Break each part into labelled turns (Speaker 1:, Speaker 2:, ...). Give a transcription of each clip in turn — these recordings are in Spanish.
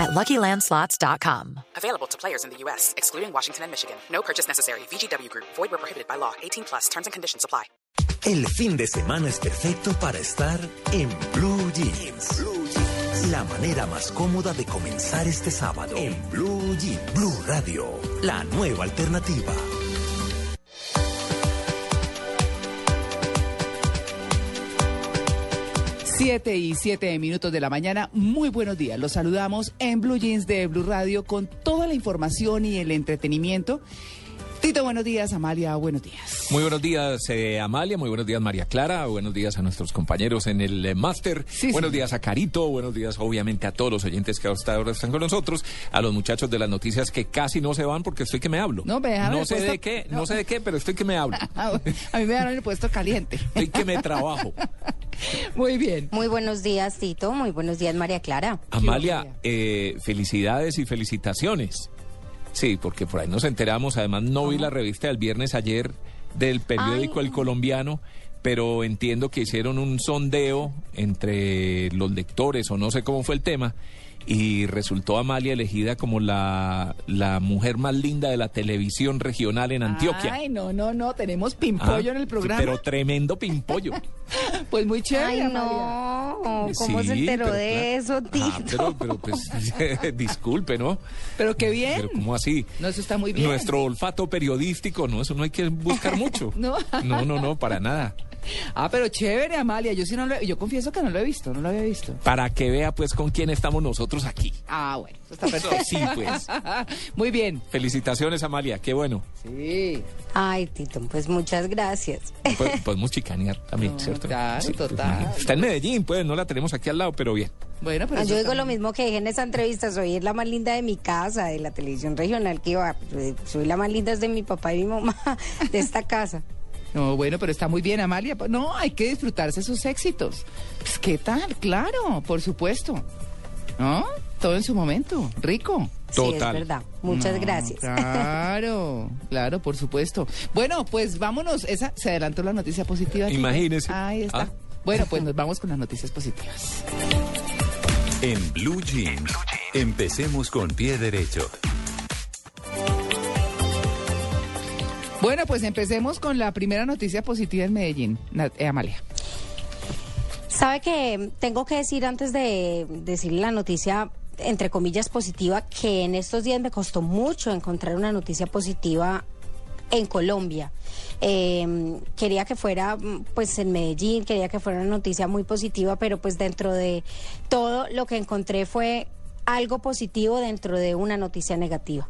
Speaker 1: at LuckyLandSlots.com.
Speaker 2: Available to players in the U.S., excluding Washington and Michigan. No purchase necessary. VGW Group. Void where prohibited by law. 18 plus. Terms and conditions apply.
Speaker 3: El fin de semana es perfecto para estar en Blue Jeans. La manera más cómoda de comenzar este sábado. En Blue Jeans. Blue Radio. La nueva alternativa.
Speaker 4: Siete y siete minutos de la mañana. Muy buenos días. Los saludamos en Blue Jeans de Blue Radio con toda la información y el entretenimiento. Tito, buenos días. Amalia, buenos días.
Speaker 5: Muy buenos días, eh, Amalia. Muy buenos días, María Clara. Buenos días a nuestros compañeros en el eh, máster.
Speaker 4: Sí,
Speaker 5: buenos
Speaker 4: sí.
Speaker 5: días a Carito. Buenos días, obviamente, a todos los oyentes que hasta ahora están con nosotros. A los muchachos de las noticias que casi no se van porque estoy que me hablo.
Speaker 4: No, me
Speaker 5: No sé
Speaker 4: puesto-
Speaker 5: de qué, no.
Speaker 4: no.
Speaker 5: sé de qué, pero estoy que me hablo.
Speaker 4: Ah, A mí me dieron el puesto caliente.
Speaker 5: Estoy que me trabajo.
Speaker 4: Muy bien.
Speaker 6: Muy buenos días, Tito. Muy buenos días, María Clara.
Speaker 5: Amalia, eh, felicidades y felicitaciones. Sí, porque por ahí nos enteramos. Además, no vi la revista del viernes ayer del periódico
Speaker 6: Ay.
Speaker 5: El Colombiano, pero entiendo que hicieron un sondeo entre los lectores, o no sé cómo fue el tema, y resultó Amalia elegida como la, la mujer más linda de la televisión regional en Antioquia.
Speaker 4: Ay, no, no, no. Tenemos pimpollo
Speaker 5: Ah,
Speaker 4: en el programa.
Speaker 5: Pero tremendo pimpollo.
Speaker 4: Pues muy chévere.
Speaker 6: Ay,
Speaker 4: Amalia.
Speaker 6: no. ¿Cómo se enteró
Speaker 5: pero
Speaker 6: de eso, Tito?
Speaker 5: Ah, pero, pero pues, disculpe, ¿no?
Speaker 4: Pero qué bien.
Speaker 5: Pero ¿cómo así?
Speaker 4: No, eso está muy bien.
Speaker 5: Nuestro olfato periodístico, no, eso no hay que buscar mucho.
Speaker 4: No.
Speaker 5: no, no, no, para nada.
Speaker 4: Ah, pero chévere, Amalia. Yo sí no lo he- Yo confieso que no lo he visto, no lo había visto.
Speaker 5: Para que vea pues con quién estamos nosotros aquí.
Speaker 4: Ah, bueno. Eso está perfecto.
Speaker 5: sí, pues.
Speaker 4: Muy bien.
Speaker 5: Felicitaciones, Amalia, qué bueno.
Speaker 4: Sí.
Speaker 6: Ay, Tito, pues muchas gracias.
Speaker 5: Pues, podemos chicanear también,
Speaker 4: No,
Speaker 5: ¿cierto?
Speaker 4: claro,
Speaker 5: pues,
Speaker 4: total.
Speaker 5: Está en Medellín, pues, no la tenemos aquí al lado, pero bien.
Speaker 4: Bueno, pero
Speaker 6: Ah, Yo digo lo mismo que dije en esa entrevista, soy la más linda de mi casa, de la televisión regional que iba, soy la más linda es de mi papá y mi mamá, de esta casa.
Speaker 4: No, bueno, pero está muy bien, Amalia. No, hay que disfrutarse sus éxitos. Pues, ¿qué tal? Claro, por supuesto. ¿No? Todo en su momento. Rico.
Speaker 6: Sí, es
Speaker 5: Total.
Speaker 6: verdad. Muchas
Speaker 4: No,
Speaker 6: gracias.
Speaker 4: Claro, claro, por supuesto. Bueno, pues vámonos. Esa se adelantó la noticia positiva.
Speaker 5: Imagínese.
Speaker 4: Ahí está.
Speaker 5: Ah.
Speaker 4: Bueno, pues nos vamos con las noticias positivas.
Speaker 3: En Blue Jeans. Empecemos con pie derecho.
Speaker 4: Bueno, pues empecemos con la primera noticia positiva en Medellín. Eh, Amalia.
Speaker 6: Sabe que tengo que decir antes de decirle la noticia, entre comillas, positiva, que en estos días me costó mucho encontrar una noticia positiva en Colombia. Eh, quería que fuera, pues en Medellín, quería que fuera una noticia muy positiva, pero pues dentro de todo lo que encontré fue algo positivo dentro de una noticia negativa.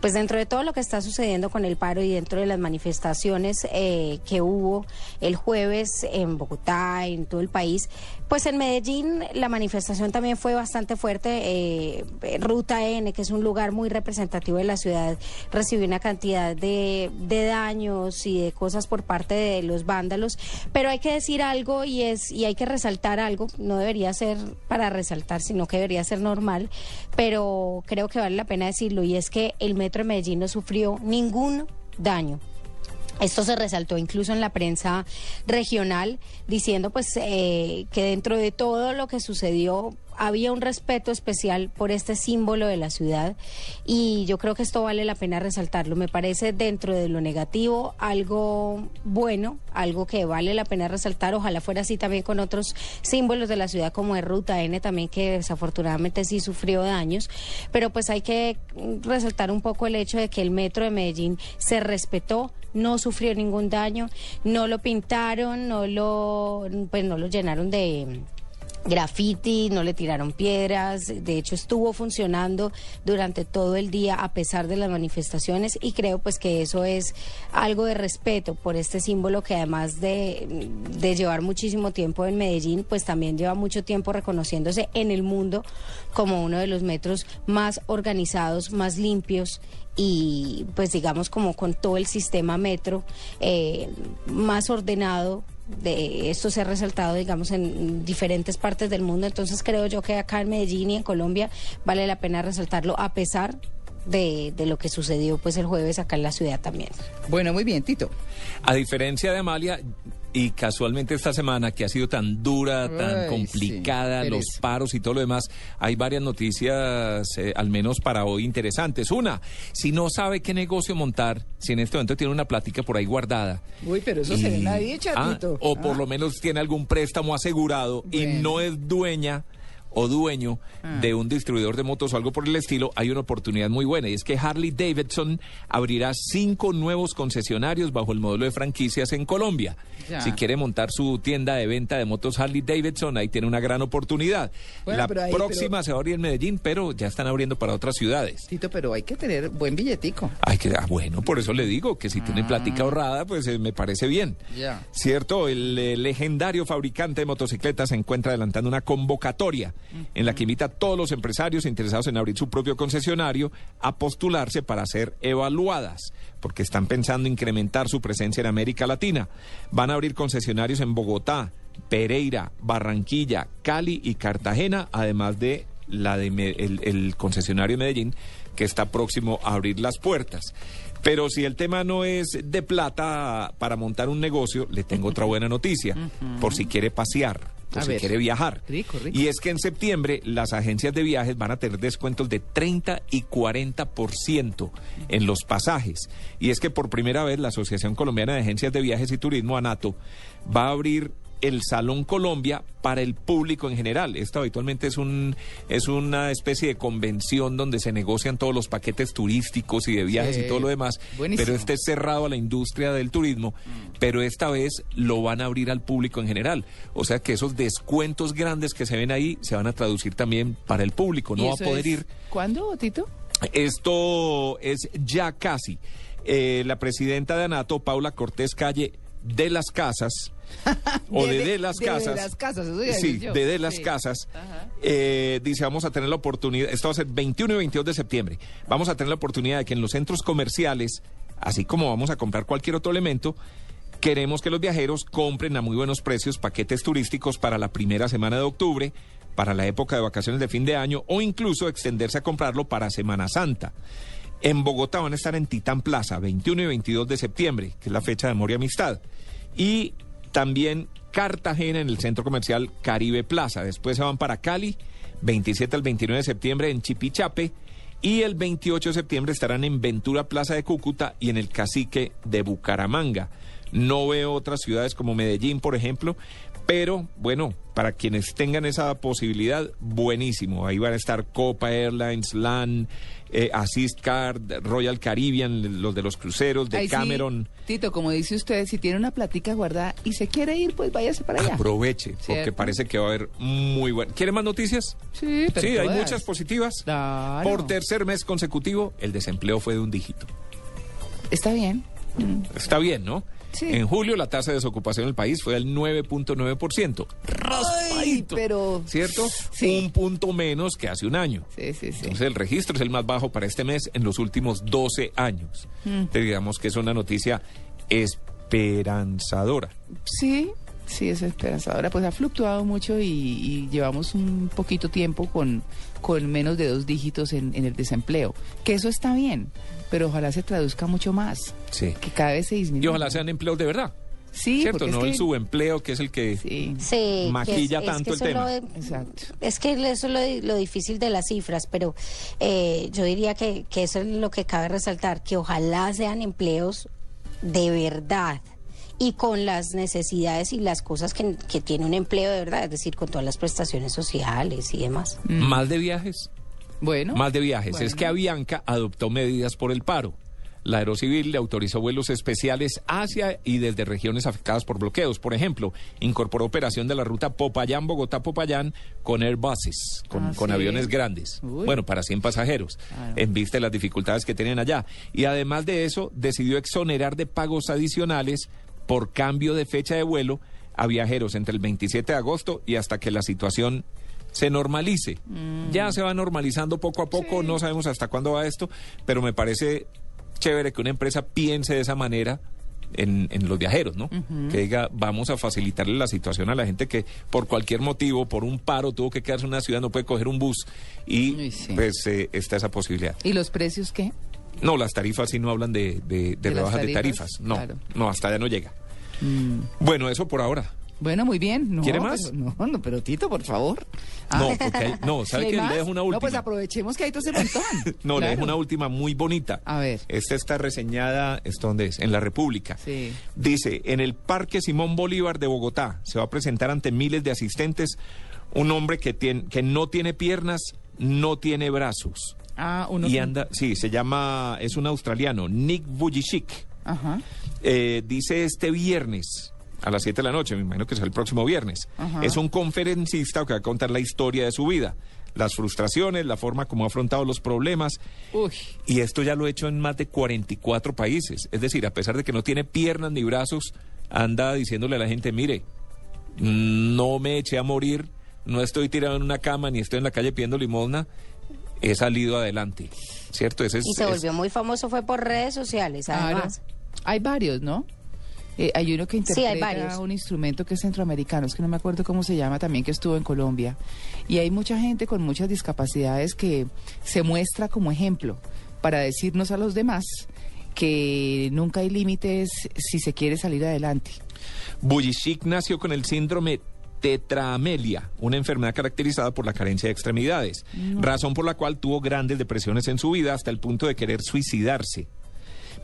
Speaker 6: Pues dentro de todo lo que está sucediendo con el paro y dentro de las manifestaciones eh, que hubo el jueves en Bogotá, en todo el país, pues en Medellín la manifestación también fue bastante fuerte. eh, Ruta N, que es un lugar muy representativo de la ciudad, recibió una cantidad de, de daños y de cosas por parte de los vándalos. Pero hay que decir algo y es y hay que resaltar algo. No debería ser para resaltar, sino que debería ser normal. Pero creo que vale la pena decirlo y es que el metro de Medellín no sufrió ningún daño. Esto se resaltó incluso en la prensa regional, diciendo pues eh, que dentro de todo lo que sucedió había un respeto especial por este símbolo de la ciudad y yo creo que esto vale la pena resaltarlo. Me parece dentro de lo negativo algo bueno, algo que vale la pena resaltar. Ojalá fuera así también con otros símbolos de la ciudad como es Ruta N también que desafortunadamente sí sufrió daños, pero pues hay que resaltar un poco el hecho de que el metro de Medellín se respetó no sufrió ningún daño, no lo pintaron, no lo, pues no lo llenaron de graffiti, no le tiraron piedras, de hecho estuvo funcionando durante todo el día a pesar de las manifestaciones y creo pues que eso es algo de respeto por este símbolo que además de, de llevar muchísimo tiempo en Medellín, pues también lleva mucho tiempo reconociéndose en el mundo como uno de los metros más organizados, más limpios y pues digamos como con todo el sistema metro eh, más ordenado de esto se ha resaltado, digamos, en diferentes partes del mundo. Entonces creo yo que acá en Medellín y en Colombia vale la pena resaltarlo a pesar de, de, lo que sucedió pues el jueves acá en la ciudad también.
Speaker 4: Bueno, muy bien, Tito.
Speaker 5: A diferencia de Amalia, y casualmente esta semana que ha sido tan dura, tan
Speaker 4: Ay,
Speaker 5: complicada,
Speaker 4: sí,
Speaker 5: los paros y todo lo demás, hay varias noticias, eh, al menos para hoy, interesantes. Una, si no sabe qué negocio montar, si en este momento tiene una plática por ahí guardada.
Speaker 4: Uy, pero eso se ve en la dicha,
Speaker 5: Ah,
Speaker 4: Tito.
Speaker 5: O por
Speaker 4: Ah.
Speaker 5: lo menos tiene algún préstamo asegurado y no es dueña o dueño
Speaker 4: Ah.
Speaker 5: de un distribuidor de motos o algo por el estilo, hay una oportunidad muy buena y es que Harley Davidson abrirá cinco nuevos concesionarios bajo el modelo de franquicias en Colombia.
Speaker 4: Ya.
Speaker 5: Si quiere montar su tienda de venta de motos Harley Davidson, ahí tiene una gran oportunidad.
Speaker 4: Bueno,
Speaker 5: La
Speaker 4: pero ahí-
Speaker 5: próxima se va a abrir en Medellín, pero ya están abriendo para otras ciudades.
Speaker 4: Tito, pero hay que tener buen billetico.
Speaker 5: Ay, que, ah, bueno, por eso le digo que si tiene plática ahorrada, pues eh, me parece bien.
Speaker 4: Ya.
Speaker 5: Cierto, el eh, legendario fabricante de motocicletas se encuentra adelantando una convocatoria en la que invita a todos los empresarios interesados en abrir su propio concesionario a postularse para ser evaluadas, porque están pensando incrementar su presencia en América Latina. Van a abrir concesionarios en Bogotá, Pereira, Barranquilla, Cali y Cartagena, además de la de el concesionario de Medellín, que está próximo a abrir las puertas. Pero si el tema no es de plata para montar un negocio, le tengo otra buena noticia, por si quiere pasear,
Speaker 4: A
Speaker 5: si
Speaker 4: ver.
Speaker 5: quiere viajar.
Speaker 4: Rico, rico.
Speaker 5: Y es que en septiembre las agencias de viajes van a tener descuentos de 30 y 40% en los pasajes. Y es que por primera vez la Asociación Colombiana de Agencias de Viajes y Turismo, ANATO, va a abrir el Salón Colombia para el público en general. Esto habitualmente es un es una especie de convención donde se negocian todos los paquetes turísticos y de viajes
Speaker 4: Sí,
Speaker 5: y todo lo demás,
Speaker 4: buenísimo.
Speaker 5: pero este es cerrado a la industria del turismo, pero esta vez lo van a abrir al público en general. O sea que esos descuentos grandes que se ven ahí se van a traducir también para el público, no
Speaker 4: ¿Y
Speaker 5: va a poder
Speaker 4: es
Speaker 5: ir
Speaker 4: ¿Cuándo, Tito?
Speaker 5: esto es ya casi. Eh, la presidenta de ANATO, Paula Cortés Calle, de las casas, o de, de las
Speaker 4: de
Speaker 5: casas.
Speaker 4: las casas, eso ya
Speaker 5: Sí,
Speaker 4: yo.
Speaker 5: de de las
Speaker 4: Sí.
Speaker 5: casas. Eh, dice, vamos a tener la oportunidad, esto va a ser 21 y 22 de septiembre, vamos a tener la oportunidad de que en los centros comerciales, así como vamos a comprar cualquier otro elemento, queremos que los viajeros compren a muy buenos precios paquetes turísticos para la primera semana de octubre, para la época de vacaciones de fin de año o incluso extenderse a comprarlo para Semana Santa. En Bogotá van a estar en Titán Plaza, 21 y 22 de septiembre, que es la fecha de amor y amistad. Y también Cartagena en el centro comercial Caribe Plaza. Después se van para Cali, 27 al 29 de septiembre en Chipichape. Y el 28 de septiembre estarán en Ventura Plaza de Cúcuta y en el Cacique de Bucaramanga. No veo otras ciudades como Medellín, por ejemplo, pero bueno, para quienes tengan esa posibilidad, buenísimo. Ahí van a estar Copa Airlines, LAN, eh, Assist Card, Royal Caribbean, los de los cruceros, de
Speaker 4: Ahí sí,
Speaker 5: Cameron.
Speaker 4: Tito, como dice usted, si tiene una platica guardada y se quiere ir, pues váyase para allá.
Speaker 5: Aproveche, porque parece que va a haber muy bueno. ¿Quiere más noticias?
Speaker 4: Sí, pero
Speaker 5: Sí, hay
Speaker 4: todas.
Speaker 5: muchas positivas.
Speaker 4: Claro.
Speaker 5: Por tercer mes consecutivo, el desempleo fue de un dígito.
Speaker 4: Está bien.
Speaker 5: Está bien, ¿no?
Speaker 4: Sí.
Speaker 5: En julio la tasa de desocupación del país fue del 9.9%.
Speaker 4: Ay,
Speaker 5: Raspadito.
Speaker 4: pero...
Speaker 5: ¿Cierto?
Speaker 4: Sí.
Speaker 5: Un punto menos que hace un año.
Speaker 4: Sí, sí, sí.
Speaker 5: Entonces el registro es el más bajo para este mes en los últimos 12 años.
Speaker 4: Mm.
Speaker 5: Digamos que es una noticia esperanzadora.
Speaker 4: Sí, sí, es esperanzadora. Pues ha fluctuado mucho y, y llevamos un poquito tiempo con, con menos de dos dígitos en, en el desempleo. Que eso está bien, pero ojalá se traduzca mucho más.
Speaker 5: Sí.
Speaker 4: Que cada vez se disminuya.
Speaker 5: Y ojalá sean empleos de verdad.
Speaker 4: Sí,
Speaker 5: ¿Cierto?
Speaker 4: porque es
Speaker 5: No el
Speaker 4: que-
Speaker 5: subempleo, que es el que...
Speaker 4: Sí,
Speaker 5: Maquilla
Speaker 6: es- es
Speaker 5: tanto
Speaker 6: que
Speaker 5: el tema.
Speaker 6: lo-
Speaker 4: exacto.
Speaker 6: Es que eso es lo, lo difícil de las cifras, pero eh, yo diría que, que eso es lo que cabe resaltar, que ojalá sean empleos de verdad y con las necesidades y las cosas que, que tiene un empleo de verdad, es decir, con todas las prestaciones sociales y demás.
Speaker 5: Más de viajes.
Speaker 4: Bueno.
Speaker 5: Más de viajes. Es que Avianca adoptó medidas por el paro. la Aerocivil le autorizó vuelos especiales hacia y desde regiones afectadas por bloqueos. Por ejemplo, incorporó operación de la ruta Popayán-Bogotá-Popayán con Airbuses, con,
Speaker 4: Ah,
Speaker 5: con
Speaker 4: ¿sí?
Speaker 5: aviones grandes.
Speaker 4: Uy.
Speaker 5: Bueno, para 100 pasajeros,
Speaker 4: Claro.
Speaker 5: en vista de las dificultades que tienen allá. Y además de eso, decidió exonerar de pagos adicionales por cambio de fecha de vuelo a viajeros entre el 27 de agosto y hasta que la situación se normalice. Ya se va normalizando poco a poco, no sabemos hasta cuándo va esto, pero me parece chévere que una empresa piense de esa manera. En, en los viajeros, ¿no? Que diga, vamos a facilitarle la situación a la gente que por cualquier motivo, por un paro, tuvo que quedarse en una ciudad, no puede coger un bus y
Speaker 4: sí.
Speaker 5: pues eh, está esa posibilidad.
Speaker 4: ¿Y los precios qué?
Speaker 5: No, las tarifas sí no hablan de, de- de
Speaker 4: ¿De las
Speaker 5: rebajas de
Speaker 4: tarifas?
Speaker 5: tarifas. No,
Speaker 4: Claro.
Speaker 5: no, hasta allá no llega.
Speaker 4: Mm.
Speaker 5: Bueno, eso por ahora.
Speaker 4: Bueno, muy bien. No,
Speaker 5: ¿Quiere más?
Speaker 4: pero- no, no, pero Tito, por favor. Ah.
Speaker 5: No, porque hay- no, ¿sabe
Speaker 4: ¿Sí hay
Speaker 5: qué? Le dejo una
Speaker 4: No, pues
Speaker 5: última.
Speaker 4: aprovechemos que hay todo ese montón.
Speaker 5: No, le dejo una última muy bonita.
Speaker 4: A ver.
Speaker 5: Esta está reseñada, ¿esto dónde es? En La República.
Speaker 4: Sí.
Speaker 5: Dice, en el Parque Simón Bolívar de Bogotá se va a presentar ante miles de asistentes un hombre que, tiene, que no tiene piernas, no tiene brazos.
Speaker 4: Ah, uno.
Speaker 5: Y
Speaker 4: que-
Speaker 5: anda, sí, se llama, es un australiano, Nick Vujicic.
Speaker 4: Ajá.
Speaker 5: Eh, dice este viernes a las 7 de la noche, me imagino que es el próximo viernes.
Speaker 4: Ajá.
Speaker 5: Es un conferencista que va a contar la historia de su vida, las frustraciones, la forma como ha afrontado los problemas.
Speaker 4: Uy.
Speaker 5: Y esto ya lo ha hecho en más de 44 países. Es decir, a pesar de que no tiene piernas ni brazos, anda diciéndole a la gente, mire, no me eché a morir, no estoy tirado en una cama ni estoy en la calle pidiendo limosna, he salido adelante. ¿Cierto? Ese es,
Speaker 6: Y se
Speaker 5: es-
Speaker 6: volvió muy famoso fue por redes sociales,
Speaker 4: Claro.
Speaker 6: además.
Speaker 4: Hay varios, ¿no? Eh, hay uno que
Speaker 6: Sí, hay
Speaker 4: interpreta un instrumento que es centroamericano, es que no me acuerdo cómo se llama, también que estuvo en Colombia. Y hay mucha gente con muchas discapacidades que se muestra como ejemplo para decirnos a los demás que nunca hay límites si se quiere salir adelante.
Speaker 5: Bujicic nació con el síndrome tetraamelia, una enfermedad caracterizada por la carencia de extremidades, razón por la cual tuvo grandes depresiones en su vida hasta el punto de querer suicidarse.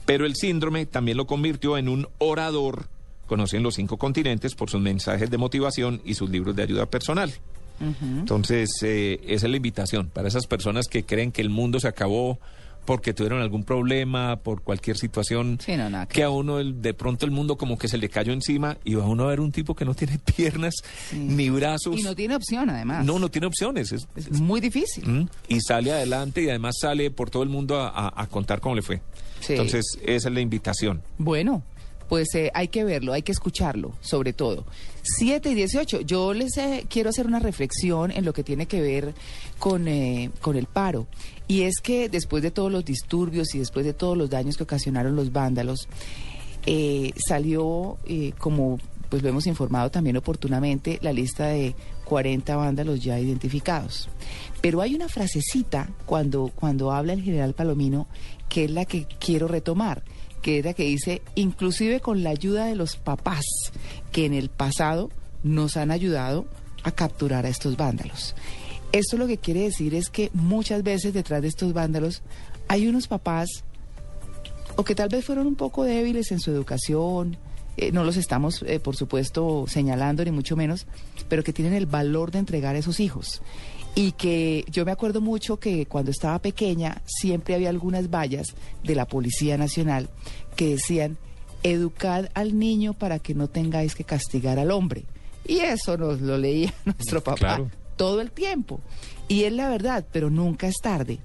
Speaker 5: Pero el síndrome también lo convirtió en un orador, conocido en los cinco continentes por sus mensajes de motivación y sus libros de ayuda personal. Entonces, eh, esa es la invitación para esas personas que creen que el mundo se acabó porque tuvieron algún problema, por cualquier situación,
Speaker 4: Sí, no, que
Speaker 5: que a uno el- de pronto el mundo como que se le cayó encima y va uno a ver un tipo que no tiene piernas ni brazos.
Speaker 4: Y no tiene opción, además.
Speaker 5: no, no tiene opciones. es-
Speaker 4: Es muy difícil.
Speaker 5: ¿Mm? y sale adelante y además sale por todo el mundo a, a- a contar cómo le fue.
Speaker 4: Sí.
Speaker 5: Entonces, esa es la invitación.
Speaker 4: Bueno, pues eh, hay que verlo, hay que escucharlo, sobre todo. 7 y 18, yo les eh, quiero hacer una reflexión en lo que tiene que ver con, eh, con el paro. Y es que después de todos los disturbios y después de todos los daños que ocasionaron los vándalos, eh, salió, eh, como pues lo hemos informado también oportunamente, la lista de 40 vándalos ya identificados. Pero hay una frasecita cuando, cuando habla el general Palomino que es la que quiero retomar, que es la que dice, inclusive con la ayuda de los papás que en el pasado nos han ayudado a capturar a estos vándalos. Esto lo que quiere decir es que muchas veces detrás de estos vándalos hay unos papás o que tal vez fueron un poco débiles en su educación, eh, no los estamos, eh, por supuesto, señalando, ni mucho menos, pero que tienen el valor de entregar a esos hijos. Y que yo me acuerdo mucho que cuando estaba pequeña siempre había algunas vallas de la Policía Nacional que decían, educad al niño para que no tengáis que castigar al hombre. Y eso nos lo leía nuestro papá
Speaker 5: Claro.
Speaker 4: todo el tiempo. Y es la verdad, pero nunca es tarde.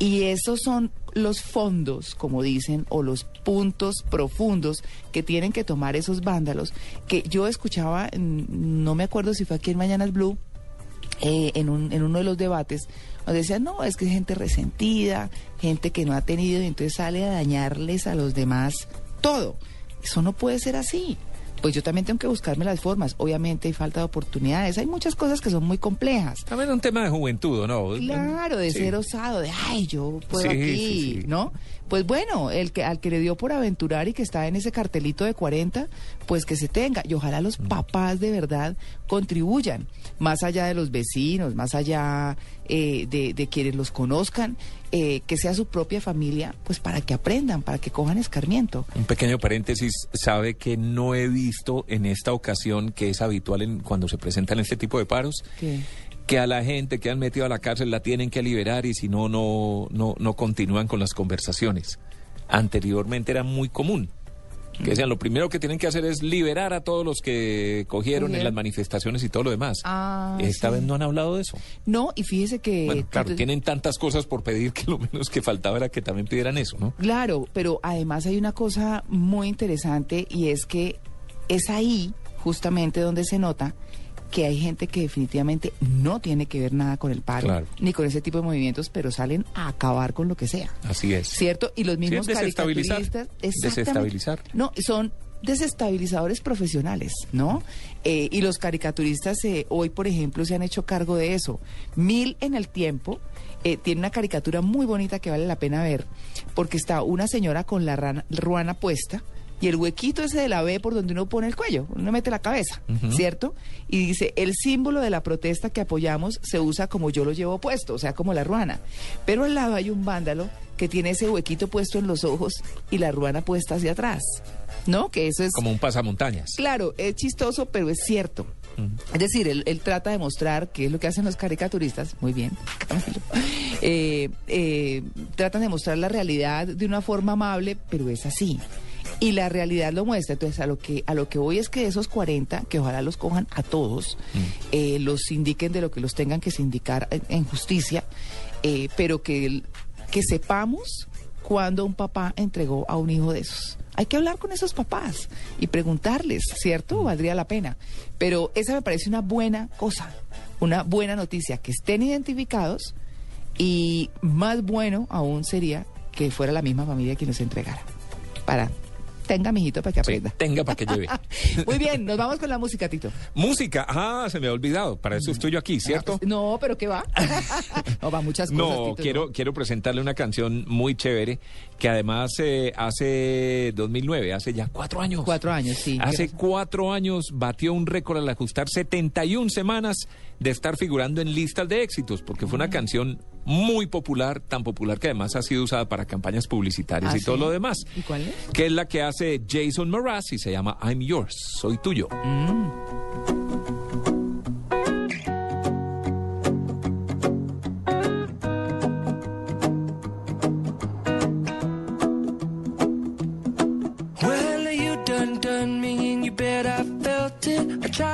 Speaker 4: Y esos son los fondos, como dicen, o los puntos profundos que tienen que tomar esos vándalos, que yo escuchaba, no me acuerdo si fue aquí en Mañanas Blue, eh, en, un, en uno de los debates, donde decían, no, es que es gente resentida, gente que no ha tenido, y entonces sale a dañarles a los demás todo. Eso no puede ser así. Pues yo también tengo que buscarme las formas. Obviamente hay falta de oportunidades, hay muchas cosas que son muy complejas.
Speaker 5: También un tema de juventud, ¿o ¿no?
Speaker 4: Claro, de
Speaker 5: Sí.
Speaker 4: ser osado, de ay, yo puedo
Speaker 5: Sí,
Speaker 4: aquí,
Speaker 5: sí, sí.
Speaker 4: ¿no? Pues bueno, el que al que le dio por aventurar y que está en ese cartelito de 40, pues que se tenga. Y ojalá los papás de verdad contribuyan, más allá de los vecinos, más allá eh, de, de quienes los conozcan, eh, que sea su propia familia, pues para que aprendan, para que cojan escarmiento.
Speaker 5: Un pequeño paréntesis, sabe que no he visto en esta ocasión, que es habitual en, cuando se presentan este tipo de paros,
Speaker 4: Que
Speaker 5: que a la gente que han metido a la cárcel la tienen que liberar y si no, no, no, no continúan con las conversaciones. anteriormente era muy común. Que decían, lo primero que tienen que hacer es liberar a todos los que cogieron en las manifestaciones y todo lo demás.
Speaker 4: Ah,
Speaker 5: Esta
Speaker 4: sí.
Speaker 5: vez no han hablado de eso.
Speaker 4: No, y fíjese que...
Speaker 5: Bueno, claro, tienen tantas cosas por pedir que lo menos que faltaba era que también pidieran eso, ¿no?
Speaker 4: Claro, pero además hay una cosa muy interesante y es que es ahí justamente donde se nota que hay gente que definitivamente no tiene que ver nada con el paro
Speaker 5: Claro.
Speaker 4: ni con ese tipo de movimientos, pero salen a acabar con lo que sea.
Speaker 5: Así es.
Speaker 4: ¿Cierto? Y los mismos
Speaker 5: desestabilizar.
Speaker 4: exactamente.
Speaker 5: Desestabilizar.
Speaker 4: No, son desestabilizadores profesionales, ¿no? Eh, y los caricaturistas eh, hoy, por ejemplo, se han hecho cargo de eso. Mil en el tiempo eh, tiene una caricatura muy bonita que vale la pena ver, porque está una señora con la rana- ruana puesta. Y el huequito ese de la B por donde uno pone el cuello, uno mete la cabeza, ¿cierto? Y dice, el símbolo de la protesta que apoyamos se usa como yo lo llevo puesto, o sea, como la ruana. Pero al lado hay un vándalo que tiene ese huequito puesto en los ojos y la ruana puesta hacia atrás, ¿no? Que eso es...
Speaker 5: Como un pasamontañas.
Speaker 4: Claro, es chistoso, pero es cierto. Es decir, él, él trata de mostrar qué es lo que hacen los caricaturistas, muy bien, Camilo. Eh, eh, tratan de mostrar la realidad de una forma amable, pero es así. Y la realidad lo muestra. Entonces, a lo que a lo que voy es que esos 40, que ojalá los cojan a todos, eh, los indiquen de lo que los tengan que sindicar en, en justicia, eh, pero que, que sepamos cuando un papá entregó a un hijo de esos. Hay que hablar con esos papás y preguntarles, ¿cierto? Valdría la pena. Pero esa me parece una buena cosa, una buena noticia, que estén identificados y más bueno aún sería que fuera la misma familia quien los entregara. Para, tenga mijito para que
Speaker 5: Sí,
Speaker 4: aprenda.
Speaker 5: tenga para que lleve.
Speaker 4: Muy bien, nos vamos con la música, Tito.
Speaker 5: Música, ah, se me ha olvidado. Para eso estoy yo aquí, ¿cierto?
Speaker 4: No, pero ¿qué va? no, va muchas cosas.
Speaker 5: No,
Speaker 4: Tito,
Speaker 5: quiero, quiero presentarle una canción muy chévere que además eh, hace 2009, hace ya cuatro años.
Speaker 4: Cuatro años, sí.
Speaker 5: Hace
Speaker 4: ¿Qué
Speaker 5: cuatro años batió un récord al ajustar 71 semanas de estar figurando en listas de éxitos, porque fue
Speaker 4: Mm.
Speaker 5: una canción muy popular, tan popular que además ha sido usada para campañas publicitarias
Speaker 4: ¿Ah,
Speaker 5: y todo lo demás.
Speaker 4: ¿Y cuál es?
Speaker 5: Que es la que hace Jason Mraz y se llama I'm Yours, soy tuyo.
Speaker 7: Well,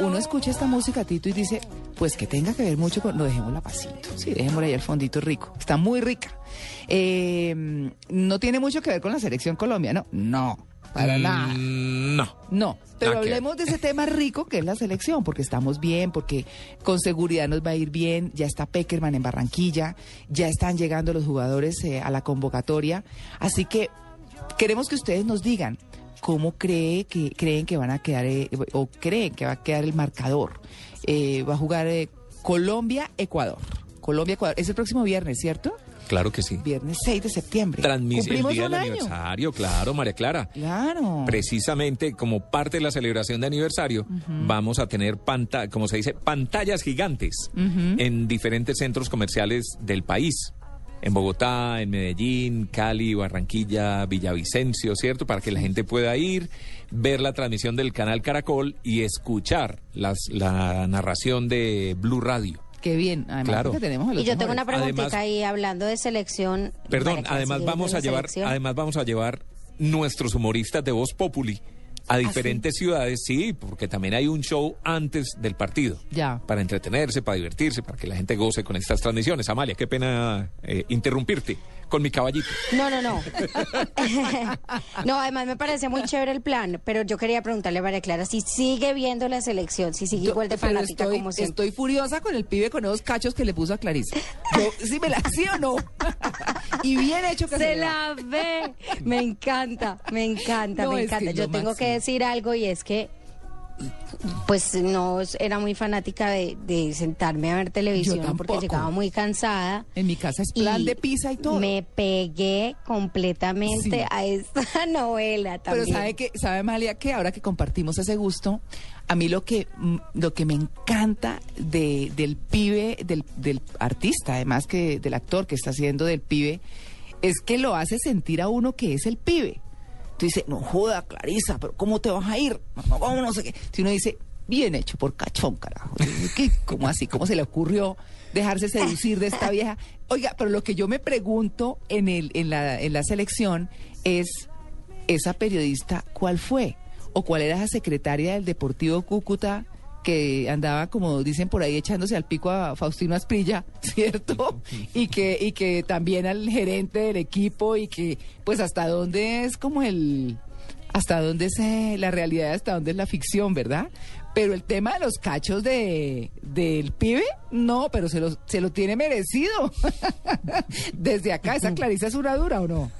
Speaker 4: uno escucha esta música, Tito, y dice, pues que tenga que ver mucho con... No, dejémosla pasito. Sí, dejémosla ahí al fondito rico. Está muy rica. Eh, no tiene mucho que ver con la selección Colombia, ¿no? No, para nada.
Speaker 5: Mm, No.
Speaker 4: No, pero
Speaker 5: Nada
Speaker 4: hablemos de ese tema rico que es la selección, porque estamos bien, porque con seguridad nos va a ir bien. Ya está Peckerman en Barranquilla, ya están llegando los jugadores eh, a la convocatoria. Así que queremos que ustedes nos digan cómo cree que creen que van a quedar eh, o creen que va a quedar el marcador. Eh, va a jugar eh, Colombia-Ecuador. Colombia-Ecuador. Es el próximo viernes, ¿cierto?
Speaker 5: Claro que sí.
Speaker 4: Viernes 6 de septiembre.
Speaker 5: Transmisión el día del
Speaker 4: año.
Speaker 5: aniversario, claro, María Clara.
Speaker 4: Claro.
Speaker 5: Precisamente como parte de la celebración de aniversario, vamos a tener, panta como se dice, pantallas gigantes en diferentes centros comerciales del país. En Bogotá, en Medellín, Cali, Barranquilla, Villavicencio, ¿cierto? Para que la gente pueda ir, ver la transmisión del canal Caracol y escuchar las, la narración de Blue Radio.
Speaker 4: Qué bien. Además,
Speaker 5: Claro.
Speaker 4: porque tenemos a los
Speaker 6: Y yo tengo una preguntita
Speaker 5: Además-
Speaker 6: ahí hablando de selección.
Speaker 5: Perdón,
Speaker 6: que
Speaker 5: además vamos a llevar,
Speaker 6: selección.
Speaker 5: además vamos a llevar nuestros humoristas de Voz Populi a diferentes ciudades, sí, porque también hay un show antes del partido.
Speaker 4: Ya.
Speaker 5: Para entretenerse, para divertirse, para que la gente goce con estas transmisiones. Amalia, qué pena eh, interrumpirte con mi caballito.
Speaker 6: No, no, no. no, además me parece muy chévere el plan, pero yo quería preguntarle a María Clara si sigue viendo la selección, si sigue
Speaker 4: Yo-
Speaker 6: igual de
Speaker 4: pero
Speaker 6: fanática
Speaker 4: estoy,
Speaker 6: como siempre.
Speaker 4: estoy furiosa con el pibe con esos cachos que le puso a Clarisa. Yo, ¿sí, me la, ¿Sí o no? y bien hecho que
Speaker 6: Se
Speaker 4: da.
Speaker 6: la ve. Me encanta, me encanta,
Speaker 4: No,
Speaker 6: me encanta. Yo tengo que decir algo y es que pues no era muy fanática de, de sentarme a ver televisión porque llegaba muy cansada.
Speaker 4: En mi casa es plan de pizza y todo.
Speaker 6: Me pegué completamente
Speaker 4: Sí.
Speaker 6: a esta novela también.
Speaker 4: Pero sabe que, sabe Amalia que ahora que compartimos ese gusto, a mí lo que mm, lo que me encanta de, del pibe, del, del artista, además que del actor que está haciendo del pibe, es que lo hace sentir a uno que es el pibe. Tú dices, no joda, Clarisa, pero ¿cómo te vas a ir? No, no, ¿cómo no sé qué? Si uno dice, bien hecho por cachón, carajo. ¿Qué? ¿Cómo así? ¿Cómo se le ocurrió dejarse seducir de esta vieja? Oiga, pero lo que yo me pregunto en, el, en, la, en la selección es, esa periodista, ¿cuál fue? ¿O cuál era esa secretaria del Deportivo Cúcuta que andaba, como dicen por ahí, echándose al pico a Faustino Asprilla, ¿cierto? Y que, y que también al gerente del equipo y que, pues, hasta dónde es como el, hasta dónde es eh, la realidad, hasta dónde es la ficción, ¿verdad? Pero el tema de los cachos de, del pibe, no, pero se lo, se lo tiene merecido. Desde acá, ¿esa Clarisa es una dura o no?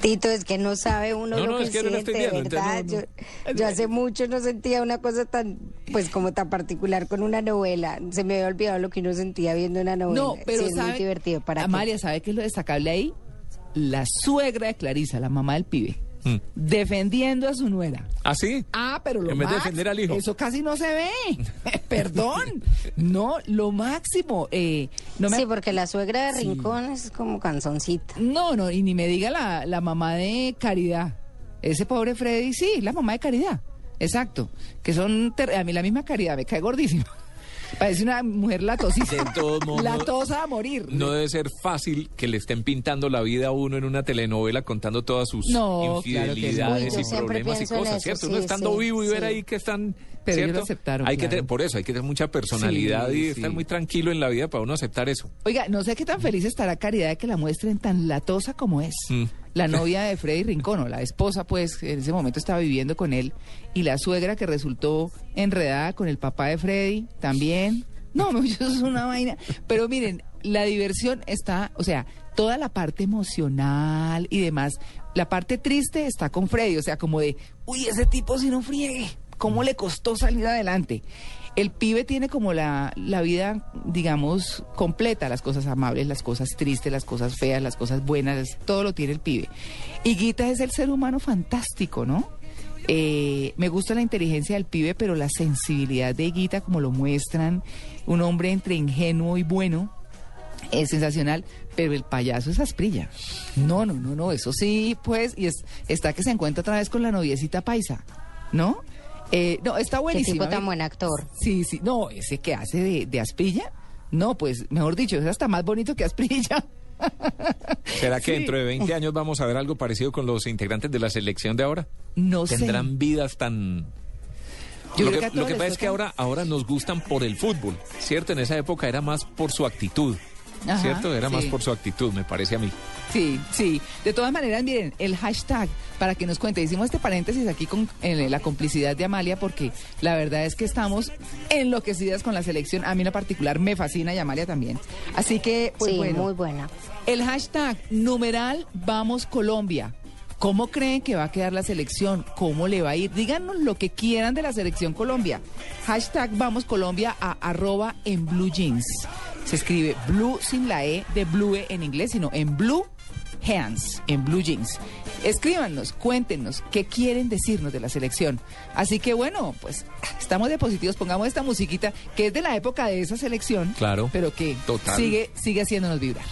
Speaker 6: Tito, es que no sabe uno
Speaker 5: No,
Speaker 6: lo
Speaker 5: no,
Speaker 6: que
Speaker 5: es que no lo estoy
Speaker 6: siente,
Speaker 5: viendo,
Speaker 6: ¿verdad?
Speaker 5: entonces
Speaker 6: Yo, yo hace mucho no sentía una cosa tan, pues como tan particular con una novela. Se me había olvidado lo que uno sentía viendo una novela.
Speaker 4: No, pero
Speaker 6: Sí, es
Speaker 4: sabe,
Speaker 6: muy divertido para qué?
Speaker 4: Amalia, ¿sabe qué es lo destacable ahí? La suegra de Clarisa, la mamá del pibe,
Speaker 5: Mm.
Speaker 4: defendiendo a su nuera.
Speaker 5: ¿Ah, sí?
Speaker 4: Ah, pero lo
Speaker 5: En vez de
Speaker 4: max-
Speaker 5: defender al hijo.
Speaker 4: Eso casi no se ve. Perdón. No, lo máximo. Eh, no me
Speaker 6: Sí, porque la suegra de Rincón es como canzoncita.
Speaker 4: No, no, y ni me diga la, la mamá de Caridad. Ese pobre Freddy, sí, la mamá de Caridad. Exacto. Que son, ter- a mí la misma Caridad, me cae gordísima. Parece una mujer latosísima.
Speaker 5: De todos modos,
Speaker 4: Latosa a morir.
Speaker 5: No debe ser fácil que le estén pintando la vida a uno en una telenovela contando todas sus
Speaker 4: No, claro que no.
Speaker 5: infidelidades y problemas y cosas,
Speaker 6: eso,
Speaker 5: ¿cierto?
Speaker 6: sí,
Speaker 5: uno estando
Speaker 6: sí,
Speaker 5: vivo y ver ahí que están...
Speaker 4: Pero
Speaker 5: ¿cierto?
Speaker 4: lo aceptaron,
Speaker 5: Hay que tener- por eso, hay que tener mucha personalidad y estar muy tranquilo en la vida para uno aceptar eso.
Speaker 4: Oiga, no sé qué tan feliz estará Caridad de que la muestren tan latosa como es.
Speaker 5: Mm.
Speaker 4: La novia de Freddy Rincón, o la esposa, pues, en ese momento estaba viviendo con él. Y la suegra que resultó enredada con el papá de Freddy también. No, eso es una vaina. Pero miren, la diversión está, o sea, toda la parte emocional y demás. La parte triste está con Freddy, o sea, como de, uy, ese tipo si no friegue, ¿cómo le costó salir adelante? El pibe tiene como la, la vida, digamos, completa, las cosas amables, las cosas tristes, las cosas feas, las cosas buenas, todo lo tiene el pibe. Y Guita es el ser humano fantástico, ¿no? Eh, me gusta la inteligencia del pibe, pero la sensibilidad de Guita, como lo muestran, un hombre entre ingenuo y bueno, es sensacional, pero el payaso es asprilla. No, no, no, no, eso sí, pues, y es, está que se encuentra otra vez con la noviecita paisa, ¿no? Eh, no, está
Speaker 6: Qué
Speaker 4: buenísimo.
Speaker 6: tipo tan buen actor.
Speaker 4: Sí, sí, no, ese que hace de, de asprilla, no, pues, mejor dicho, es hasta más bonito que asprilla.
Speaker 5: ¿Será que
Speaker 4: Sí.
Speaker 5: dentro de 20 años vamos a ver algo parecido con los integrantes de la selección de ahora?
Speaker 4: No sé.
Speaker 5: ¿Tendrán vidas tan...
Speaker 4: Yo
Speaker 5: lo
Speaker 4: creo
Speaker 5: que, lo pasa es que ahora, ahora nos gustan por el fútbol, ¿cierto? En esa época era más por su actitud,
Speaker 4: Ajá,
Speaker 5: ¿cierto? Era más por su actitud, me parece a mí.
Speaker 4: Sí, sí. De todas maneras, miren, el hashtag, para que nos cuente, hicimos este paréntesis aquí con eh, la complicidad de Amalia, porque la verdad es que estamos enloquecidas con la selección. A mí en lo particular me fascina y Amalia también. Así que, pues
Speaker 6: sí,
Speaker 4: bueno,
Speaker 6: muy buena.
Speaker 4: el hashtag numeral Vamos Colombia. ¿Cómo creen que va a quedar la selección? ¿Cómo le va a ir? Díganos lo que quieran de la selección Colombia. Hashtag Vamos Colombia a arroba en blue jeans. Se escribe blue sin la E de blue en inglés, sino en blue Hands en Blue Jeans. Escríbanos, cuéntenos qué quieren decirnos de la selección. Así que bueno, pues estamos de positivos, pongamos esta musiquita que es de la época de esa selección,
Speaker 5: claro,
Speaker 4: pero que sigue sigue haciéndonos vibrar.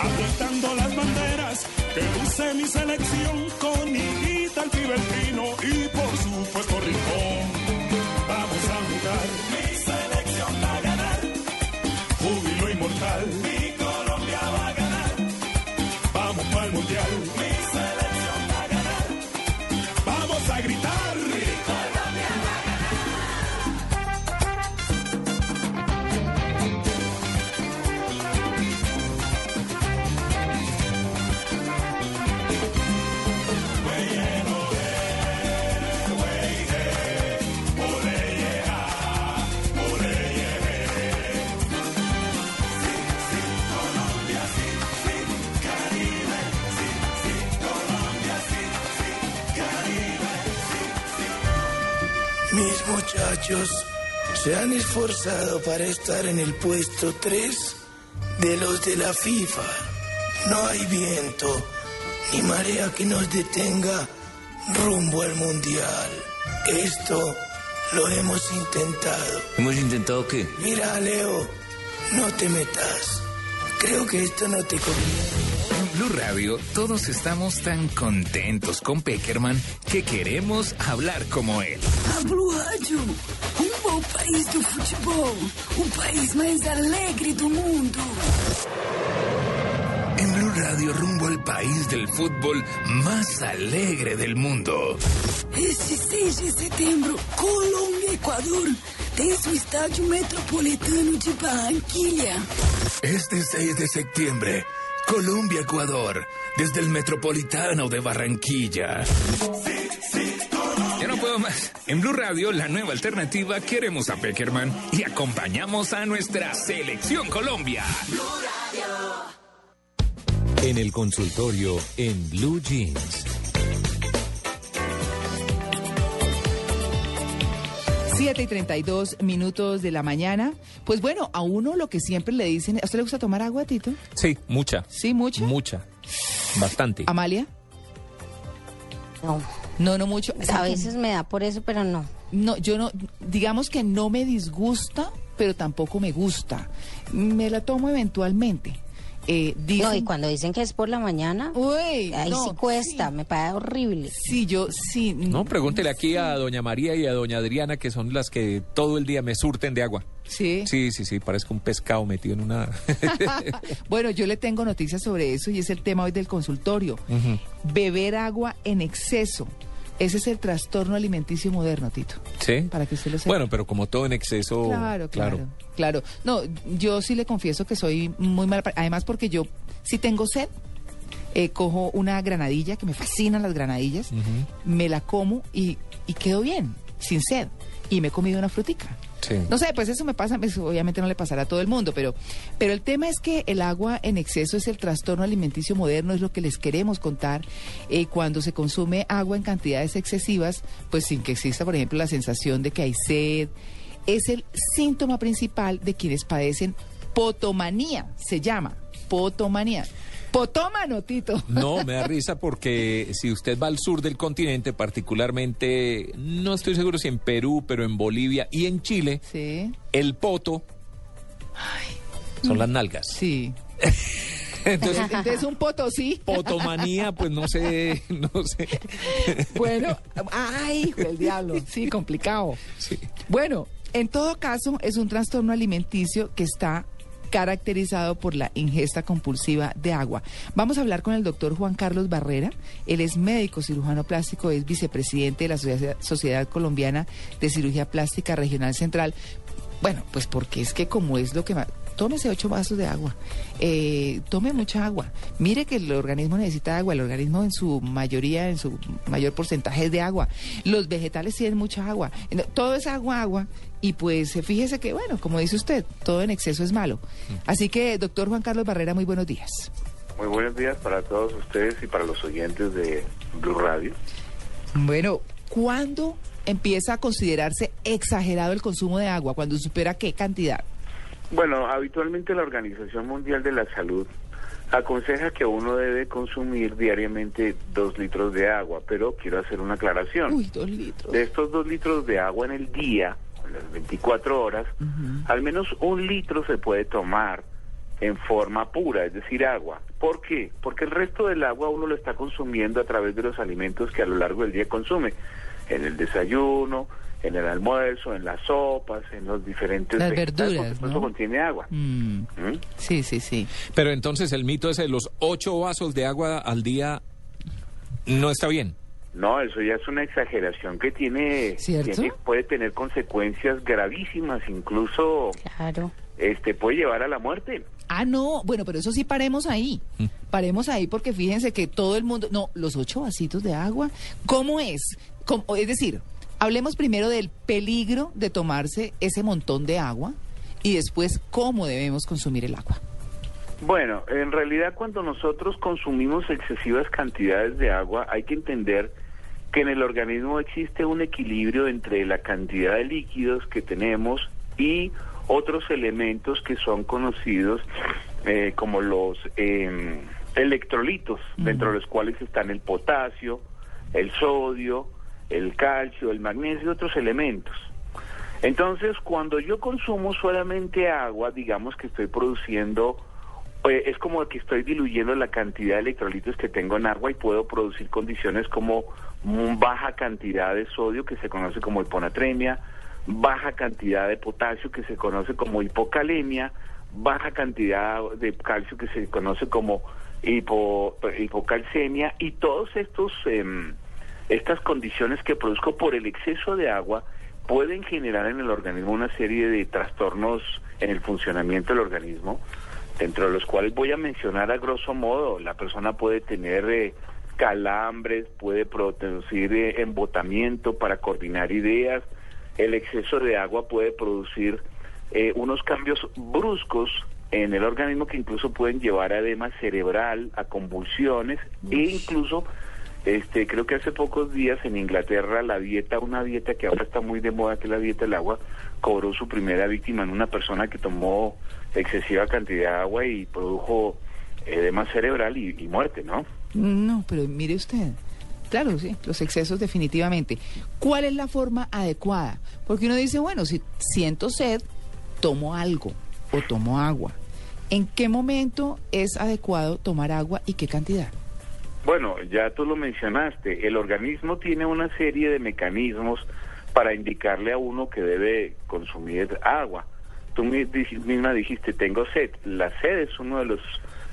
Speaker 8: Agitando las banderas que luce mi selección con Higuita, el Pibertino y por supuesto Rincón. Vamos a jugar.
Speaker 9: Mi selección va a ganar. Júbilo inmortal. Muchachos se han esforzado para estar en el puesto 3 de los de la FIFA. No hay viento ni marea que nos detenga rumbo al Mundial. Esto lo hemos intentado.
Speaker 10: ¿Hemos intentado qué?
Speaker 9: Mira, Leo, no te metas. Creo que esto no te conviene.
Speaker 11: En Blue Radio, todos estamos tan contentos con Peckerman que queremos hablar como él.
Speaker 12: A Blue Radio, um bom país do futebol, o país mais alegre do mundo.
Speaker 11: En Blue Radio, rumbo al país del fútbol más alegre del mundo.
Speaker 12: Este 6 de setembro, Colômbia e tem seu estádio metropolitano de Barranquilla.
Speaker 11: Este 6 de septiembre, Colombia, Ecuador, desde el Metropolitano de Barranquilla. Ya no puedo más. En Blue Radio, la nueva alternativa, queremos a Peckerman y acompañamos a nuestra selección Colombia.
Speaker 3: En el consultorio en Blue Jeans.
Speaker 4: 7 y 32 minutos de la mañana. Pues bueno, a uno lo que siempre le dicen. ¿A usted le gusta tomar agua, Tito?
Speaker 5: Sí, mucha.
Speaker 4: Sí, mucha.
Speaker 5: Mucha. Bastante.
Speaker 4: ¿Amalia?
Speaker 6: No.
Speaker 4: No, no mucho.
Speaker 6: A veces me da por eso, pero no.
Speaker 4: No, yo no, digamos que no me disgusta, pero tampoco me gusta. Me la tomo eventualmente. Eh, dicen-
Speaker 6: No, y cuando dicen que es por la mañana,
Speaker 4: Uy,
Speaker 6: ahí
Speaker 4: no,
Speaker 6: sí cuesta, me parece horrible.
Speaker 4: Sí, yo sí.
Speaker 5: No, pregúntele aquí a doña María y a doña Adriana, que son las que todo el día me surten de agua.
Speaker 4: Sí.
Speaker 5: Sí, sí, sí, parezco un pescado metido en una...
Speaker 4: bueno, yo le tengo noticias sobre eso y es el tema hoy del consultorio. Beber agua en exceso. Ese es el trastorno alimenticio moderno, Tito.
Speaker 5: ¿Sí?
Speaker 4: Para que usted lo sepa.
Speaker 5: Bueno, pero como todo en exceso...
Speaker 4: Claro, claro, claro. No, yo sí le confieso que soy muy mal. Además, porque yo, si tengo sed, eh, cojo una granadilla, que me fascinan las granadillas, me la como y, y quedo bien, sin sed. Y me he comido una frutica. No sé, pues eso me pasa, pues, obviamente no le pasará a todo el mundo, pero, pero el tema es que el agua en exceso es el trastorno alimenticio moderno, es lo que les queremos contar. Eh, cuando se consume agua en cantidades excesivas, pues sin que exista, por ejemplo, la sensación de que hay sed, es el síntoma principal de quienes padecen potomanía, se llama potomanía. Potómano, Tito.
Speaker 5: No, me da risa porque si usted va al sur del continente, particularmente, no estoy seguro si en Perú, pero en Bolivia y en Chile,
Speaker 4: Sí.
Speaker 5: el poto son las nalgas.
Speaker 4: Sí.
Speaker 5: Entonces,
Speaker 4: Entonces un potosí.
Speaker 5: potomanía, pues no sé, no sé.
Speaker 4: Bueno, ay, hijo del diablo. Sí, complicado.
Speaker 5: Sí.
Speaker 4: Bueno, en todo caso, es un trastorno alimenticio que está caracterizado por la ingesta compulsiva de agua. Vamos a hablar con el doctor Juan Carlos Barrera. Él es médico cirujano plástico, es vicepresidente de la Sociedad, Colombiana de Cirugía Plástica Regional Central. Bueno, pues porque es que como es lo que más... Tómese ocho vasos de agua. Eh, tome mucha agua. Mire que el organismo necesita agua. El organismo en su mayoría, en su mayor porcentaje es de agua. Los vegetales tienen mucha agua. Todo es agua, agua. Y pues eh, fíjese que, bueno, como dice usted, todo en exceso es malo. Así que, doctor Juan Carlos Barrera, muy buenos días.
Speaker 13: Muy buenos días para todos ustedes y para los oyentes de Blue Radio.
Speaker 4: Bueno, ¿cuándo empieza a considerarse exagerado el consumo de agua? ¿Cuando supera qué cantidad?
Speaker 13: Bueno, habitualmente la Organización Mundial de la Salud aconseja que uno debe consumir diariamente dos litros de agua, pero quiero hacer una aclaración.
Speaker 4: Uy, dos litros.
Speaker 13: De estos dos litros de agua en el día, las 24 horas, al menos un litro se puede tomar en forma pura, es decir, agua. ¿Por qué? Porque el resto del agua uno lo está consumiendo a través de los alimentos que a lo largo del día consume, en el desayuno, en el almuerzo, en las sopas, en los diferentes
Speaker 4: Las verduras,
Speaker 13: eso contiene agua.
Speaker 4: Mm,
Speaker 13: ¿Mm?
Speaker 4: sí, sí, sí.
Speaker 5: Pero entonces el mito ese de los ocho vasos de agua al día no está bien.
Speaker 13: No, eso ya es una exageración que tiene,
Speaker 4: ¿Cierto?
Speaker 13: tiene- puede tener consecuencias gravísimas, incluso
Speaker 6: Claro.
Speaker 13: este puede llevar a la muerte.
Speaker 4: Ah, no, bueno, pero eso sí paremos ahí. Paremos ahí porque fíjense que todo el mundo, no, los ocho vasitos de agua, ¿cómo es? ¿Cómo- es decir, hablemos primero del peligro de tomarse ese montón de agua y después cómo debemos consumir el agua.
Speaker 13: Bueno, en realidad cuando nosotros consumimos excesivas cantidades de agua hay que entender que en el organismo existe un equilibrio entre la cantidad de líquidos que tenemos y otros elementos que son conocidos eh, como los em, electrolitos, dentro de los cuales están el potasio, el sodio, el calcio, el magnesio y otros elementos. Entonces, cuando yo consumo solamente agua, digamos que estoy produciendo, es como que estoy diluyendo la cantidad de electrolitos que tengo en agua y puedo producir condiciones como baja cantidad de sodio, que se conoce como hiponatremia, baja cantidad de potasio, que se conoce como hipocalemia, baja cantidad de calcio, que se conoce como hipo, hipocalcemia, y todos estos... em, estas condiciones que produzco por el exceso de agua pueden generar en el organismo una serie de trastornos en el funcionamiento del organismo, dentro de los cuales voy a mencionar a grosso modo, la persona puede tener eh, calambres, puede producir eh, embotamiento para coordinar ideas, el exceso de agua puede producir eh, unos cambios bruscos en el organismo que incluso pueden llevar a edema cerebral, a convulsiones e incluso este, creo que hace pocos días en Inglaterra la dieta, una dieta que ahora está muy de moda, que es la dieta del agua, cobró su primera víctima en una persona que tomó excesiva cantidad de agua y produjo edema cerebral y, y muerte, ¿no?
Speaker 4: No, pero mire usted. Claro, sí, los excesos definitivamente. ¿Cuál es la forma adecuada? Porque uno dice, bueno, si siento sed, tomo algo o tomo agua. ¿En qué momento es adecuado tomar agua y qué cantidad?
Speaker 13: Bueno, ya tú lo mencionaste, el organismo tiene una serie de mecanismos para indicarle a uno que debe consumir agua. Tú misma dijiste, tengo sed. La sed es uno de los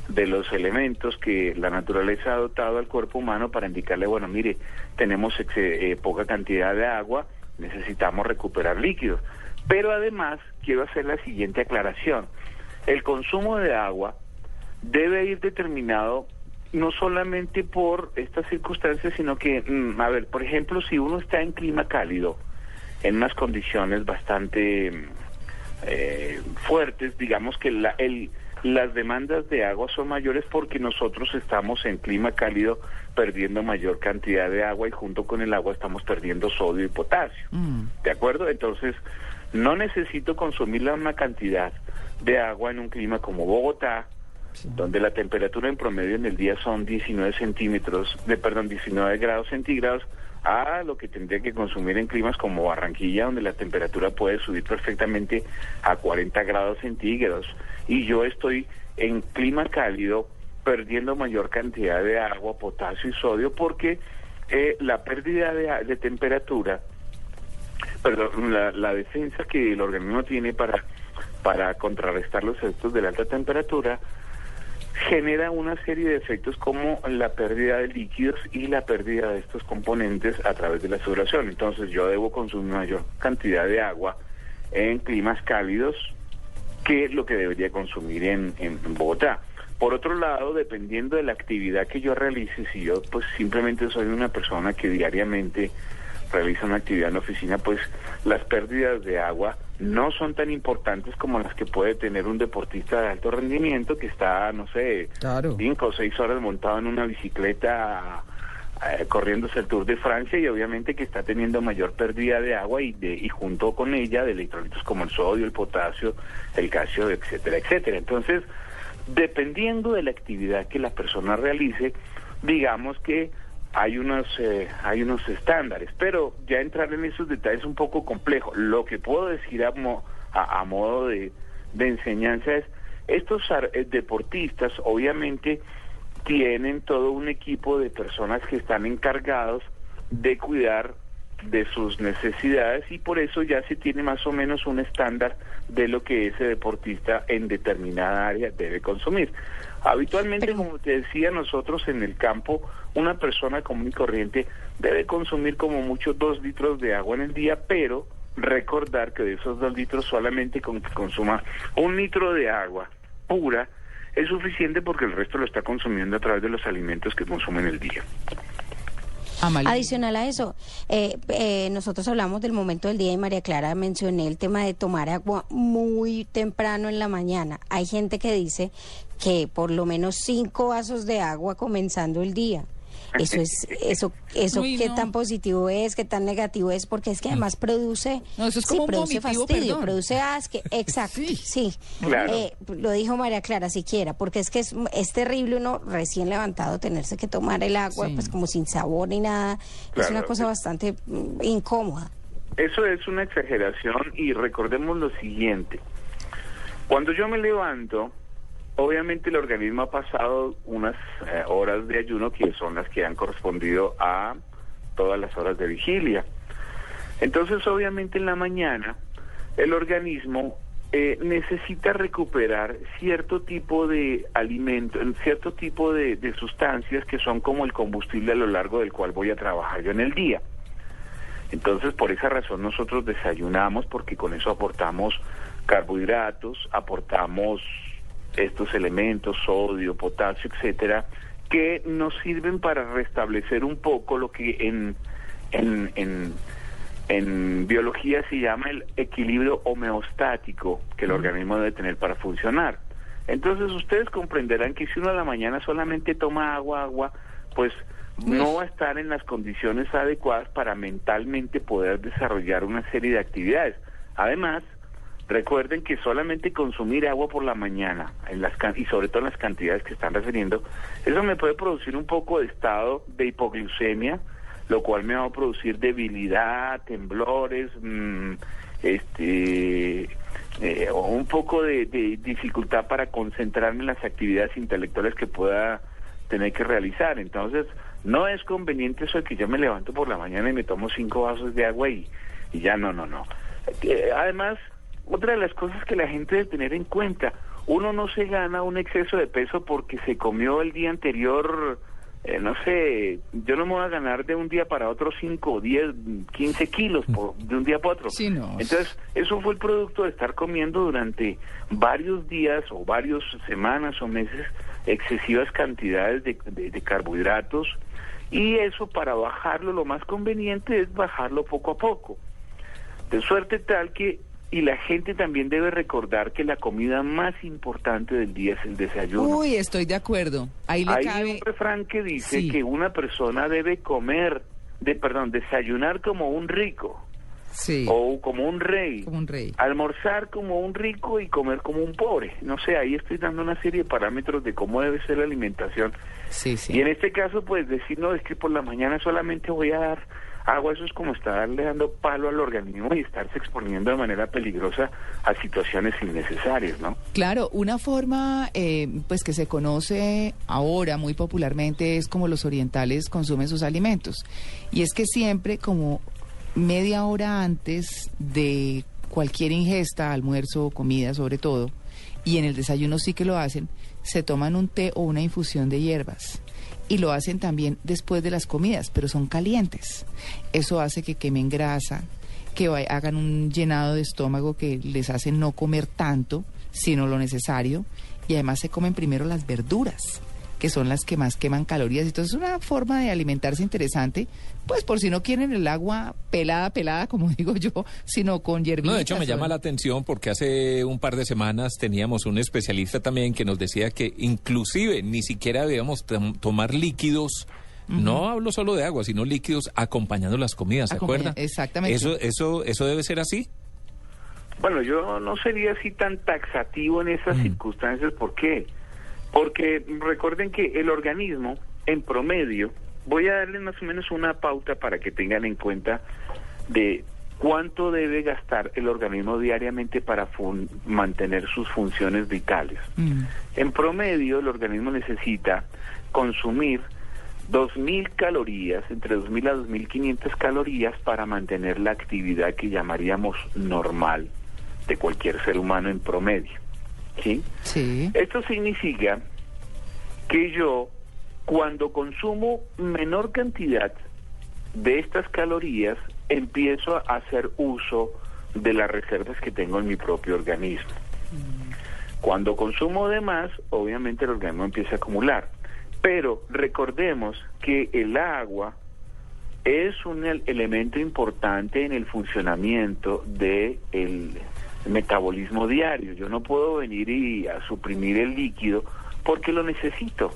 Speaker 13: de los elementos que la naturaleza ha dotado al cuerpo humano para indicarle, bueno, mire, tenemos eh, poca cantidad de agua, necesitamos recuperar líquidos. Pero además, quiero hacer la siguiente aclaración. El consumo de agua debe ir determinado no solamente por estas circunstancias, sino que, mm, a ver, por ejemplo, si uno está en clima cálido, en unas condiciones bastante mm, eh, fuertes, digamos que la, el, las demandas de agua son mayores porque nosotros estamos en clima cálido perdiendo mayor cantidad de agua y junto con el agua estamos perdiendo sodio y potasio. ¿De acuerdo? Entonces, no necesito consumir la misma cantidad de agua en un clima como Bogotá, donde la temperatura en promedio en el día son 19 centímetros, de perdón, 19 grados centígrados, a lo que tendría que consumir en climas como Barranquilla, donde la temperatura puede subir perfectamente a 40 grados centígrados. Y yo estoy en clima cálido perdiendo mayor cantidad de agua, potasio y sodio, porque eh, la pérdida de, de temperatura perdón, la, la defensa que el organismo tiene para, para contrarrestar los efectos de la alta temperatura genera una serie de efectos como la pérdida de líquidos y la pérdida de estos componentes a través de la sudoración. Entonces yo debo consumir mayor cantidad de agua en climas cálidos que lo que debería consumir en, en- Bogotá. Por otro lado, dependiendo de la actividad que yo realice, si yo pues simplemente soy una persona que diariamente realiza una actividad en la oficina, pues las pérdidas de agua no son tan importantes como las que puede tener un deportista de alto rendimiento que está, no sé, cinco o seis horas montado en una bicicleta eh, corriéndose el Tour de Francia y obviamente que está teniendo mayor pérdida de agua y, de, y junto con ella de electrolitos como el sodio, el potasio, el calcio, etcétera, etcétera. Entonces, dependiendo de la actividad que la persona realice, digamos que hay unos eh, hay unos estándares, pero ya entrar en esos detalles es un poco complejo. Lo que puedo decir a, mo- a- a modo de, de enseñanza es, estos eh, deportistas obviamente tienen todo un equipo de personas que están encargados de cuidar de sus necesidades y por eso ya se tiene más o menos un estándar de lo que ese deportista en determinada área debe consumir. Habitualmente, como te decía, nosotros en el campo, una persona común y corriente debe consumir como mucho dos litros de agua en el día, pero recordar que de esos dos litros solamente con que consuma un litro de agua pura es suficiente porque el resto lo está consumiendo a través de los alimentos que consume en el día.
Speaker 6: Adicional a eso, eh, eh, nosotros hablamos del momento del día y María Clara mencioné el tema de tomar agua muy temprano en la mañana. Hay gente que dice que por lo menos cinco vasos de agua comenzando el día. Eso es, eso, eso
Speaker 4: Uy,
Speaker 6: qué
Speaker 4: no.
Speaker 6: tan positivo es, qué tan negativo es, porque es que además produce,
Speaker 4: No, eso es
Speaker 6: sí,
Speaker 4: como un
Speaker 6: produce
Speaker 4: vomitivo,
Speaker 6: fastidio,
Speaker 4: perdón.
Speaker 6: produce asque, exacto, sí.
Speaker 13: Claro.
Speaker 6: Eh, lo dijo María Clara siquiera, porque es que es, es terrible uno recién levantado tenerse que tomar el agua,
Speaker 4: Sí.
Speaker 6: pues como sin sabor ni nada, es una cosa bastante mm, incómoda.
Speaker 13: Eso es una exageración y recordemos lo siguiente. Cuando yo me levanto, obviamente el organismo ha pasado unas eh, horas de ayuno que son las que han correspondido a todas las horas de vigilia. Entonces, obviamente en la mañana, el organismo eh, necesita recuperar cierto tipo de alimento, cierto tipo de, de sustancias que son como el combustible a lo largo del cual voy a trabajar yo en el día. Entonces, por esa razón nosotros desayunamos porque con eso aportamos carbohidratos, aportamos estos elementos, sodio, potasio, etcétera, que nos sirven para restablecer un poco lo que en, en, en, en biología se llama el equilibrio homeostático que el organismo debe tener para funcionar. Entonces ustedes comprenderán que si uno a la mañana solamente toma agua, agua, pues no va a estar en las condiciones adecuadas para mentalmente poder desarrollar una serie de actividades. Además, recuerden que solamente consumir agua por la mañana, en las y sobre todo en las cantidades que están refiriendo, eso me puede producir un poco de estado de hipoglucemia, lo cual me va a producir debilidad, temblores, mm, este, eh, o un poco de, de dificultad para concentrarme en las actividades intelectuales que pueda tener que realizar. Entonces, no es conveniente eso de que yo me levanto por la mañana y me tomo cinco vasos de agua y, y ya no, no, no. Eh, además, otra de las cosas que la gente debe tener en cuenta, uno no se gana un exceso de peso porque se comió el día anterior, eh, no sé, yo no me voy a ganar de un día para otro 5, 10, 15 kilos por, de un día para otro.
Speaker 4: Sí, no.
Speaker 13: Entonces, eso fue el producto de estar comiendo durante varios días o varias semanas o meses excesivas cantidades de, de- de carbohidratos y eso para bajarlo lo más conveniente es bajarlo poco a poco. De suerte tal que, y la gente también debe recordar que la comida más importante del día es el desayuno.
Speaker 4: Uy, estoy de acuerdo. Ahí le
Speaker 13: Hay
Speaker 4: cabe.
Speaker 13: un refrán que dice
Speaker 4: Sí.
Speaker 13: que una persona debe comer, de perdón, desayunar como un rico
Speaker 4: Sí,
Speaker 13: o como un rey,
Speaker 4: como un rey.
Speaker 13: almorzar como un rico y comer como un pobre. No sé, ahí estoy dando una serie de parámetros de cómo debe ser la alimentación.
Speaker 4: Sí, sí.
Speaker 13: Y en este caso, pues decir, no, es que por la mañana solamente voy a dar agua, eso es como estarle dando palo al organismo y estarse exponiendo de manera peligrosa a situaciones innecesarias, ¿no?
Speaker 4: Claro, una forma eh, pues que se conoce ahora muy popularmente es como los orientales consumen sus alimentos. Y es que siempre como media hora antes de cualquier ingesta, almuerzo, comida sobre todo, y en el desayuno sí que lo hacen, se toman un té o una infusión de hierbas. Y lo hacen también después de las comidas, pero son calientes. Eso hace que quemen grasa, que hagan un llenado de estómago que les hace no comer tanto, sino lo necesario, y además se comen primero las verduras, que son las que más queman calorías. Entonces es una forma de alimentarse interesante, pues por si no quieren el agua pelada, pelada, como digo yo, sino con hierbitas.
Speaker 5: No, de hecho me llama la atención porque hace un par de semanas teníamos un especialista también que nos decía que inclusive ni siquiera debíamos tom- tomar líquidos. No hablo solo de agua, sino líquidos acompañando las comidas, ¿se acuerda?
Speaker 4: exactamente.
Speaker 5: Eso, eso, eso debe ser así.
Speaker 13: Bueno, yo no sería así tan taxativo en esas circunstancias. ¿Por qué? Porque recuerden que el organismo, en promedio, voy a darles más o menos una pauta para que tengan en cuenta de cuánto debe gastar el organismo diariamente para fun- mantener sus funciones vitales.
Speaker 4: Mm.
Speaker 13: En promedio, el organismo necesita consumir 2.000 calorías, entre 2.000 a 2.500 calorías para mantener la actividad que llamaríamos normal de cualquier ser humano en promedio. ¿Sí?
Speaker 4: Sí.
Speaker 13: Esto significa que yo, cuando consumo menor cantidad de estas calorías, empiezo a hacer uso de las reservas que tengo en mi propio organismo. Cuando consumo de más, obviamente el organismo empieza a acumular. Pero recordemos que el agua es un el- elemento importante en el funcionamiento del metabolismo diario. Yo no puedo venir y a suprimir el líquido porque lo necesito.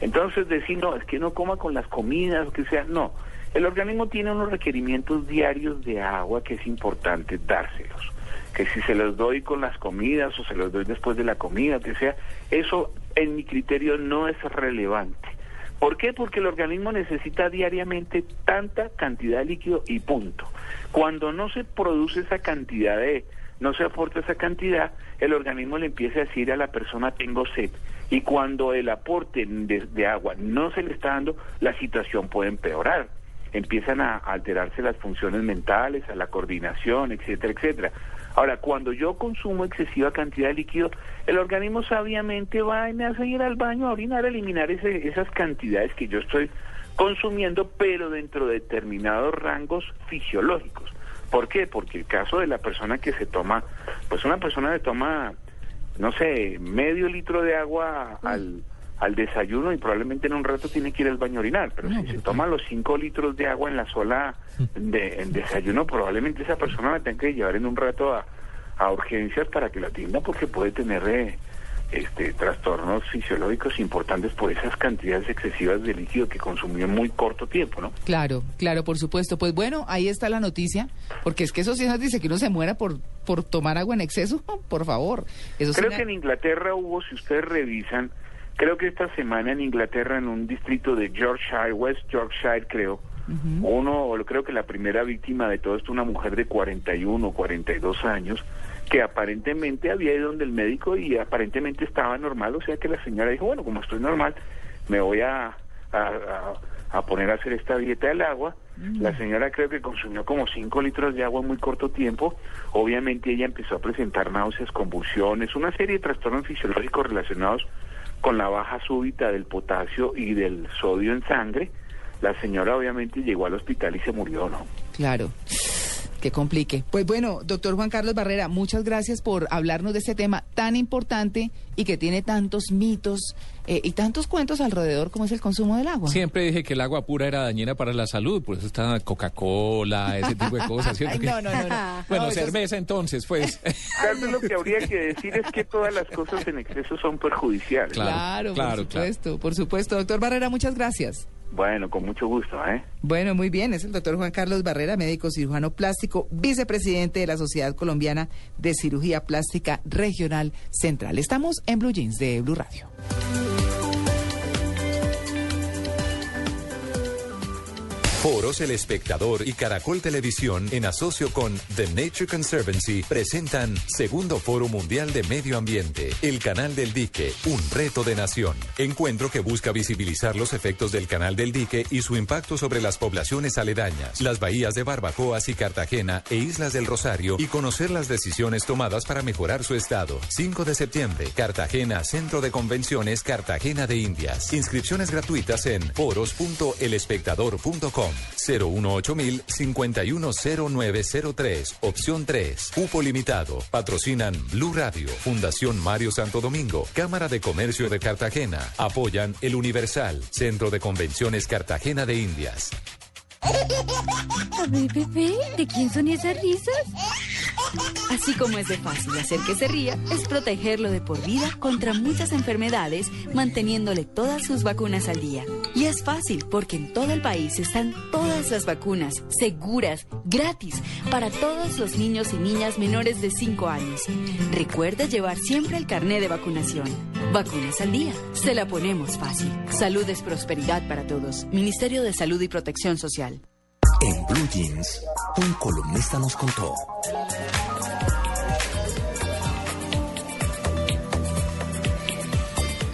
Speaker 13: Entonces decir, no, es que no coma con las comidas, que sea, no. El organismo tiene unos requerimientos diarios de agua que es importante dárselos. Que si se los doy con las comidas o se los doy después de la comida, que sea, eso en mi criterio no es relevante. ¿Por qué? Porque el organismo necesita diariamente tanta cantidad de líquido y punto. Cuando no se produce esa cantidad de, no se aporta esa cantidad, el organismo le empieza a decir a la persona tengo sed. Y cuando el aporte de, agua no se le está dando, la situación puede empeorar. Empiezan a alterarse las funciones mentales, a la coordinación, etcétera, etcétera. Ahora, cuando yo consumo excesiva cantidad de líquido, el organismo sabiamente va hace ir al baño a orinar, a eliminar ese- esas cantidades que yo estoy consumiendo, pero dentro de determinados rangos fisiológicos. ¿Por qué? Porque el caso de la persona que se toma, pues una persona que toma, no sé, medio litro de agua al, al desayuno y probablemente en un rato tiene que ir al baño a orinar, pero si se toma los cinco litros de agua en la sola de, en desayuno, probablemente esa persona la tenga que llevar en un rato a, a urgencias para que la atienda porque puede tener eh, este, trastornos fisiológicos importantes por esas cantidades excesivas de líquido que consumió en muy corto tiempo, ¿no?
Speaker 4: Claro, claro, por supuesto. Pues bueno, ahí está la noticia, porque es que eso sí nos dice que uno se muera por, por tomar agua en exceso, por favor. Eso
Speaker 13: Creo que en Inglaterra hubo, si ustedes revisan, creo que esta semana en Inglaterra, en un distrito de Yorkshire, West Yorkshire, creo, uno, o creo que la primera víctima de todo esto, una mujer de 41 o 42 años, que aparentemente había ido donde el médico y aparentemente estaba normal, o sea que la señora dijo, bueno, como estoy normal, me voy a, a, poner a hacer esta dieta del agua. La señora creo que consumió como 5 litros de agua en muy corto tiempo. Obviamente ella empezó a presentar náuseas, convulsiones, una serie de trastornos fisiológicos relacionados con la baja súbita del potasio y del sodio en sangre. La señora obviamente llegó al hospital y se murió, ¿no?
Speaker 4: Claro. Que complique. Pues bueno, doctor Juan Carlos Barrera, muchas gracias por hablarnos de este tema tan importante y que tiene tantos mitos eh, y tantos cuentos alrededor como es el consumo del agua.
Speaker 5: Siempre dije que el agua pura era dañina para la salud, por eso está Coca-Cola, ese tipo de cosas, ¿cierto?
Speaker 4: Ay,
Speaker 5: que-
Speaker 4: no, no, no, no.
Speaker 5: Bueno,
Speaker 4: No, eso es-
Speaker 5: cerveza entonces, pues.
Speaker 13: Tal vez lo que habría que decir es que todas las cosas en exceso son perjudiciales.
Speaker 4: Claro,
Speaker 5: claro,
Speaker 4: por supuesto, por supuesto. Doctor Barrera, muchas gracias.
Speaker 13: Bueno, con mucho gusto, ¿eh?
Speaker 4: Bueno, muy bien, es el doctor Juan Carlos Barrera, médico cirujano plástico, vicepresidente de la Sociedad Colombiana de Cirugía Plástica Regional Central. Estamos en Blue Jeans de Blue Radio.
Speaker 10: Foros El Espectador y Caracol Televisión, en asocio con The Nature Conservancy, presentan Segundo Foro Mundial de Medio Ambiente, el Canal del Dique, un reto de nación. Encuentro que busca visibilizar los efectos del Canal del Dique y su impacto sobre las poblaciones aledañas, las bahías de Barbacoas y Cartagena e Islas del Rosario y conocer las decisiones tomadas para mejorar su estado. 5 de septiembre, Cartagena, Centro de Convenciones Cartagena de Indias. Inscripciones gratuitas en foros.elespectador.com 018 510903 opción 3 cupo limitado. Patrocinan Blue Radio Fundación Mario Santo Domingo Cámara de Comercio de Cartagena. Apoyan El Universal Centro de Convenciones Cartagena de Indias.
Speaker 14: A ver, bebé, ¿de quién son esas risas? Así como es de fácil hacer que se ría, es protegerlo de por vida contra muchas enfermedades, manteniéndole todas sus vacunas al día. Y es fácil porque en todo el país están todas las vacunas, seguras, gratis, para todos los niños y niñas menores de 5 años. Recuerda llevar siempre el carné de vacunación. Vacunas al día, se la ponemos fácil. Salud es prosperidad para todos. Ministerio de Salud y Protección Social.
Speaker 3: En Blue Jeans, un columnista nos contó.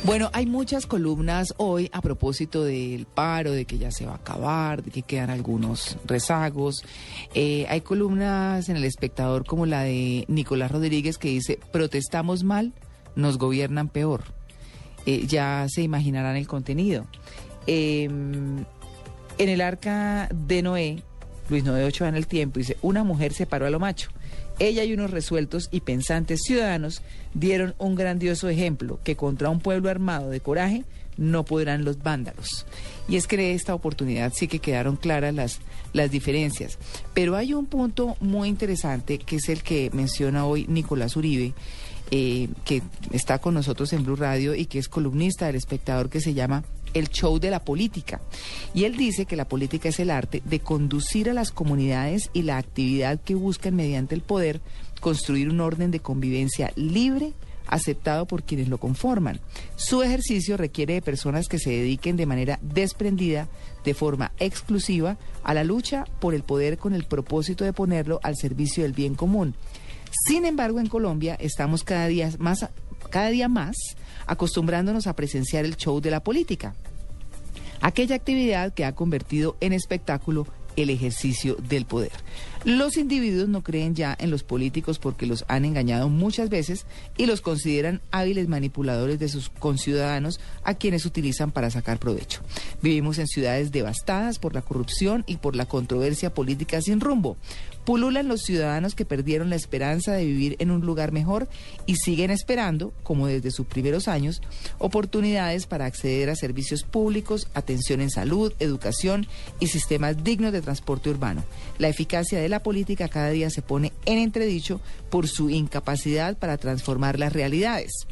Speaker 4: Bueno, hay muchas columnas hoy a propósito del paro, de que ya se va a acabar, de que quedan algunos rezagos. Eh, hay columnas en El Espectador como la de Nicolás Rodríguez que dice, protestamos mal, nos gobiernan peor. Eh, ya se imaginarán el contenido. Eh, en el arca de Noé, Luis Noé Ochoa en el tiempo, dice, una mujer se paró a lo macho. Ella y unos resueltos y pensantes ciudadanos dieron un grandioso ejemplo que contra un pueblo armado de coraje no podrán los vándalos. Y es que en esta oportunidad sí que quedaron claras las, las diferencias. Pero hay un punto muy interesante que es el que menciona hoy Nicolás Uribe, eh, que está con nosotros en Blue Radio y que es columnista del espectador que se llama el show de la política. Y él dice que la política es el arte de conducir a las comunidades y la actividad que buscan mediante el poder construir un orden de convivencia libre, aceptado por quienes lo conforman. Su ejercicio requiere de personas que se dediquen de manera desprendida, de forma exclusiva, a la lucha por el poder con el propósito de ponerlo al servicio del bien común. Sin embargo, en Colombia estamos cada día más, cada día más acostumbrándonos a presenciar el show de la política, aquella actividad que ha convertido en espectáculo el ejercicio del poder. Los individuos no creen ya en los políticos porque los han engañado muchas veces y los consideran hábiles manipuladores de sus conciudadanos a quienes utilizan para sacar provecho. Vivimos en ciudades devastadas por la corrupción y por la controversia política sin rumbo. Pululan los ciudadanos que perdieron la esperanza de vivir en un lugar mejor y siguen esperando, como desde sus primeros años, oportunidades para acceder a servicios públicos, atención en salud, educación y sistemas dignos de transporte urbano. La eficacia de la política cada día se pone en entredicho por su incapacidad para transformar las realidades.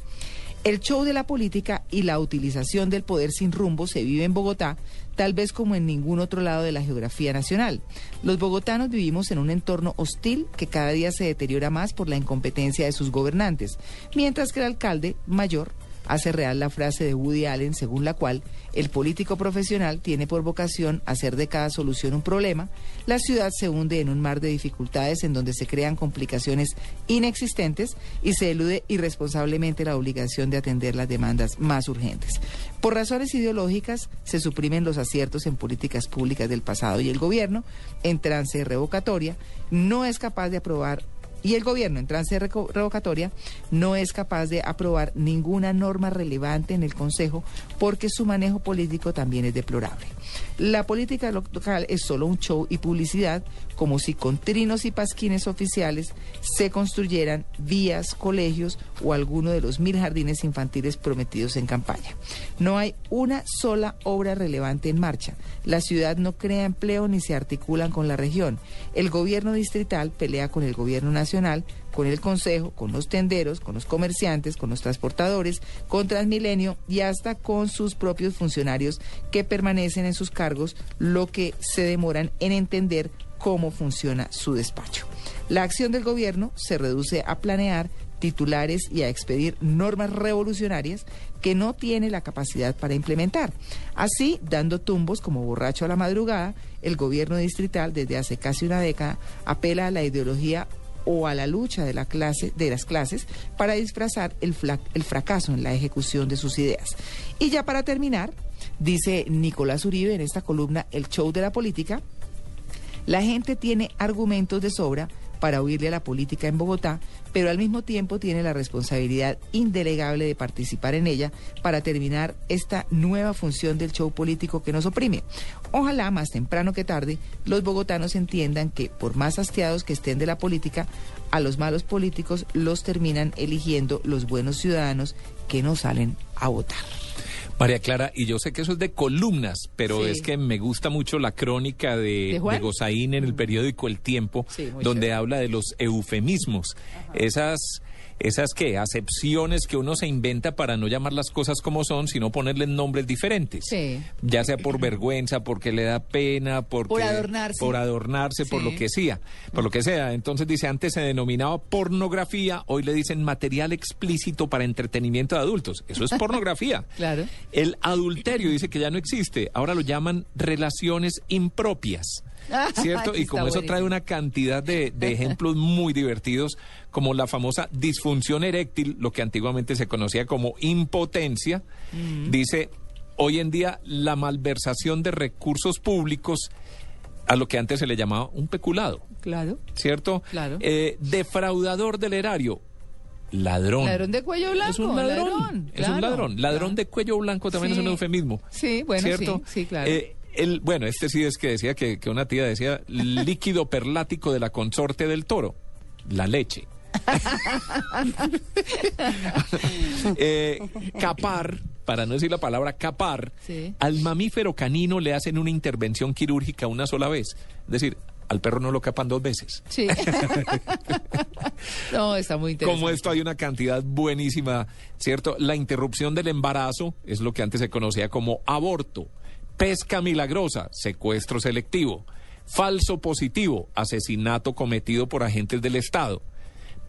Speaker 4: El show de la política y la utilización del poder sin rumbo se vive en Bogotá, tal vez como en ningún otro lado de la geografía nacional. Los bogotanos vivimos en un entorno hostil que cada día se deteriora más por la incompetencia de sus gobernantes, mientras que el alcalde mayor hace real la frase de Woody Allen según la cual el político profesional tiene por vocación hacer de cada solución un problema, la ciudad se hunde en un mar de dificultades en donde se crean complicaciones inexistentes y se elude irresponsablemente la obligación de atender las demandas más urgentes. Por razones ideológicas se suprimen los aciertos en políticas públicas del pasado y el gobierno, en trance revocatoria, no es capaz de aprobar y el gobierno en trance revocatoria no es capaz de aprobar ninguna norma relevante en el Consejo porque su manejo político también es deplorable. La política local es solo un show y publicidad, como si con trinos y pasquines oficiales se construyeran vías, colegios o alguno de los mil jardines infantiles prometidos en campaña. No hay una sola obra relevante en marcha. La ciudad no crea empleo ni se articulan con la región. El gobierno distrital pelea con el gobierno nacional con el Consejo, con los tenderos, con los comerciantes, con los transportadores, con Transmilenio y hasta con sus propios funcionarios que permanecen en sus cargos, lo que se demoran en entender cómo funciona su despacho. La acción del gobierno se reduce a planear titulares y a expedir normas revolucionarias que no tiene la capacidad para implementar. Así, dando tumbos como borracho a la madrugada, el gobierno distrital desde hace casi una década apela a la ideología o a la lucha de, la clase, de las clases para disfrazar el, el fracaso en la ejecución de sus ideas. Y ya para terminar, dice Nicolás Uribe en esta columna El show de la política, la gente tiene argumentos de sobra para huirle a la política en Bogotá, pero al mismo tiempo tiene la responsabilidad indelegable de participar en ella para terminar esta nueva función del show político que nos oprime. Ojalá más temprano que tarde los bogotanos entiendan que por más hastiados que estén de la política, a los malos políticos los terminan eligiendo los buenos ciudadanos que no salen a votar.
Speaker 5: María Clara, y yo sé que eso es de columnas, pero es que me gusta mucho la crónica de, de, Gozaín en el mm. periódico El Tiempo, donde habla de los eufemismos, esas esas que acepciones que uno se inventa para no llamar las cosas como son, sino ponerles nombres diferentes. Ya sea por vergüenza, porque le da pena, porque,
Speaker 4: por adornarse,
Speaker 5: por adornarse, por lo que sea, por lo que sea. Entonces dice, antes se denominaba pornografía, hoy le dicen material explícito para entretenimiento de adultos. Eso es pornografía.
Speaker 4: claro.
Speaker 5: El adulterio dice que ya no existe, ahora lo llaman relaciones impropias. ¿Cierto? y como eso trae una cantidad de, ejemplos muy divertidos, como la famosa disfunción eréctil, lo que antiguamente se conocía como impotencia, dice, hoy en día la malversación de recursos públicos a lo que antes se le llamaba un peculado.
Speaker 4: Claro.
Speaker 5: ¿Cierto?
Speaker 4: Claro.
Speaker 5: Eh, defraudador del erario. Ladrón.
Speaker 4: Ladrón de cuello blanco.
Speaker 5: Es un ladrón. es un ladrón. Ladrón de cuello blanco también es un eufemismo.
Speaker 4: Sí, bueno,
Speaker 5: ¿cierto?
Speaker 4: sí, claro.
Speaker 5: Eh, el, bueno, este sí es que decía que, que una tía decía líquido perlático de la consorte del toro, la leche. Eh, capar, para no decir la palabra capar, al mamífero canino le hacen una intervención quirúrgica una sola vez. Es decir, al perro no lo capan dos veces.
Speaker 4: Sí. no, está muy interesante.
Speaker 5: Como esto hay una cantidad buenísima, ¿cierto? La interrupción del embarazo es lo que antes se conocía como aborto. Pesca milagrosa, secuestro selectivo. Falso positivo, asesinato cometido por agentes del Estado.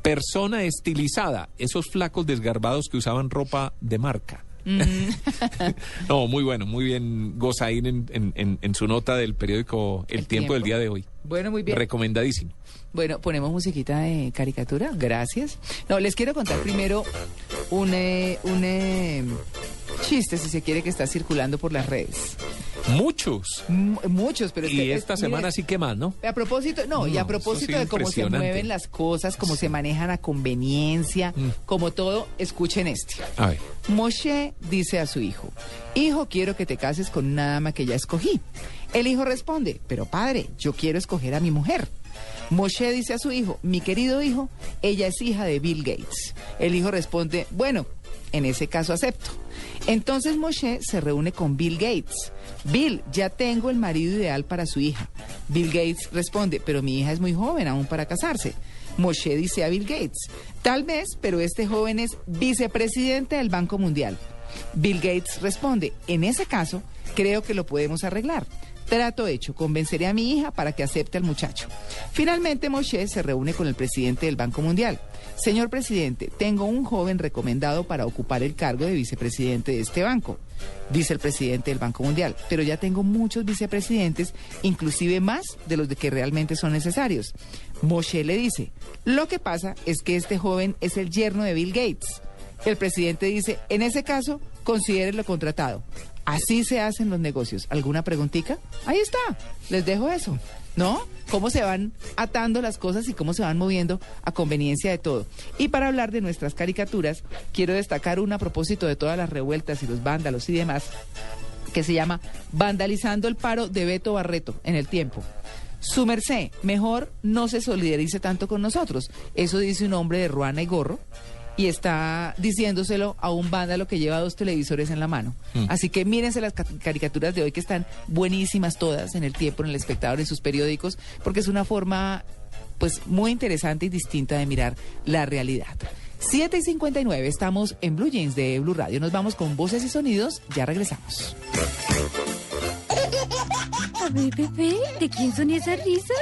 Speaker 5: Persona estilizada, esos flacos desgarbados que usaban ropa de marca. no, muy bueno, muy bien Gozaín en, en, en, su nota del periódico El, tiempo, del día de hoy.
Speaker 4: Bueno, muy bien.
Speaker 5: Recomendadísimo.
Speaker 4: Bueno, ponemos musiquita de caricatura, gracias. No, les quiero contar primero un, eh, un eh, chiste, si se quiere, que está circulando por las redes.
Speaker 5: Muchos.
Speaker 4: muchos, pero...
Speaker 5: Y esta semana sí que más, ¿no?
Speaker 4: A propósito, no, y a propósito de cómo se mueven las cosas, cómo se manejan a conveniencia, mm. como todo, escuchen este.
Speaker 5: A ver.
Speaker 4: Moshe dice a su hijo, hijo, quiero que te cases con una dama que ya escogí. El hijo responde, pero padre, yo quiero escoger a mi mujer. Moshe dice a su hijo, mi querido hijo, ella es hija de Bill Gates. El hijo responde, bueno, en ese caso acepto. Entonces Moshe se reúne con Bill Gates. Bill, ya tengo el marido ideal para su hija. Bill Gates responde, pero mi hija es muy joven aún para casarse. Moshe dice a Bill Gates, tal vez, pero este joven es vicepresidente del Banco Mundial. Bill Gates responde, en ese caso, creo que lo podemos arreglar. Trato hecho, convenceré a mi hija para que acepte al muchacho. Finalmente Moshe se reúne con el presidente del Banco Mundial. Señor presidente, tengo un joven recomendado para ocupar el cargo de vicepresidente de este banco, dice el presidente del Banco Mundial, pero ya tengo muchos vicepresidentes, inclusive más de los de que realmente son necesarios. Moshe le dice, lo que pasa es que este joven es el yerno de Bill Gates. El presidente dice, en ese caso, considérelo contratado. Así se hacen los negocios. ¿Alguna preguntita? Ahí está. Les dejo eso. ¿No? Cómo se van atando las cosas y cómo se van moviendo a conveniencia de todo. Y para hablar de nuestras caricaturas, quiero destacar una a propósito de todas las revueltas y los vándalos y demás, que se llama Vandalizando el paro de Beto Barreto en el tiempo. Su merced, mejor no se solidarice tanto con nosotros. Eso dice un hombre de ruana y gorro y está diciéndoselo a un vándalo que lleva dos televisores en la mano. Mm. Así que mírense las caricaturas de hoy que están buenísimas todas en el tiempo, en el espectador, en sus periódicos, porque es una forma pues muy interesante y distinta de mirar la realidad. 7 y 59, estamos en Blue Jeans de Blue Radio. Nos vamos con voces y sonidos, ya regresamos.
Speaker 14: Ver, bebé, ¿de quién son esas risas?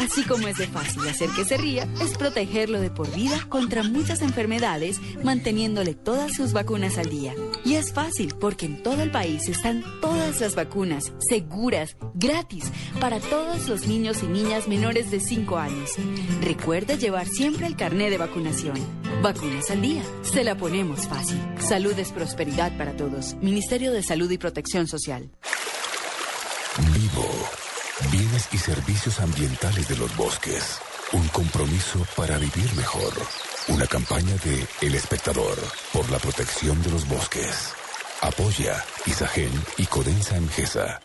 Speaker 14: Así como es de fácil hacer que se ría, es protegerlo de por vida contra muchas enfermedades, manteniéndole todas sus vacunas al día. Y es fácil porque en todo el país están todas las vacunas, seguras, gratis, para todos los niños y niñas menores de 5 años. Recuerda llevar siempre el carné de vacunación. Vacunas al día, se la ponemos fácil. Salud es prosperidad para todos. Ministerio de Salud y Protección Social.
Speaker 15: Vivo. Bienes y servicios ambientales de los bosques. Un compromiso para vivir mejor. Una campaña de El Espectador por la protección de los bosques. Apoya Isagen y Codensa Emgesa.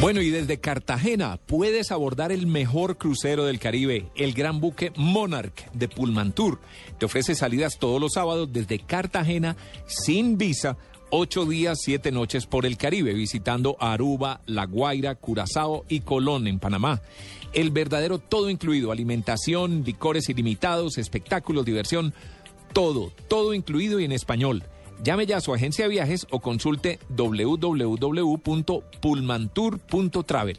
Speaker 5: Bueno, y desde Cartagena puedes abordar el mejor crucero del Caribe, el gran buque Monarch de Pullmantur. Te ofrece salidas todos los sábados desde Cartagena sin visa ocho días, siete noches por el Caribe, visitando Aruba, La Guaira, Curazao y Colón en Panamá. El verdadero todo incluido, alimentación, licores ilimitados, espectáculos, diversión, todo, todo incluido y en español. Llame ya a su agencia de viajes o consulte www.pulmantour.travel.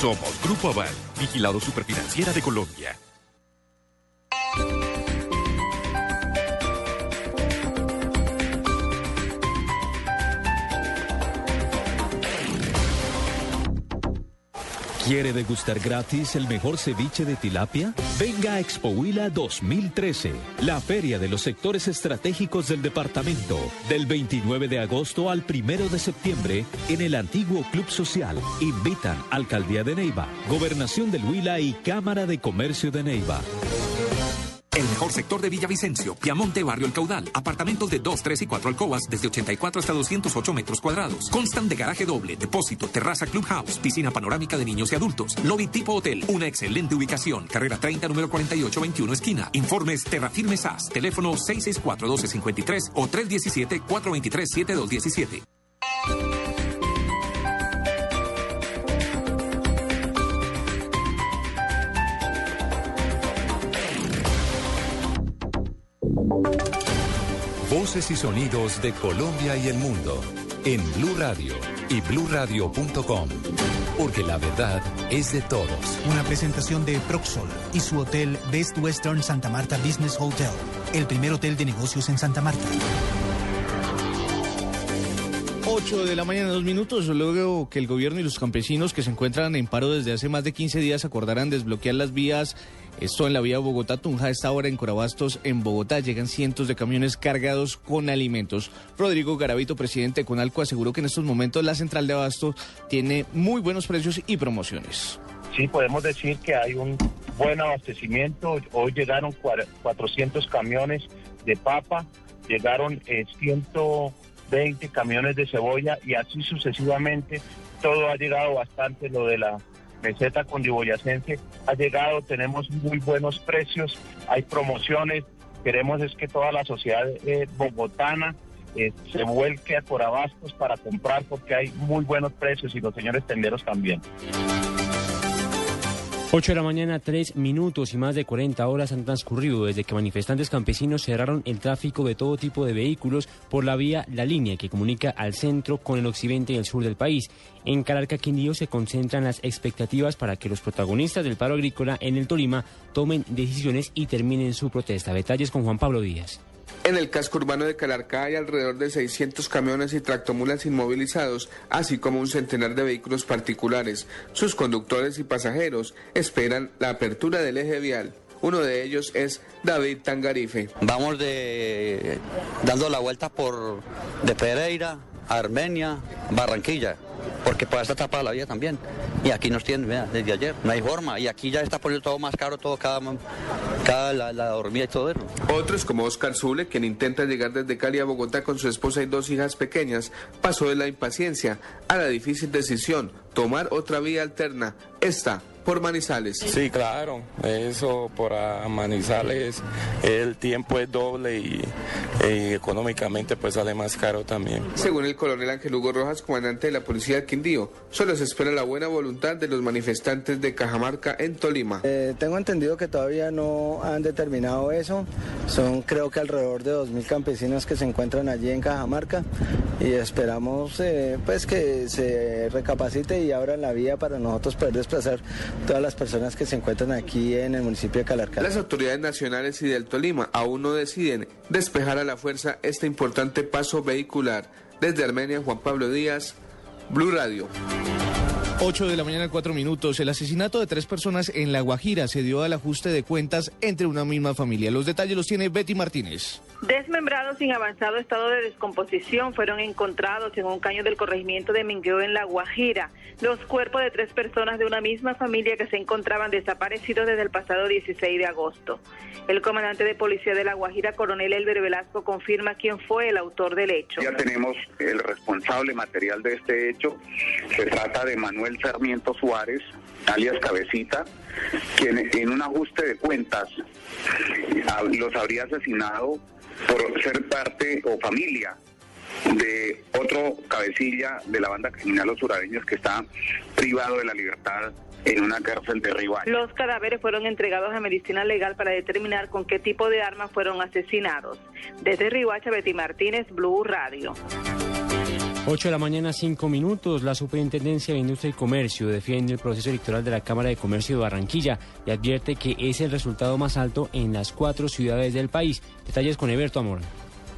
Speaker 16: Somos Grupo Aval, vigilado superfinanciera de Colombia.
Speaker 17: ¿Quiere degustar gratis el mejor ceviche de tilapia? Venga a Expo Huila 2013, la feria de los sectores estratégicos del departamento, del 29 de agosto al 1 de septiembre en el antiguo Club Social. Invitan Alcaldía de Neiva, Gobernación del Huila y Cámara de Comercio de Neiva.
Speaker 5: El mejor sector de Villavicencio, Piamonte, Barrio El Caudal. Apartamentos de 2, 3 y 4 alcobas desde 84 hasta 208 metros cuadrados. Constan de garaje doble, depósito, terraza clubhouse, piscina panorámica de niños y adultos. Lobby tipo hotel. Una excelente ubicación. Carrera 30, número 4821, esquina. Informes Terrafirme SAS. Teléfono 664-1253 o 317-423-7217.
Speaker 10: Voces y sonidos de Colombia y el mundo en Blue Radio y bluradio.com. Porque la verdad es de todos.
Speaker 18: Una presentación de Proxol y su hotel Best Western Santa Marta Business Hotel, el primer hotel de negocios en Santa Marta.
Speaker 19: 8 de la mañana, dos minutos, luego que el gobierno y los campesinos que se encuentran en paro desde hace más de 15 días acordarán desbloquear las vías, esto en la vía Bogotá-Tunja, a esta hora en Corabastos, en Bogotá, llegan cientos de camiones cargados con alimentos. Rodrigo Garavito, presidente de Conalco, aseguró que en estos momentos la central de Abasto tiene muy buenos precios y promociones.
Speaker 20: Sí, podemos decir que hay un buen abastecimiento. Hoy llegaron 400 camiones de papa, llegaron eh, 120 camiones de cebolla y así sucesivamente. Todo ha llegado bastante, lo de la meseta condiboyacense ha llegado, tenemos muy buenos precios, hay promociones, queremos es que toda la sociedad eh, bogotana eh, se vuelque a Corabastos para comprar porque hay muy buenos precios y los señores tenderos también.
Speaker 21: 8 de la mañana, 3 minutos y más de 40 horas han transcurrido desde que manifestantes campesinos cerraron el tráfico de todo tipo de vehículos por la vía La Línea que comunica al centro con el occidente y el sur del país. En Calarca, Quindío se concentran las expectativas para que los protagonistas del paro agrícola en el Tolima tomen decisiones y terminen su protesta. Detalles con Juan Pablo Díaz.
Speaker 22: En el casco urbano de Calarcá hay alrededor de 600 camiones y tractomulas inmovilizados, así como un centenar de vehículos particulares. Sus conductores y pasajeros esperan la apertura del eje vial. Uno de ellos es David Tangarife.
Speaker 23: Vamos de dando la vuelta por de Pereira, Armenia, Barranquilla, porque por esta etapa de la vía también. Y aquí nos tienen, vea, desde ayer, no hay forma. Y aquí ya está poniendo todo más caro, todo cada, cada la, la dormida y todo eso.
Speaker 22: Otros, como Oscar Zule, quien intenta llegar desde Cali a Bogotá con su esposa y dos hijas pequeñas, pasó de la impaciencia a la difícil decisión, tomar otra vía alterna, esta por Manizales.
Speaker 24: Sí, claro, eso por ah, Manizales el tiempo es doble y, y económicamente pues sale más caro también.
Speaker 22: Según el coronel Ángel Hugo Rojas, comandante de la policía de Quindío, solo se espera la buena voluntad de los manifestantes de Cajamarca en Tolima.
Speaker 25: Eh, tengo entendido que todavía no han determinado eso. Son creo que alrededor de 2.000 campesinos que se encuentran allí en Cajamarca y esperamos eh, pues que se recapacite y abran la vía para nosotros poder desplazar todas las personas que se encuentran aquí en el municipio de Calarcá.
Speaker 22: Las autoridades nacionales y del Tolima aún no deciden despejar a la fuerza este importante paso vehicular. Desde Armenia, Juan Pablo Díaz, Blue Radio.
Speaker 19: 8 de la mañana, 4 minutos. El asesinato de tres personas en La Guajira se dio al ajuste de cuentas entre una misma familia. Los detalles los tiene Betty Martínez.
Speaker 26: Desmembrados sin avanzado estado de descomposición fueron encontrados en un caño del corregimiento de Mingueo en La Guajira. Los cuerpos de tres personas de una misma familia que se encontraban desaparecidos desde el pasado 16 de agosto. El comandante de policía de La Guajira, coronel Elber Velasco, confirma quién fue el autor del hecho.
Speaker 27: Ya tenemos el responsable material de este hecho. Se trata de Manuel Sarmiento Suárez, alias Cabecita, quien en un ajuste de cuentas los habría asesinado por ser parte o familia de otro cabecilla de la banda criminal Los Suradeños que está privado de la libertad en una cárcel de Rivera.
Speaker 26: Los cadáveres fueron entregados a medicina legal para determinar con qué tipo de armas fueron asesinados. Desde Rihuacha, Betty Martínez, Blue Radio.
Speaker 21: 8 de la mañana, 5 minutos. La Superintendencia de Industria y Comercio defiende el proceso electoral de la Cámara de Comercio de Barranquilla y advierte que es el resultado más alto en las cuatro ciudades del país. Detalles con Eberto Amor.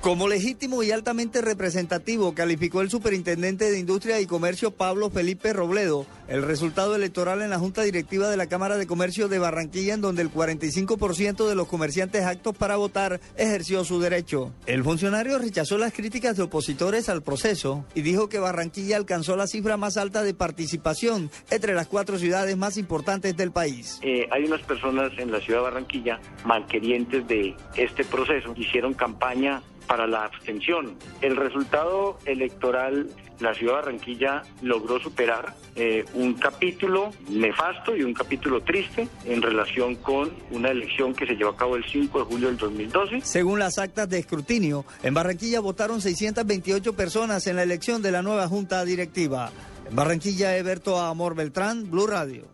Speaker 28: Como legítimo y altamente representativo, calificó el superintendente de Industria y Comercio Pablo Felipe Robledo el resultado electoral en la Junta Directiva de la Cámara de Comercio de Barranquilla, en donde el 45% de los comerciantes actos para votar ejerció su derecho. El funcionario rechazó las críticas de opositores al proceso y dijo que Barranquilla alcanzó la cifra más alta de participación entre las cuatro ciudades más importantes del país.
Speaker 29: Eh, hay unas personas en la ciudad de Barranquilla malquerientes de este proceso, hicieron campaña para la abstención. El resultado electoral, la ciudad de Barranquilla logró superar eh, un capítulo nefasto y un capítulo triste en relación con una elección que se llevó a cabo el 5 de julio del 2012.
Speaker 28: Según las actas de escrutinio, en Barranquilla votaron 628 personas en la elección de la nueva junta directiva. En Barranquilla, Eberto Amor Beltrán, Blue Radio.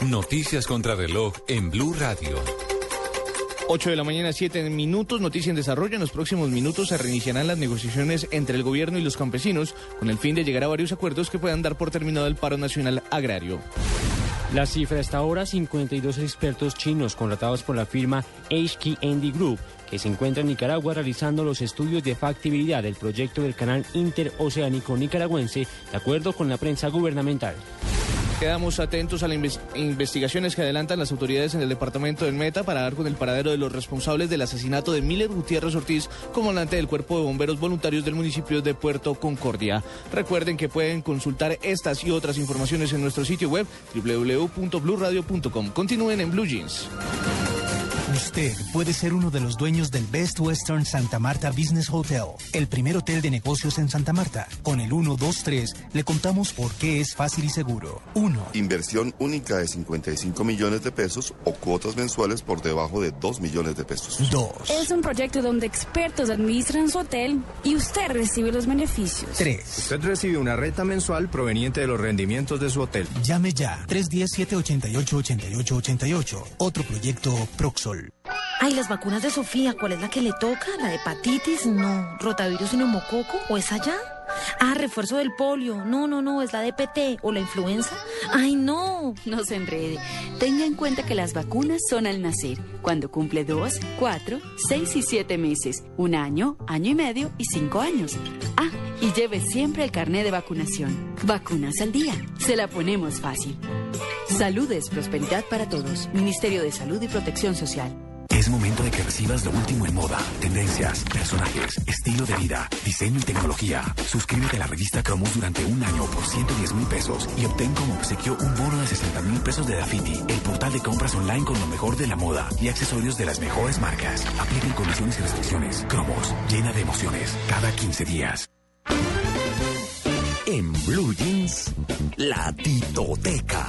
Speaker 10: Noticias contra reloj en Blue Radio.
Speaker 30: 8 de la mañana, 7 minutos, noticia en desarrollo. En los próximos minutos se reiniciarán las negociaciones entre el gobierno y los campesinos con el fin de llegar a varios acuerdos que puedan dar por terminado el paro nacional agrario.
Speaker 21: La cifra hasta ahora, 52 expertos chinos contratados por la firma HKND Group, que se encuentra en Nicaragua realizando los estudios de factibilidad del proyecto del canal interoceánico nicaragüense, de acuerdo con la prensa gubernamental.
Speaker 30: Quedamos atentos a las investigaciones que adelantan las autoridades en el departamento del Meta para dar con el paradero de los responsables del asesinato de Miller Gutiérrez Ortiz, comandante del Cuerpo de Bomberos Voluntarios del municipio de Puerto Concordia. Recuerden que pueden consultar estas y otras informaciones en nuestro sitio web www.bluradio.com. Continúen en Blue Jeans.
Speaker 18: Usted puede ser uno de los dueños del Best Western Santa Marta Business Hotel, el primer hotel de negocios en Santa Marta. Con el 123 le contamos por qué es fácil y seguro. 1.
Speaker 31: Inversión única de 55 millones de pesos o cuotas mensuales por debajo de 2 millones de pesos.
Speaker 18: 2.
Speaker 32: Es un proyecto donde expertos administran su hotel y usted recibe los beneficios.
Speaker 18: 3.
Speaker 33: Usted recibe una renta mensual proveniente de los rendimientos de su hotel.
Speaker 18: Llame ya. 310-788-8888. Otro proyecto Proxol.
Speaker 34: Ay, las vacunas de Sofía, ¿cuál es la que le toca? ¿La de hepatitis? No. ¿Rotavirus y neumococo? ¿O es allá? Ah, refuerzo del polio. No, no, no, es la de PT o la influenza. Ay, no.
Speaker 14: No se enrede. Tenga en cuenta que las vacunas son al nacer, cuando cumple dos, cuatro, seis y siete meses, un año, año y medio y cinco años. Ah, y lleve siempre el carnet de vacunación. Vacunas al día. Se la ponemos fácil. Salud es prosperidad para todos. Ministerio de Salud y Protección Social.
Speaker 35: Es momento de que recibas lo último en moda, tendencias, personajes, estilo de vida, diseño y tecnología. Suscríbete a la revista Cromos durante un año por 110 mil pesos y obtén como obsequio un bono de 60 mil pesos de Dafiti, el portal de compras online con lo mejor de la moda y accesorios de las mejores marcas. Apliquen condiciones y restricciones. Cromos, llena de emociones, cada 15 días.
Speaker 36: En Blue Jeans, la titoteca.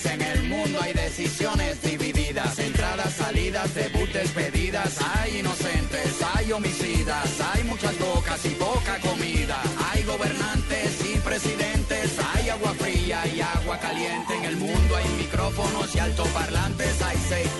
Speaker 37: Colores. En el mundo hay decisiones divididas, entradas, salidas, debut, despedidas. Hay inocentes, hay homicidas, hay muchas bocas y poca comida. Hay gobernantes y presidentes, hay agua fría y agua caliente. En el mundo hay micrófonos y altoparlantes, hay 6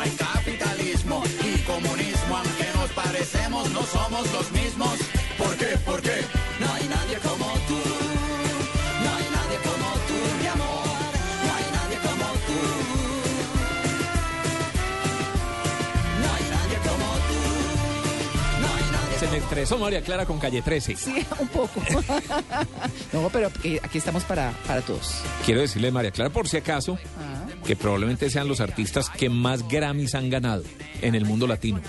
Speaker 37: hay capitalismo y comunismo. Aunque nos parecemos, no somos los mismos. ¿Por qué? ¿Por qué? No hay nadie como tú. No hay nadie como tú, mi amor. No hay nadie como tú. No hay nadie como tú. No hay nadie
Speaker 5: Se me estresó María Clara con Calle 13.
Speaker 4: Sí, un poco. no, pero eh, aquí estamos para, para todos.
Speaker 5: Quiero decirle, María Clara, por si acaso, que probablemente sean los artistas que más Grammys han ganado en el mundo latino.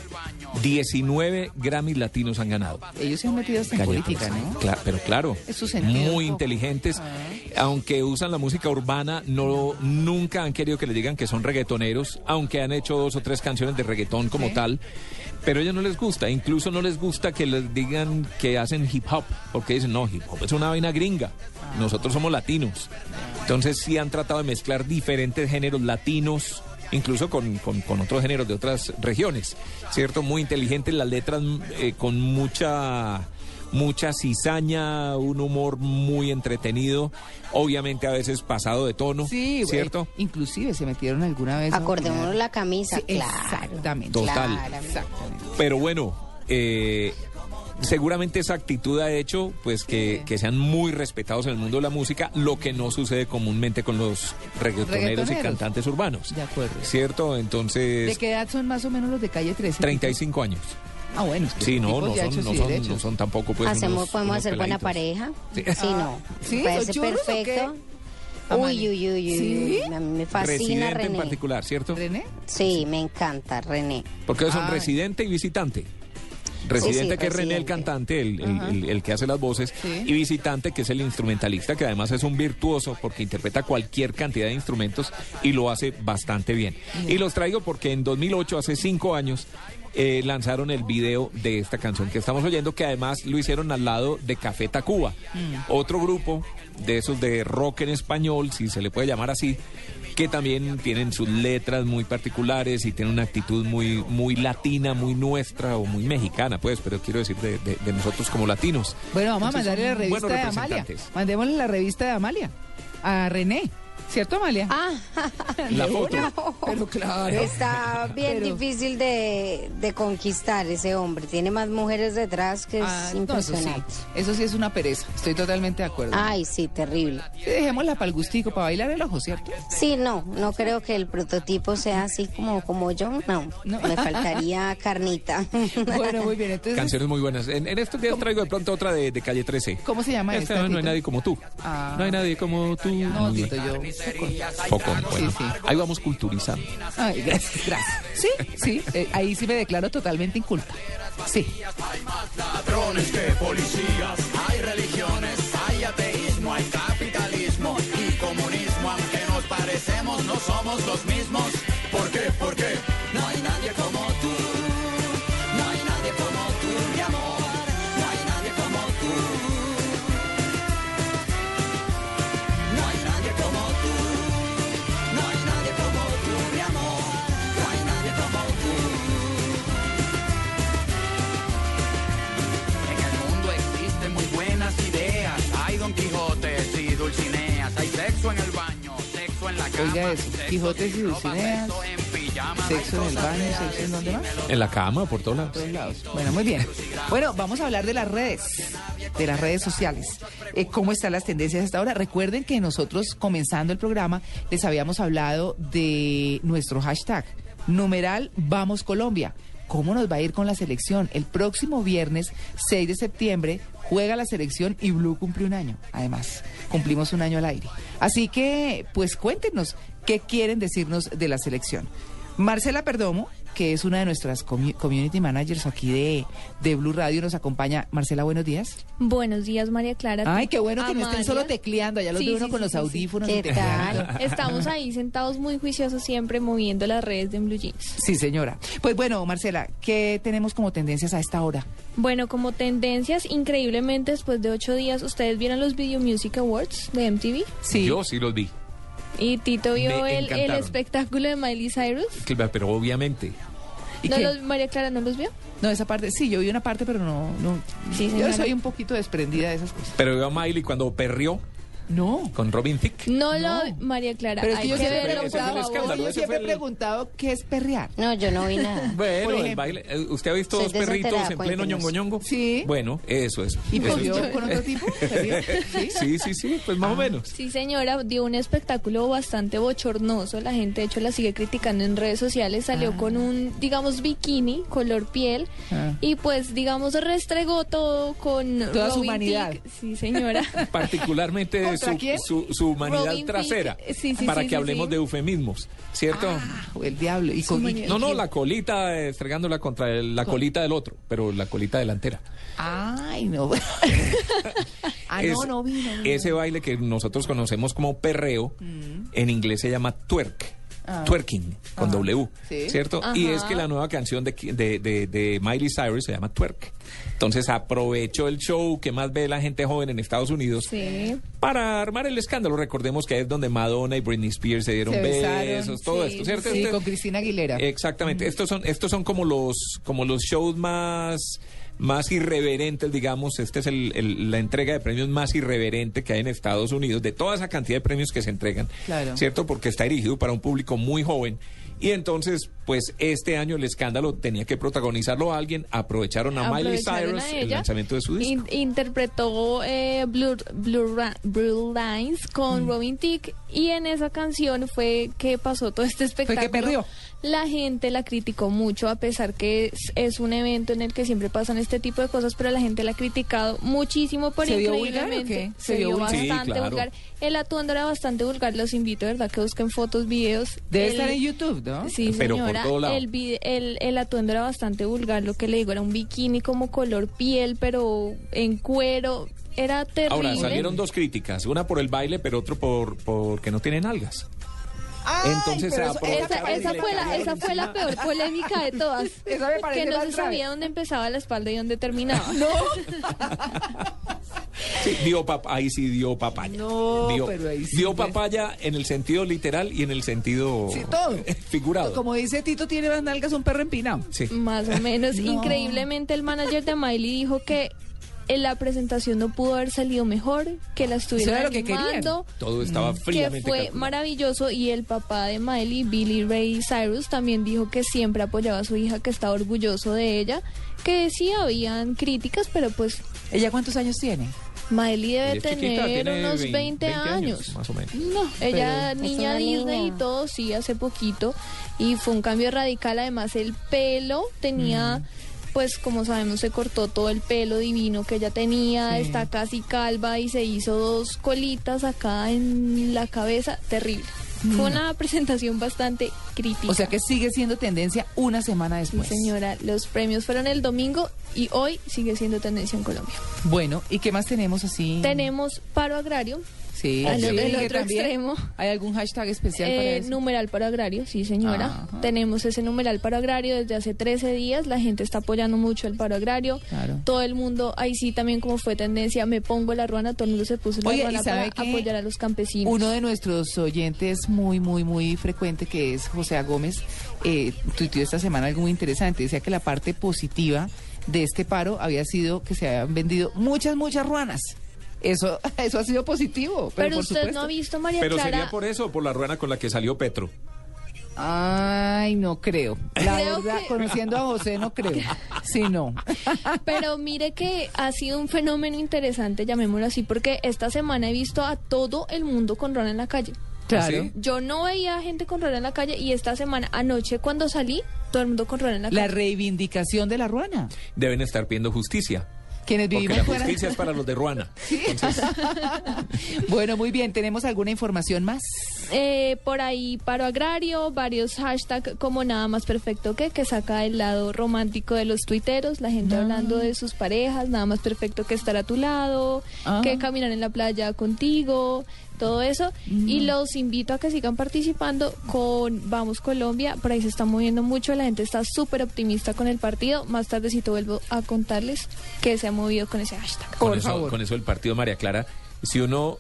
Speaker 5: 19 Grammys latinos han ganado.
Speaker 4: Ellos se han metido hasta en política,
Speaker 5: 13.
Speaker 4: ¿no?
Speaker 5: Cla- pero claro, muy inteligentes. Aunque usan la música urbana, no nunca han querido que les digan que son reggaetoneros, aunque han hecho dos o tres canciones de reggaetón como
Speaker 4: Sí.
Speaker 5: tal. Pero a ellos no les gusta, incluso no les gusta que les digan que hacen hip hop, porque dicen, no, hip hop es una vaina gringa, nosotros somos latinos. Entonces sí han tratado de mezclar diferentes géneros latinos, incluso con, con- con otros géneros de otras regiones, ¿cierto? Muy inteligentes, las letras eh, con mucha mucha cizaña, un humor muy entretenido, obviamente a veces pasado de tono,
Speaker 4: Sí,
Speaker 5: ¿cierto?
Speaker 4: eh, inclusive se metieron alguna vez.
Speaker 6: Acordémonos la camisa,
Speaker 4: Sí,
Speaker 6: claro.
Speaker 4: Exactamente.
Speaker 5: Total.
Speaker 4: Claramente.
Speaker 5: Pero bueno, eh, seguramente esa actitud ha hecho pues que, que sean muy respetados en el mundo de la música, lo que no sucede comúnmente con los reggaetoneros, y cantantes urbanos.
Speaker 4: De acuerdo.
Speaker 5: ¿Cierto?
Speaker 4: ¿De
Speaker 5: Entonces,
Speaker 4: qué edad son más o menos los de calle 13?
Speaker 5: 35 años.
Speaker 4: Ah, bueno. es que
Speaker 5: Sí, no, no son,
Speaker 4: hechos
Speaker 5: no
Speaker 4: y
Speaker 5: son,
Speaker 4: derechos.
Speaker 5: no son tampoco pues
Speaker 6: Hacemos,
Speaker 5: unos-
Speaker 6: podemos
Speaker 5: unos
Speaker 6: hacer buena pareja.
Speaker 5: Sí.
Speaker 6: Sí, no.
Speaker 4: ¿Sí?
Speaker 6: Me
Speaker 4: ¿Son
Speaker 6: parece perfecto. Uy, uy, uy, uy.
Speaker 4: ¿Sí?
Speaker 6: A mí me fascina
Speaker 5: Residente en
Speaker 6: René.
Speaker 5: particular, ¿cierto?
Speaker 4: ¿René?
Speaker 6: Sí, me encanta René.
Speaker 5: Porque son
Speaker 4: Ah.
Speaker 5: residente y visitante. Residente
Speaker 6: sí,
Speaker 5: que es René el cantante, el, el-
Speaker 4: Ajá.
Speaker 5: el- el que hace las voces,
Speaker 4: Sí.
Speaker 5: y visitante que es el instrumentalista, que además es un virtuoso porque interpreta cualquier cantidad de instrumentos y lo hace bastante bien. Y los traigo porque en 2008, hace cinco años, eh, lanzaron el video de esta canción que estamos oyendo, que además lo hicieron al lado de Café Tacuba, otro grupo de esos de rock en español, si se le puede llamar así, que también tienen sus letras muy particulares y tienen una actitud muy, muy latina, muy nuestra o muy mexicana, pues, pero quiero decir de, de- de nosotros como latinos.
Speaker 4: Bueno, vamos a mandarle la revista de Amalia. Mandémosle la revista de Amalia. A René. ¿Cierto, Amalia?
Speaker 6: Ah,
Speaker 5: La foto.
Speaker 4: Pero claro.
Speaker 6: Está bien
Speaker 4: Pero-
Speaker 6: difícil de, de conquistar ese hombre. Tiene más mujeres detrás que es
Speaker 4: Ah, no, eso sí.
Speaker 6: impresionante.
Speaker 4: Eso sí es una pereza. Estoy totalmente de acuerdo.
Speaker 6: Ay, sí, terrible.
Speaker 4: Dejémosla para el gustico, para bailar el ojo, ¿cierto?
Speaker 6: Sí, no, no creo que el prototipo sea así como, como yo. No, me faltaría carnita.
Speaker 4: Bueno, muy bien. Entonces,
Speaker 5: Canciones muy buenas. En, en estos días traigo de pronto otra de, de Calle 13.
Speaker 4: ¿cómo se llama
Speaker 5: Esta
Speaker 4: esta?
Speaker 5: no hay nadie como tú.
Speaker 4: Ah.
Speaker 5: No hay nadie como tú.
Speaker 4: No. Tito, yo.
Speaker 5: Poco, bueno.
Speaker 4: Sí, sí.
Speaker 5: Ahí vamos culturizando.
Speaker 4: Ay, gracias, gracias. Sí, sí, eh, ahí sí me declaro totalmente inculta. Sí.
Speaker 37: ladrones que policías. Hay religiones, hay ateísmo, hay capitalismo y comunismo. Aunque nos parecemos, no somos los mismos.
Speaker 4: Oiga eso. Quijotes y Dulcineas. Sexo en el baño, sexo en donde más.
Speaker 5: En la cama, por todos lados.
Speaker 4: todos lados. Bueno, muy bien. Bueno, vamos a hablar de las redes, de las redes sociales. Eh, ¿Cómo están las tendencias hasta ahora? Recuerden que nosotros, comenzando el programa, les habíamos hablado de nuestro hashtag, numeral Vamos Colombia. ¿Cómo nos va a ir con la selección? El próximo viernes 6 de septiembre juega la selección y Blue cumple un año. Además, cumplimos un año al aire. Así que, pues cuéntenos qué quieren decirnos de la selección. Marcela Perdomo, que es una de nuestras community managers aquí de, de Blue Radio. Nos acompaña Marcela, buenos días.
Speaker 38: Buenos días, María Clara.
Speaker 4: Ay, qué bueno que no estén solo tecleando, allá los
Speaker 38: Sí,
Speaker 4: veo uno
Speaker 38: sí,
Speaker 4: con
Speaker 38: sí,
Speaker 4: los
Speaker 38: sí, sí.
Speaker 4: audífonos. y
Speaker 38: ¿Qué tal? Estamos ahí sentados muy juiciosos siempre moviendo las redes de Blue Jeans.
Speaker 4: Sí, señora. Pues bueno, Marcela, ¿qué tenemos como tendencias a esta hora?
Speaker 38: Bueno, como tendencias, increíblemente después de ocho días, ¿ustedes vieron los Video Music Awards de MTV?
Speaker 5: Yo sí los vi.
Speaker 38: Y Tito vio el, espectáculo de Miley Cyrus.
Speaker 5: Claro, Pero obviamente.
Speaker 38: ¿No los- María Clara no los vio?
Speaker 4: No, esa parte, sí, yo vi una parte, pero no, no.
Speaker 38: Sí,
Speaker 4: yo soy un poquito desprendida de esas cosas.
Speaker 5: Pero veo a Miley cuando perrió.
Speaker 4: No.
Speaker 5: Con Robin Thicke.
Speaker 38: No, lo María Clara.
Speaker 4: Pero es
Speaker 38: hay
Speaker 4: que yo
Speaker 38: que
Speaker 4: siempre he
Speaker 38: por
Speaker 4: preguntado,
Speaker 38: favor.
Speaker 4: yo siempre
Speaker 5: fue
Speaker 4: he
Speaker 5: el-
Speaker 4: preguntado qué es perrear.
Speaker 6: No, yo no vi nada.
Speaker 5: Bueno, el baile. eh, ¿Usted ha visto dos perritos en pleno ñongo ñongo?
Speaker 4: Sí.
Speaker 5: Bueno, eso es.
Speaker 4: ¿Y
Speaker 5: Eso es.
Speaker 4: con otro tipo? ¿Sí?
Speaker 5: Sí, sí, sí, pues más o menos.
Speaker 38: Sí, señora, dio un espectáculo bastante bochornoso. La gente, de hecho, la sigue criticando en redes sociales. Salió con un, digamos, bikini, color piel.
Speaker 4: Ah.
Speaker 38: Y pues, digamos, restregó todo con.
Speaker 4: Toda su
Speaker 38: Robin
Speaker 4: humanidad.
Speaker 38: Thicke. Sí, señora.
Speaker 5: Particularmente
Speaker 4: ¿Contra
Speaker 5: su,
Speaker 4: quién?
Speaker 5: su, su humanidad
Speaker 38: Robin
Speaker 5: trasera.
Speaker 38: Thicke. Sí, sí,
Speaker 5: para
Speaker 38: sí,
Speaker 5: que hablemos de eufemismos, ¿cierto?
Speaker 4: Ah, el diablo. ¿Y con,
Speaker 5: no, no, la colita, eh, estregándola contra el- la colita del otro, pero la colita delantera.
Speaker 4: Ay, no. ah,
Speaker 5: Es-
Speaker 4: no, no vi, no vi.
Speaker 5: Ese baile que nosotros conocemos como perreo, en inglés se llama twerk.
Speaker 4: Ah.
Speaker 5: Twerking, con
Speaker 4: Ajá.
Speaker 5: W,
Speaker 4: Sí.
Speaker 5: ¿cierto? Y es que la nueva canción de, de, de- de Miley Cyrus se llama Twerk. Entonces aprovechó el show que más ve la gente joven en Estados Unidos
Speaker 38: Sí.
Speaker 5: para armar el escándalo. Recordemos que es donde Madonna y Britney Spears se dieron
Speaker 4: Se besaron,
Speaker 5: besos, todo
Speaker 38: sí,
Speaker 5: esto, ¿cierto?
Speaker 4: Sí,
Speaker 5: Este-
Speaker 4: con Cristina Aguilera.
Speaker 5: Exactamente. Estos son, estos son como los, como los shows más, más irreverentes, digamos. Este es el- el- la entrega de premios más irreverente que hay en Estados Unidos, de toda esa cantidad de premios que se entregan.
Speaker 4: Claro.
Speaker 5: ¿Cierto? Porque está dirigido para un público muy joven. Y entonces, pues este año el escándalo tenía que protagonizarlo alguien. Aprovecharon a Miley
Speaker 38: Aprovecharon
Speaker 5: Cyrus
Speaker 38: a
Speaker 5: el lanzamiento de su disco.
Speaker 38: In- interpretó eh, Blue, Blue, Ra- Blue Lines
Speaker 4: Mm.
Speaker 38: con Robin Thicke y en esa canción fue que pasó todo este espectáculo.
Speaker 4: perdió.
Speaker 38: La gente la criticó mucho a pesar que es, es un evento en el que siempre pasan este tipo de cosas, pero la gente la ha criticado muchísimo por
Speaker 4: ¿Se vio vulgar o
Speaker 38: increíblemente.
Speaker 4: qué?
Speaker 38: Se,
Speaker 4: ¿Se vio?
Speaker 5: Sí,
Speaker 38: bastante
Speaker 5: claro.
Speaker 38: vulgar. El atuendo era bastante vulgar, los invito, de ¿verdad? Que busquen fotos, videos.
Speaker 4: Debe
Speaker 38: El-
Speaker 4: estar en YouTube, ¿no?
Speaker 38: Sí,
Speaker 5: Pero por
Speaker 38: señora.
Speaker 5: todo lado.
Speaker 38: El, vide- el, el atuendo era bastante vulgar, lo que le digo, era un bikini como color piel, pero en cuero. Era terrible.
Speaker 5: Ahora, salieron dos críticas. Una por el baile, pero otro por porque no tienen algas. Entonces,
Speaker 4: eso-
Speaker 5: aprovecharon
Speaker 38: Esa, esa fue la, esa fue la peor polémica de todas.
Speaker 4: Esa me parece
Speaker 38: que no se
Speaker 4: grave.
Speaker 38: sabía dónde empezaba la espalda y dónde terminaba.
Speaker 4: No.
Speaker 5: Sí, dio pap- ahí sí dio papaya.
Speaker 4: No,
Speaker 5: dio,
Speaker 4: pero ahí sí,
Speaker 5: dio
Speaker 4: pues.
Speaker 5: papaya en el sentido literal y en el sentido
Speaker 4: Sí, todo.
Speaker 5: figurado.
Speaker 4: Como dice Tito, tiene más nalgas un perro empinado.
Speaker 5: Sí.
Speaker 38: Más o menos.
Speaker 4: No.
Speaker 38: Increíblemente, el manager de Miley dijo que en la presentación no pudo haber salido mejor, que la
Speaker 4: Eso
Speaker 38: estuvieron
Speaker 4: era lo que
Speaker 38: animando.
Speaker 5: Todo estaba
Speaker 38: que
Speaker 5: fríamente
Speaker 38: fue
Speaker 5: calculado.
Speaker 38: maravilloso y el papá de Miley, Billy Ray Cyrus, también dijo que siempre apoyaba a su hija, que estaba orgulloso de ella, que sí habían críticas, pero pues
Speaker 4: ¿Ella cuántos años tiene?
Speaker 38: Miley debe tener unos 20,
Speaker 5: 20
Speaker 38: años.
Speaker 5: más o menos.
Speaker 38: No, ella
Speaker 6: Pero-
Speaker 38: niña Disney y todo, sí, hace poquito. Y fue un cambio radical. Además, el pelo tenía, pues como sabemos, se cortó todo el pelo divino que ella tenía.
Speaker 4: Sí.
Speaker 38: Está casi calva y se hizo dos colitas acá en la cabeza. Terrible. Fue una presentación bastante crítica.
Speaker 4: O sea que sigue siendo tendencia una semana
Speaker 38: Sí,
Speaker 4: después.
Speaker 38: señora, los premios fueron el domingo y hoy sigue siendo tendencia en Colombia.
Speaker 4: Bueno, ¿y qué más tenemos así?
Speaker 38: Tenemos paro agrario,
Speaker 4: Sí,
Speaker 38: al-
Speaker 4: sí,
Speaker 38: el otro extremo.
Speaker 4: ¿Hay algún hashtag especial para
Speaker 38: Eh,
Speaker 4: eso?
Speaker 38: numeral para agrario, sí señora.
Speaker 4: Ajá.
Speaker 38: Tenemos ese numeral para agrario desde hace 13 días. La gente está apoyando mucho el paro agrario.
Speaker 4: Claro.
Speaker 38: Todo el mundo, ahí sí también como fue tendencia, me pongo la ruana, todo el mundo se puso la
Speaker 4: Oye, ¿y
Speaker 38: ruana para apoyar a los campesinos.
Speaker 4: Uno de nuestros oyentes muy, muy, muy frecuente, que es José. Gómez, eh, tuiteó esta semana algo muy interesante. Decía que la parte positiva de este paro había sido que se habían vendido muchas, muchas ruanas. Eso, eso ha sido positivo. Pero,
Speaker 38: Pero
Speaker 4: por
Speaker 38: usted
Speaker 4: supuesto.
Speaker 38: no ha visto, María
Speaker 5: Pero
Speaker 38: Clara.
Speaker 5: sería por eso o por la ruana con la que salió Petro.
Speaker 4: Ay, no creo. La
Speaker 38: Creo
Speaker 4: verdad,
Speaker 38: que-
Speaker 4: conociendo a José, no creo. Sí, no.
Speaker 38: Pero mire que ha sido un fenómeno interesante, llamémoslo así, porque esta semana he visto a todo el mundo con ruana en la calle.
Speaker 4: Claro.
Speaker 5: ¿Sí?
Speaker 38: Yo no veía gente con ruana en la calle y esta semana, anoche cuando salí, todo el mundo con ruana en la
Speaker 4: La
Speaker 38: calle.
Speaker 4: reivindicación de la ruana.
Speaker 5: Deben estar pidiendo justicia.
Speaker 4: Quienes
Speaker 5: Porque
Speaker 4: vivimos
Speaker 5: la
Speaker 4: fuera.
Speaker 5: justicia es para los de Ruana. Entonces,
Speaker 4: Bueno, muy bien. ¿Tenemos alguna información más?
Speaker 38: Eh, por ahí paro agrario, varios hashtags como nada más perfecto que, que saca el lado romántico de los tuiteros, la gente hablando de sus parejas, nada más perfecto que estar a tu lado,
Speaker 4: Ah.
Speaker 38: que caminar en la playa contigo, todo eso. Y los invito a que sigan participando con Vamos Colombia, por ahí se está moviendo mucho, la gente está súper optimista con el partido. Más tardecito vuelvo a contarles que se ha movido con ese hashtag.
Speaker 5: con, eso, con eso el partido María Clara, si uno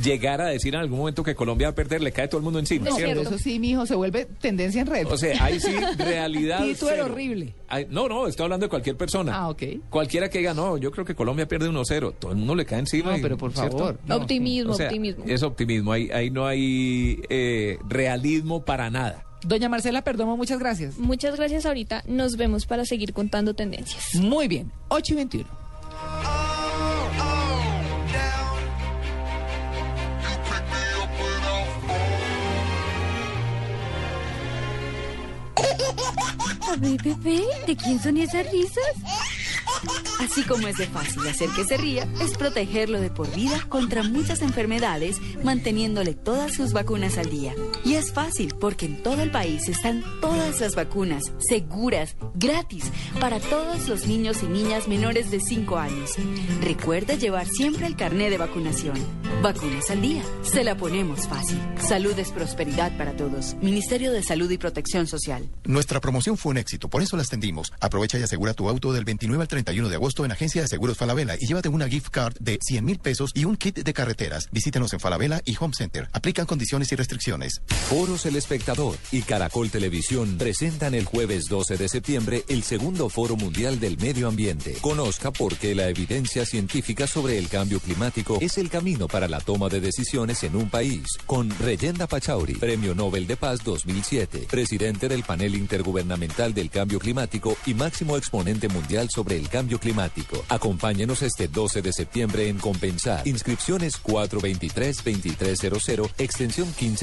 Speaker 5: llegara a decir en algún momento que Colombia va a perder, le cae todo el mundo encima,
Speaker 4: No,
Speaker 5: ¿cierto?
Speaker 4: pero eso sí, mijo, se vuelve tendencia en red.
Speaker 5: O sea, ahí sí, realidad
Speaker 4: Y tú eres
Speaker 5: cero.
Speaker 4: horrible.
Speaker 5: Ay, no, no, estoy hablando de cualquier persona.
Speaker 4: Ah, ok.
Speaker 5: Cualquiera que diga, no, yo creo que Colombia pierde 1-0, todo el mundo le cae encima.
Speaker 4: No,
Speaker 5: y-
Speaker 4: pero por
Speaker 5: ¿cierto?
Speaker 4: favor,
Speaker 38: no. Optimismo,
Speaker 5: O sea,
Speaker 38: optimismo.
Speaker 5: Es optimismo, ahí, ahí no hay eh, realismo para nada.
Speaker 4: Doña Marcela Perdomo, muchas gracias.
Speaker 38: Muchas gracias ahorita, nos vemos para seguir contando tendencias.
Speaker 4: Muy bien, 8 y 21.
Speaker 14: A ¿de quién son esas risas? Así como es de fácil hacer que se ría, es protegerlo de por vida contra muchas enfermedades, manteniéndole todas sus vacunas al día. Y es fácil porque en todo el país están todas las vacunas, seguras, gratis, para todos los niños y niñas menores de 5 años. Recuerda llevar siempre el carné de vacunación. Vacunas al día, se la ponemos fácil. Salud es prosperidad para todos. Ministerio de Salud y Protección Social.
Speaker 39: Nuestra promoción fue un éxito, por eso la extendimos. Aprovecha y asegura tu auto del 29 al 31 de agosto en Agencia de Seguros Falabella y llévate una gift card de 100 mil pesos y un kit de carreteras. Visítenos en Falabella y Home Center. Aplican condiciones y restricciones.
Speaker 10: Foros El Espectador y Caracol Televisión presentan el jueves 12 de septiembre el segundo Foro Mundial del Medio Ambiente. Conozca por qué la evidencia científica sobre el cambio climático es el camino para la toma de decisiones en un país. Con Reyenda Pachauri, Premio Nobel de Paz 2007, presidente del Panel Intergubernamental del Cambio Climático y máximo exponente mundial sobre el cambio climático. Acompáñenos este 12 de septiembre en Compensar. Inscripciones 423-2300, extensión 1500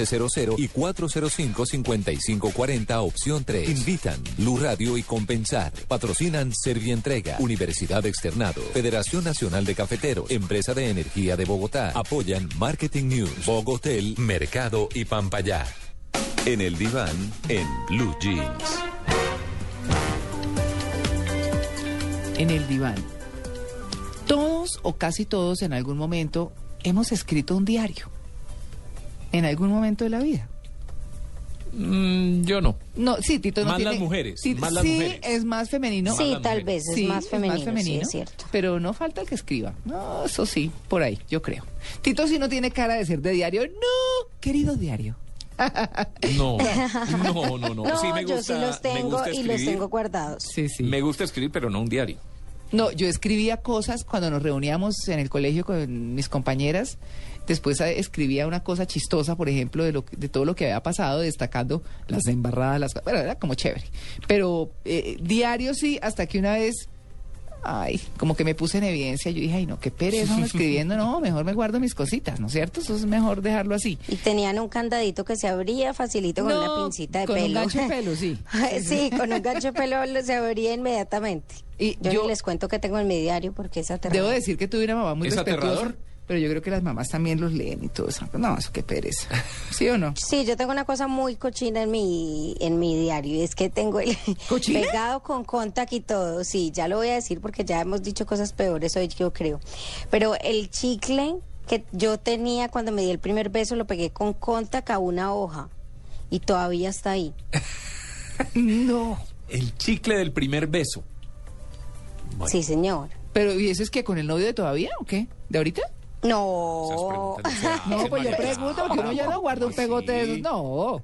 Speaker 10: y 405-5540, opción 3. Invitan Blue Radio y Compensar. Patrocinan Servientrega, Universidad Externado, Federación Nacional de Cafeteros, Empresa de Energía de Bogotá. Apoyan Marketing News, Bogotel, Mercado y Pampayá. En el diván, en Blue Jeans.
Speaker 4: En el diván. Todos o casi todos en algún momento hemos escrito un diario. En algún momento de la vida.
Speaker 5: Mm, yo no.
Speaker 4: No, sí, Tito no
Speaker 5: Más
Speaker 4: tiene...
Speaker 5: las mujeres,
Speaker 4: Sí,
Speaker 5: más las
Speaker 4: sí,
Speaker 5: mujeres.
Speaker 4: es más femenino.
Speaker 6: Sí,
Speaker 5: Más
Speaker 6: tal
Speaker 5: mujeres.
Speaker 6: vez es
Speaker 4: Sí,
Speaker 6: más femenino, sí, es cierto.
Speaker 4: Pero no falta el que escriba. No, eso sí, por ahí, yo creo. Tito sí no tiene cara de ser de diario. No, querido diario.
Speaker 5: No, no, no, no.
Speaker 6: No,
Speaker 5: Sí me
Speaker 6: yo
Speaker 5: gusta,
Speaker 6: sí los
Speaker 5: me
Speaker 6: tengo
Speaker 5: gusta
Speaker 6: y los
Speaker 5: escribir.
Speaker 6: tengo guardados.
Speaker 4: Sí, sí.
Speaker 5: Me gusta escribir, pero no un diario.
Speaker 4: No, yo escribía cosas cuando nos reuníamos en el colegio con mis compañeras. Después eh, escribía una cosa chistosa, por ejemplo, de, lo, que- de todo lo que había pasado, destacando las embarradas, las Bueno, era como chévere. Pero eh, diario sí, hasta que una vez, ay, como que me puse en evidencia. Yo dije, ay, no, qué pereza escribiendo. No, mejor me guardo mis cositas, ¿no es cierto? Eso es mejor dejarlo así.
Speaker 6: Y tenían un candadito que se abría facilito con
Speaker 4: No,
Speaker 6: una pincita de
Speaker 4: con un
Speaker 6: pelo.
Speaker 4: gancho de pelo, sí.
Speaker 6: sí, con un gancho de pelo lo- se abría inmediatamente.
Speaker 4: Y
Speaker 6: yo,
Speaker 4: yo-
Speaker 6: ni les cuento que tengo en mi diario porque es aterrador.
Speaker 4: Debo decir que tuve una mamá muy
Speaker 5: ¿Es
Speaker 4: respetuosa.
Speaker 5: aterrador?
Speaker 4: Pero yo creo que las mamás también los leen y todo eso. No, eso qué pereza. ¿Sí o no?
Speaker 6: Sí, yo tengo una cosa muy cochina en mi en mi diario y es que tengo el
Speaker 4: ¿Cochina?
Speaker 6: pegado con contact y todo. Sí, ya lo voy a decir porque ya hemos dicho cosas peores hoy, yo creo. Pero el chicle que yo tenía cuando me di el primer beso lo pegué con contact a una hoja y todavía está ahí.
Speaker 4: no.
Speaker 5: El chicle del primer beso. Bueno.
Speaker 6: Sí, señor.
Speaker 4: Pero, ¿y eso es que con el novio de todavía o qué? ¿De ahorita?
Speaker 6: No.
Speaker 4: No, pues yo pregunto porque uno ya no guarda un pegote de esos. No.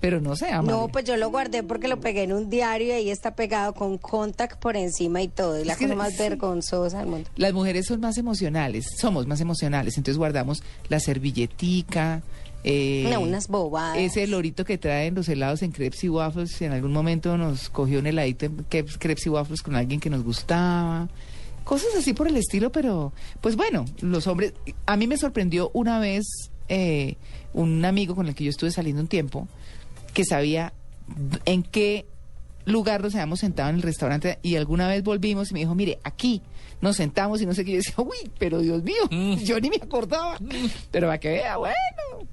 Speaker 4: Pero no sé,
Speaker 6: No, pues yo lo guardé porque lo pegué en un diario y ahí está pegado con contact por encima y todo. Es la
Speaker 4: Es
Speaker 6: cosa más
Speaker 4: sí.
Speaker 6: vergonzosa del mundo.
Speaker 4: Las mujeres son más emocionales, somos más emocionales, entonces guardamos la servilletica. Eh,
Speaker 6: No, unas bobadas.
Speaker 4: Ese lorito que traen los helados en crepes y waffles, en algún momento nos cogió un heladito en crepes y waffles con alguien que nos gustaba. Cosas así por el estilo, pero pues bueno, los hombres... A mí me sorprendió una vez eh, un amigo con el que yo estuve saliendo un tiempo que sabía en qué lugar nos habíamos sentado en el restaurante y alguna vez volvimos y me dijo, mire, aquí nos sentamos y no sé qué. Yo decía, uy, pero Dios mío,
Speaker 5: Mm.
Speaker 4: yo ni me acordaba. Pero para que vea, bueno,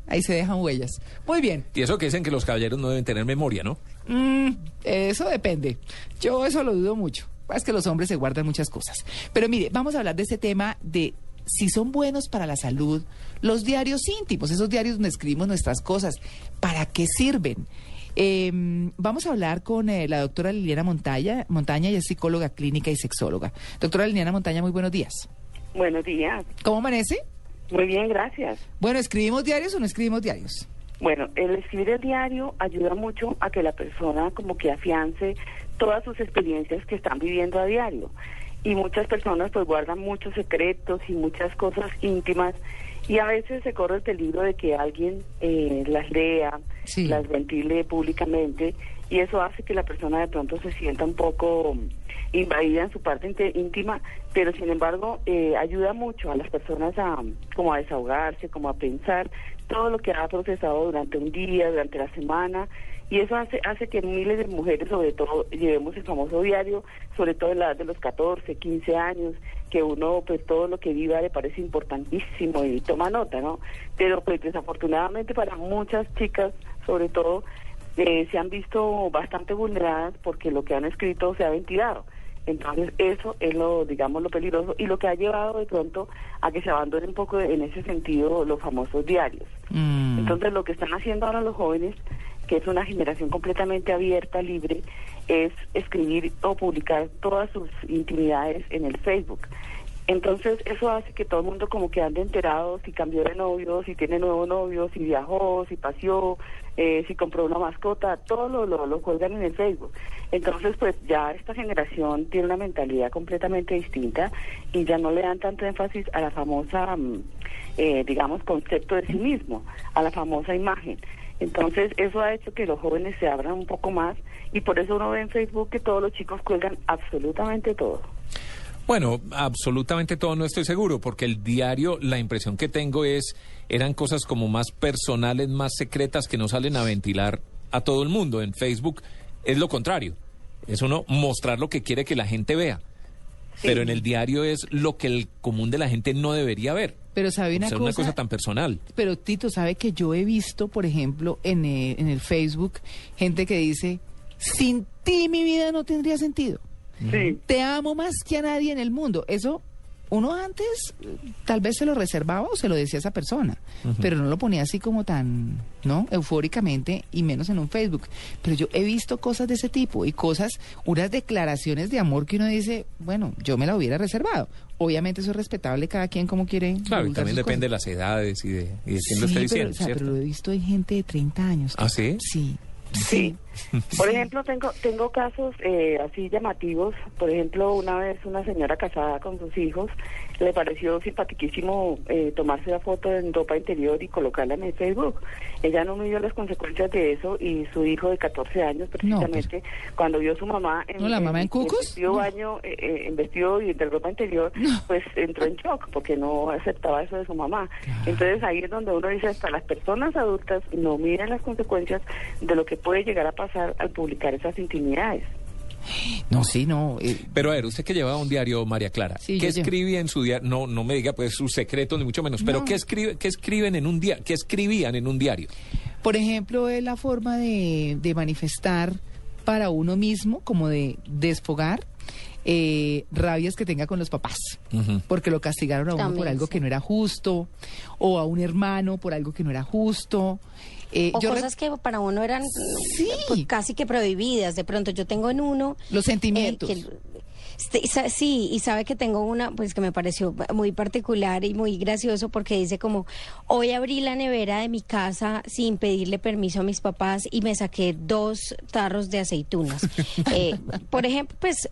Speaker 4: ahí se dejan huellas. Muy bien.
Speaker 5: Y eso que dicen que los caballeros no deben tener memoria, ¿no?
Speaker 4: Mm, eso depende. Yo eso lo dudo mucho. Es que los hombres se guardan muchas cosas. Pero mire, vamos a hablar de este tema de si son buenos para la salud los diarios íntimos, esos diarios donde escribimos nuestras cosas. ¿Para qué sirven? Eh, vamos a hablar con eh, la doctora Liliana Montaña, Montaña, ella es psicóloga clínica y sexóloga. Doctora Liliana Montaña, muy buenos días.
Speaker 40: Buenos días.
Speaker 4: ¿Cómo amanece?
Speaker 40: Muy bien, gracias.
Speaker 4: Bueno, ¿escribimos diarios o no escribimos diarios?
Speaker 40: Bueno, el escribir el diario ayuda mucho a que la persona como que afiance todas sus experiencias que están viviendo a diario. Y muchas personas pues guardan muchos secretos y muchas cosas íntimas. Y a veces se corre el peligro de que alguien eh, las lea, las ventile públicamente. Y eso hace que la persona de pronto se sienta un poco mm, invadida en su parte íntima, pero sin embargo eh, ayuda mucho a las personas a como a desahogarse, como a pensar todo lo que ha procesado durante un día, durante la semana y eso hace hace que miles de mujeres sobre todo llevemos el famoso diario, sobre todo en la edad de los 14, 15 años, que uno pues todo lo que viva le parece importantísimo y toma nota, ¿no? Pero pues desafortunadamente para muchas chicas, sobre todo eh, se han visto bastante vulneradas porque lo que han escrito se ha ventilado. Entonces eso es lo, digamos, lo peligroso y lo que ha llevado de pronto a que se abandone un poco en ese sentido los famosos diarios. Entonces lo que están haciendo ahora los jóvenes, que es una generación completamente abierta, libre, es escribir o publicar todas sus intimidades en el Facebook. Entonces eso hace que todo el mundo como que ande enterado si cambió de novio, si tiene nuevo novio, si viajó, si paseó, eh, si compró una mascota, todo lo, lo, lo cuelgan en el Facebook. Entonces pues ya esta generación tiene una mentalidad completamente distinta y ya no le dan tanto énfasis a la famosa, mm, eh, digamos, concepto de sí mismo, a la famosa imagen. Entonces eso ha hecho que los jóvenes se abran un poco más y por eso uno ve en Facebook que todos los chicos cuelgan absolutamente todo.
Speaker 5: Bueno, absolutamente todo no estoy seguro, porque el diario, la impresión que tengo es, eran cosas como más personales, más secretas que no salen a ventilar a todo el mundo. En Facebook es lo contrario, es uno mostrar lo que quiere que la gente vea. Pero en el diario es lo que el común de la gente no debería ver.
Speaker 4: Pero sabe una
Speaker 5: O sea,
Speaker 4: cosa,
Speaker 5: una cosa tan personal.
Speaker 4: Pero Tito, ¿sabe que yo he visto, por ejemplo, en el, en el Facebook, gente que dice, sin ti mi vida no tendría sentido? Te amo más que a nadie en el mundo. Eso uno antes tal vez se lo reservaba o se lo decía a esa persona, pero no lo ponía así como tan, ¿no? Eufóricamente y menos en un Facebook. Pero yo he visto cosas de ese tipo y cosas, unas declaraciones de amor que uno dice, bueno, yo me la hubiera reservado. Obviamente eso es respetable, cada quien como quiere.
Speaker 5: Claro, y también depende de las edades y de, y de quién lo
Speaker 4: Sí,
Speaker 5: está
Speaker 4: pero,
Speaker 5: diciendo,
Speaker 4: o sea,
Speaker 5: ¿cierto?
Speaker 4: pero lo he visto en gente de 30 años.
Speaker 5: ¿Ah, sí?
Speaker 4: Sí.
Speaker 40: Sí. Por ejemplo, tengo tengo casos eh, así llamativos. Por ejemplo, una vez una señora casada con sus hijos le pareció simpaticísimo eh, tomarse la foto en ropa interior y colocarla en el Facebook. Ella no midió las consecuencias de eso y su hijo de 14 años, precisamente, cuando vio a su mamá en,
Speaker 4: ¿No, la mamá en cucos?
Speaker 40: vestido baño, eh, eh, en vestido y de ropa interior, pues entró en shock porque no aceptaba eso de su mamá. Entonces ahí es donde uno dice, hasta las personas adultas no miden las consecuencias de lo que puede llegar a pasar al publicar esas intimidades.
Speaker 4: No, sí, no. eh,
Speaker 5: Pero a ver, usted que lleva un diario, María Clara,
Speaker 4: Sí,
Speaker 5: ¿qué escribía en su diario? No, no me diga pues sus secretos ni mucho menos, pero. ¿qué, escribe, ¿qué escriben en un diario? ¿Qué escribían en un diario?
Speaker 4: Por ejemplo, es la forma de, de manifestar para uno mismo, como de desfogar eh, rabias que tenga con los papás, porque lo castigaron a uno por algo
Speaker 6: sí.
Speaker 4: que no era justo, o a un hermano por algo que no era justo. Eh,
Speaker 6: o
Speaker 4: yo
Speaker 6: cosas que para uno eran pues, casi que prohibidas. De pronto yo tengo en uno...
Speaker 4: Los sentimientos.
Speaker 6: eh, que- este, sí, y sabe que tengo una, pues que me pareció muy particular y muy gracioso porque dice como, hoy abrí la nevera de mi casa sin pedirle permiso a mis papás y me saqué dos tarros de aceitunas. Eh, por ejemplo, pues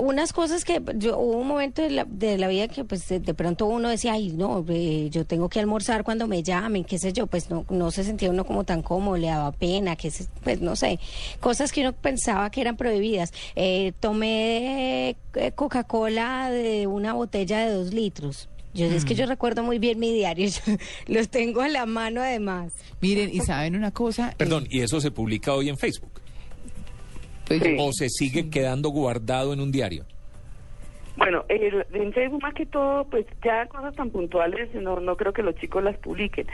Speaker 6: unas cosas que yo, hubo un momento de la, de la vida que pues de, de pronto uno decía, ay, no, eh, yo tengo que almorzar cuando me llamen, qué sé yo, pues no, no se sentía uno como tan cómodo, le daba pena, que se- pues no sé, cosas que uno pensaba que eran prohibidas. Eh, tomé eh, Coca-Cola de una botella de dos litros. Yo es que
Speaker 4: Mm.
Speaker 6: yo recuerdo muy bien mi diario, yo los tengo a la mano además.
Speaker 4: Miren, y saben una cosa,
Speaker 5: Perdón, y eso se publica hoy en Facebook. O se sigue quedando guardado en un diario?
Speaker 40: Bueno, el, en Facebook más que todo, pues ya cosas tan puntuales no, no creo que los chicos las publiquen,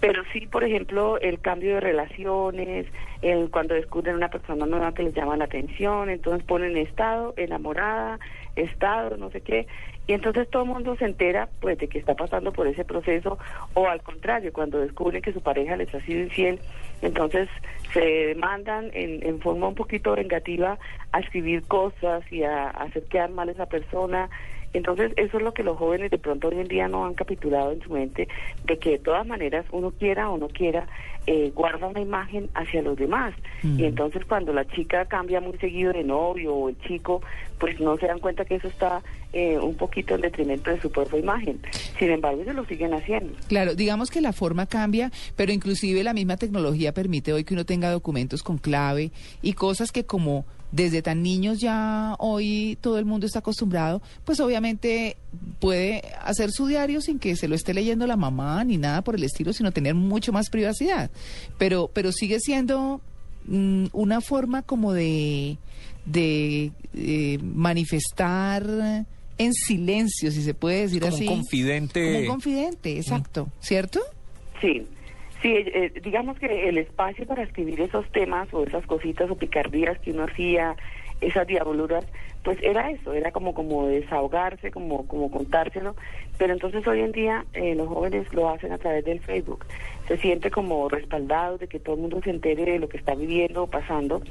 Speaker 40: pero sí, por ejemplo, el cambio de relaciones, el cuando descubren una persona nueva que les llama la atención, entonces ponen estado, enamorada, estado, no sé qué, y entonces todo el mundo se entera pues de que está pasando por ese proceso o al contrario, cuando descubren que su pareja les ha sido infiel, entonces se mandan en, en forma un poquito vengativa a escribir cosas y a, a hacer quedar mal a esa persona. Entonces, eso es lo que los jóvenes de pronto hoy en día no han capitulado en su mente, de que de todas maneras, uno quiera o no quiera, eh, guarda una imagen hacia los demás.
Speaker 41: Mm.
Speaker 40: Y entonces cuando la chica cambia muy seguido de novio o el chico, pues no se dan cuenta que eso está eh, un poquito en detrimento de su propia imagen. Sin embargo, ellos lo siguen haciendo.
Speaker 4: Claro, digamos que la forma cambia, pero inclusive la misma tecnología permite hoy que uno tenga documentos con clave y cosas que como desde tan niños ya hoy todo el mundo está acostumbrado, pues obviamente puede hacer su diario sin que se lo esté leyendo la mamá ni nada por el estilo, sino tener mucho más privacidad. Pero, pero sigue siendo mm, una forma como de, de eh, manifestar en silencio, si se puede decir
Speaker 5: Como
Speaker 4: así.
Speaker 5: un confidente.
Speaker 4: Como un confidente, exacto, ¿cierto?
Speaker 40: Sí. Sí, eh, digamos que el espacio para escribir esos temas o esas cositas o picardías que uno hacía, esas diaboluras, pues era eso, era como como desahogarse, como como contárselo, pero entonces hoy en día eh, los jóvenes lo hacen a través del Facebook, se siente como respaldado de que todo el mundo se entere de lo que está viviendo o pasando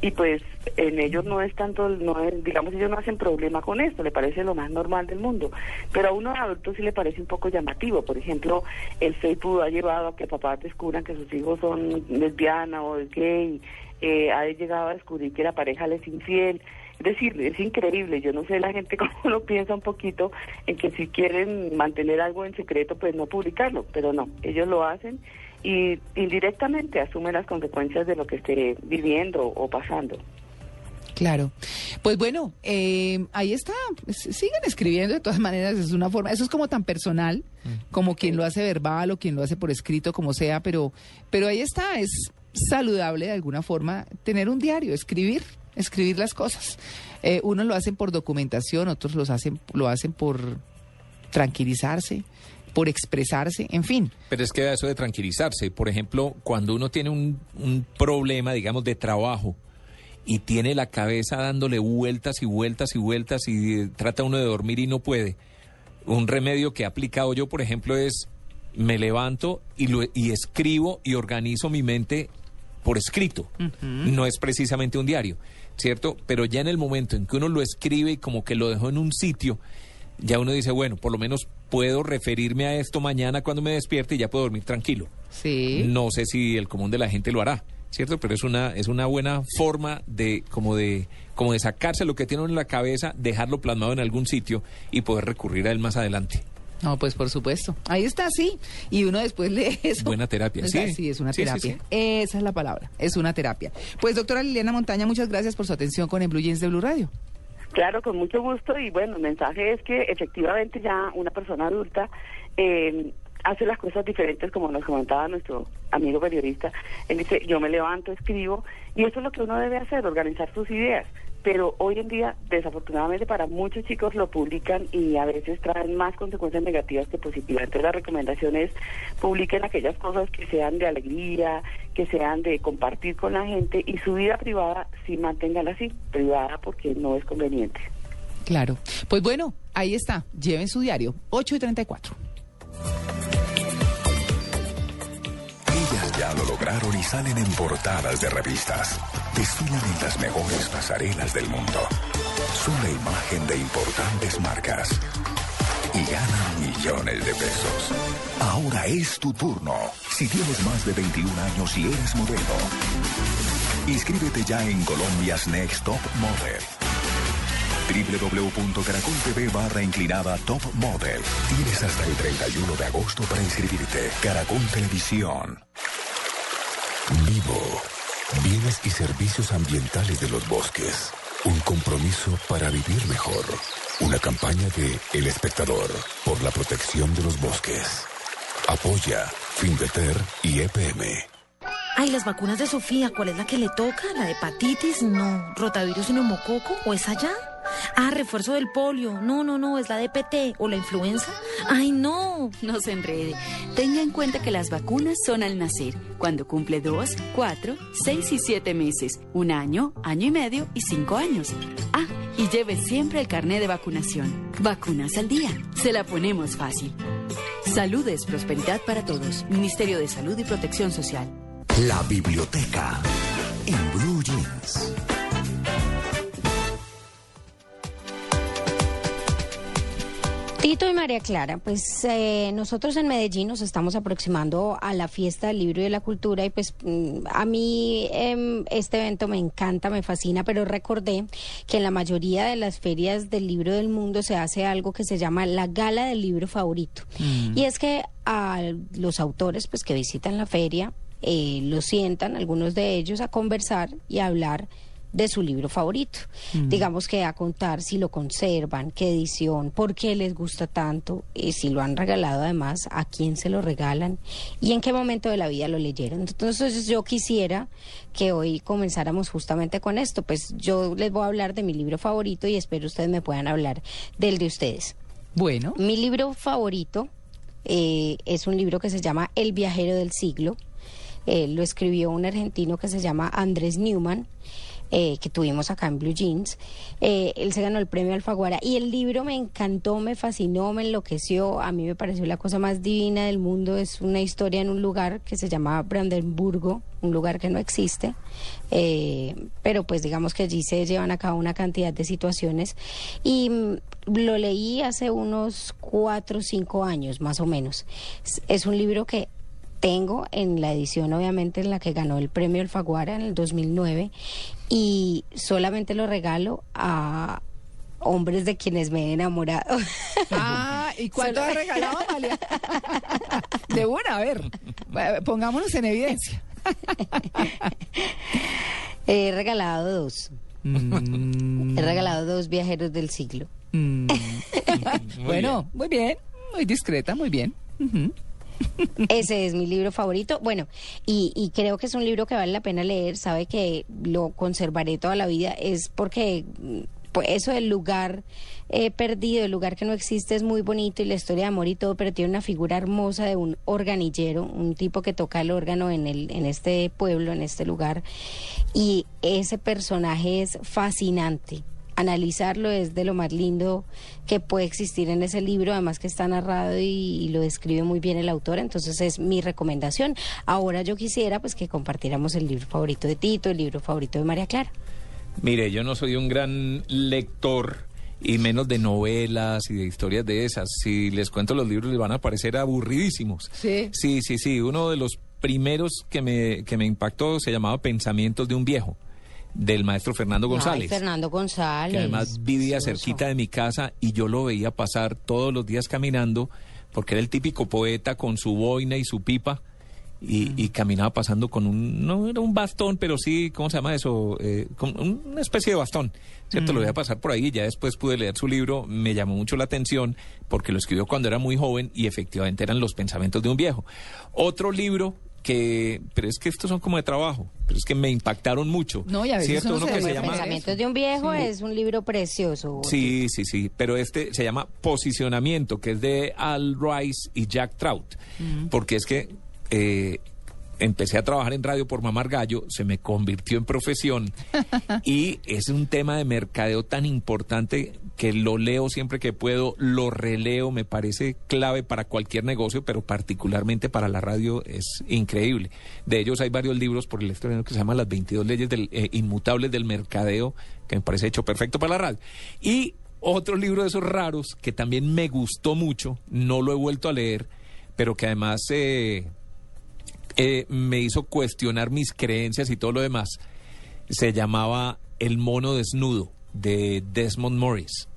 Speaker 40: y pues en ellos no es tanto, no digamos, ellos no hacen problema con esto, le parece lo más normal del mundo, pero a uno de adultos sí le parece un poco llamativo, por ejemplo, el Facebook ha llevado a que papás descubran que sus hijos son lesbiana o gay, eh, ha llegado a descubrir que la pareja les es infiel, es decir, es increíble, yo no sé la gente cómo lo piensa un poquito en que si quieren mantener algo en secreto, pues no publicarlo, pero no, ellos lo hacen y indirectamente asumen las consecuencias de lo que esté viviendo o pasando.
Speaker 4: Claro. Pues bueno, eh, ahí está. S- Sigan escribiendo de todas maneras. Es una forma. Eso es como tan personal como quien lo hace verbal o quien lo hace por escrito, como sea. Pero, pero ahí está. Es saludable de alguna forma tener un diario, escribir, escribir las cosas. Eh, unos lo hacen por documentación, otros los hacen, lo hacen por tranquilizarse, por expresarse, en fin.
Speaker 5: Pero es que eso de tranquilizarse, por ejemplo, cuando uno tiene un, un problema, digamos, de trabajo y tiene la cabeza dándole vueltas y vueltas y vueltas y eh, trata uno de dormir y no puede, un remedio que he aplicado yo, por ejemplo, es me levanto y, lo, y escribo y organizo mi mente por escrito. No es precisamente un diario, ¿cierto? Pero ya en el momento en que uno lo escribe y como que lo dejó en un sitio, ya uno dice, bueno, por lo menos puedo referirme a esto mañana cuando me despierte y ya puedo dormir tranquilo.
Speaker 4: Sí.
Speaker 5: No sé si el común de la gente lo hará, ¿cierto? Pero es una es una buena forma de como de como de sacarse lo que tiene uno en la cabeza, dejarlo plasmado en algún sitio y poder recurrir a él más adelante.
Speaker 4: No, pues por supuesto. Ahí está, sí. Y uno después lee eso.
Speaker 5: Buena terapia,
Speaker 4: ¿Verdad?
Speaker 5: sí.
Speaker 4: Sí, es una
Speaker 5: Sí, sí,
Speaker 4: terapia.
Speaker 5: sí.
Speaker 4: Esa es la palabra. Es una terapia. Pues doctora Liliana Montaña, muchas gracias por su atención con el Blue Jeans de Blue Radio.
Speaker 40: Claro, con mucho gusto y bueno, el mensaje es que efectivamente ya una persona adulta eh, hace las cosas diferentes como nos comentaba nuestro amigo periodista. Él dice, yo me levanto, escribo y eso es lo que uno debe hacer, organizar sus ideas. Pero hoy en día, desafortunadamente para muchos chicos lo publican y a veces traen más consecuencias negativas que positivas. Entonces la recomendación es publiquen aquellas cosas que sean de alegría, que sean de compartir con la gente y su vida privada sí manténganla así, privada porque no es conveniente.
Speaker 4: Claro. Pues bueno, ahí está. Lleven su diario. 8 y 34.
Speaker 35: Ya lo lograron y salen en portadas de revistas. Desfilan en las mejores pasarelas del mundo. Son la imagen de importantes marcas. Y ganan millones de pesos. Ahora es tu turno. Si tienes más de 21 años y eres modelo. Inscríbete ya en Colombia's Next Top Model www.caracol.tv barra inclinada Top Model. Tienes hasta el 31 de agosto para inscribirte. Caracol Televisión. Vivo. Bienes y servicios ambientales de los bosques. Un compromiso para vivir mejor. Una campaña de El Espectador por la protección de los bosques. Apoya Finveter y EPM.
Speaker 34: Ay, las vacunas de Sofía, ¿cuál es la que le toca? ¿La de hepatitis? No. ¿Rotavirus y neumococo? ¿O es allá? Ah, refuerzo del polio. No, no, no, es la DPT o la influenza. Ay, no.
Speaker 14: No se enrede. Tenga en cuenta que las vacunas son al nacer, cuando cumple dos, cuatro, seis y siete meses, un año, año y medio y cinco años. Ah, y lleve siempre el carnet de vacunación. Vacunas al día. Se la ponemos fácil. Salud es prosperidad para todos. Ministerio de Salud y Protección Social.
Speaker 35: La biblioteca en Blue Jeans.
Speaker 6: Tito y María Clara, pues eh, nosotros en Medellín nos estamos aproximando a la fiesta del libro y de la cultura y pues mm, a mí em, este evento me encanta, me fascina, pero recordé que en la mayoría de las ferias del libro del mundo se hace algo que se llama la gala del libro favorito. Y es que a los autores pues que visitan la feria eh, los sientan, algunos de ellos, a conversar y a hablar de su libro favorito.
Speaker 42: Mm.
Speaker 6: Digamos que a contar si lo conservan, qué edición, por qué les gusta tanto, y si lo han regalado además, a quién se lo regalan y en qué momento de la vida lo leyeron. Entonces yo quisiera que hoy comenzáramos justamente con esto. Pues yo les voy a hablar de mi libro favorito y espero ustedes me puedan hablar del de ustedes.
Speaker 4: Bueno.
Speaker 6: Mi libro favorito eh, es un libro que se llama El viajero del siglo. Eh, lo escribió un argentino que se llama Andrés Newman. Eh, que tuvimos acá en Blue Jeans. Eh, él se ganó el premio Alfaguara y el libro me encantó, me fascinó, me enloqueció. A mí me pareció la cosa más divina del mundo. Es una historia en un lugar que se llama Brandenburgo, un lugar que no existe. Eh, pero pues digamos que allí se llevan a cabo una cantidad de situaciones y mm, lo leí hace unos cuatro o cinco años más o menos. Es, es un libro que tengo en la edición obviamente en la que ganó el premio Alfaguara en el 2009 y solamente lo regalo a hombres de quienes me he enamorado.
Speaker 4: Ah, ¿y cuánto
Speaker 6: Solo-
Speaker 4: ha regalado, Amalia? De una, a ver, eh, pongámonos en evidencia.
Speaker 6: He regalado dos.
Speaker 4: Mm.
Speaker 6: He regalado dos viajeros del siglo.
Speaker 4: bueno, muy bien, muy discreta, muy bien.
Speaker 6: Ese es mi libro favorito. Bueno, y, creo que es un libro que vale la pena leer. Sabe que lo conservaré toda la vida. Es porque mm, pues eso del lugar eh, perdido, el lugar que no existe, es muy bonito y la historia de amor y todo, pero tiene una figura hermosa de un organillero, un tipo que toca el órgano en, el, en este pueblo, en este lugar. Y ese personaje es fascinante analizarlo es de lo más lindo que puede existir en ese libro, además que está narrado y, y lo describe muy bien el autor, entonces es mi recomendación. Ahora yo quisiera pues que compartiéramos el libro favorito de Tito, el libro favorito de María Clara.
Speaker 5: Mire, yo no soy un gran lector y menos de novelas y de historias de esas. Si les cuento los libros les van a parecer aburridísimos.
Speaker 4: Sí.
Speaker 5: Sí, sí, sí. Uno de los primeros que me, que me impactó se llamaba Pensamientos de un viejo, del maestro Fernando González.
Speaker 6: Ay, Fernando González.
Speaker 5: que además vivía cerquita de mi casa y yo lo veía pasar todos los días caminando porque era el típico poeta con su boina y su pipa y, y caminaba pasando con un, no era un bastón, pero sí, ¿cómo se llama eso? Eh, con una especie de bastón, ¿cierto?
Speaker 42: Mm.
Speaker 5: Lo veía pasar por ahí y ya después pude leer su libro, me llamó mucho la atención porque lo escribió cuando era muy joven y efectivamente eran los pensamientos de un viejo. Otro libro que, pero es que estos son como de trabajo, pero es que me impactaron mucho.
Speaker 4: No, y a veces
Speaker 5: ¿cierto?
Speaker 4: uno
Speaker 5: que se llama...
Speaker 6: Pensamientos de un viejo
Speaker 5: Sí.
Speaker 6: es un libro precioso.
Speaker 5: Sí, sí, sí, pero este se llama Posicionamiento, que es de Al Rice y Jack Trout, porque es que eh, empecé a trabajar en radio por mamar gallo, se me convirtió en profesión y es un tema de mercadeo tan importante que lo leo siempre que puedo, lo releo, me parece clave para cualquier negocio, pero particularmente para la radio es increíble. De ellos hay varios libros por el exterior que se llaman Las 22 leyes del, eh, inmutables del mercadeo, que me parece hecho perfecto para la radio. Y otro libro de esos raros que también me gustó mucho, no lo he vuelto a leer, pero que además eh, eh, me hizo cuestionar mis creencias y todo lo demás. Se llamaba El mono desnudo de Desmond Morris,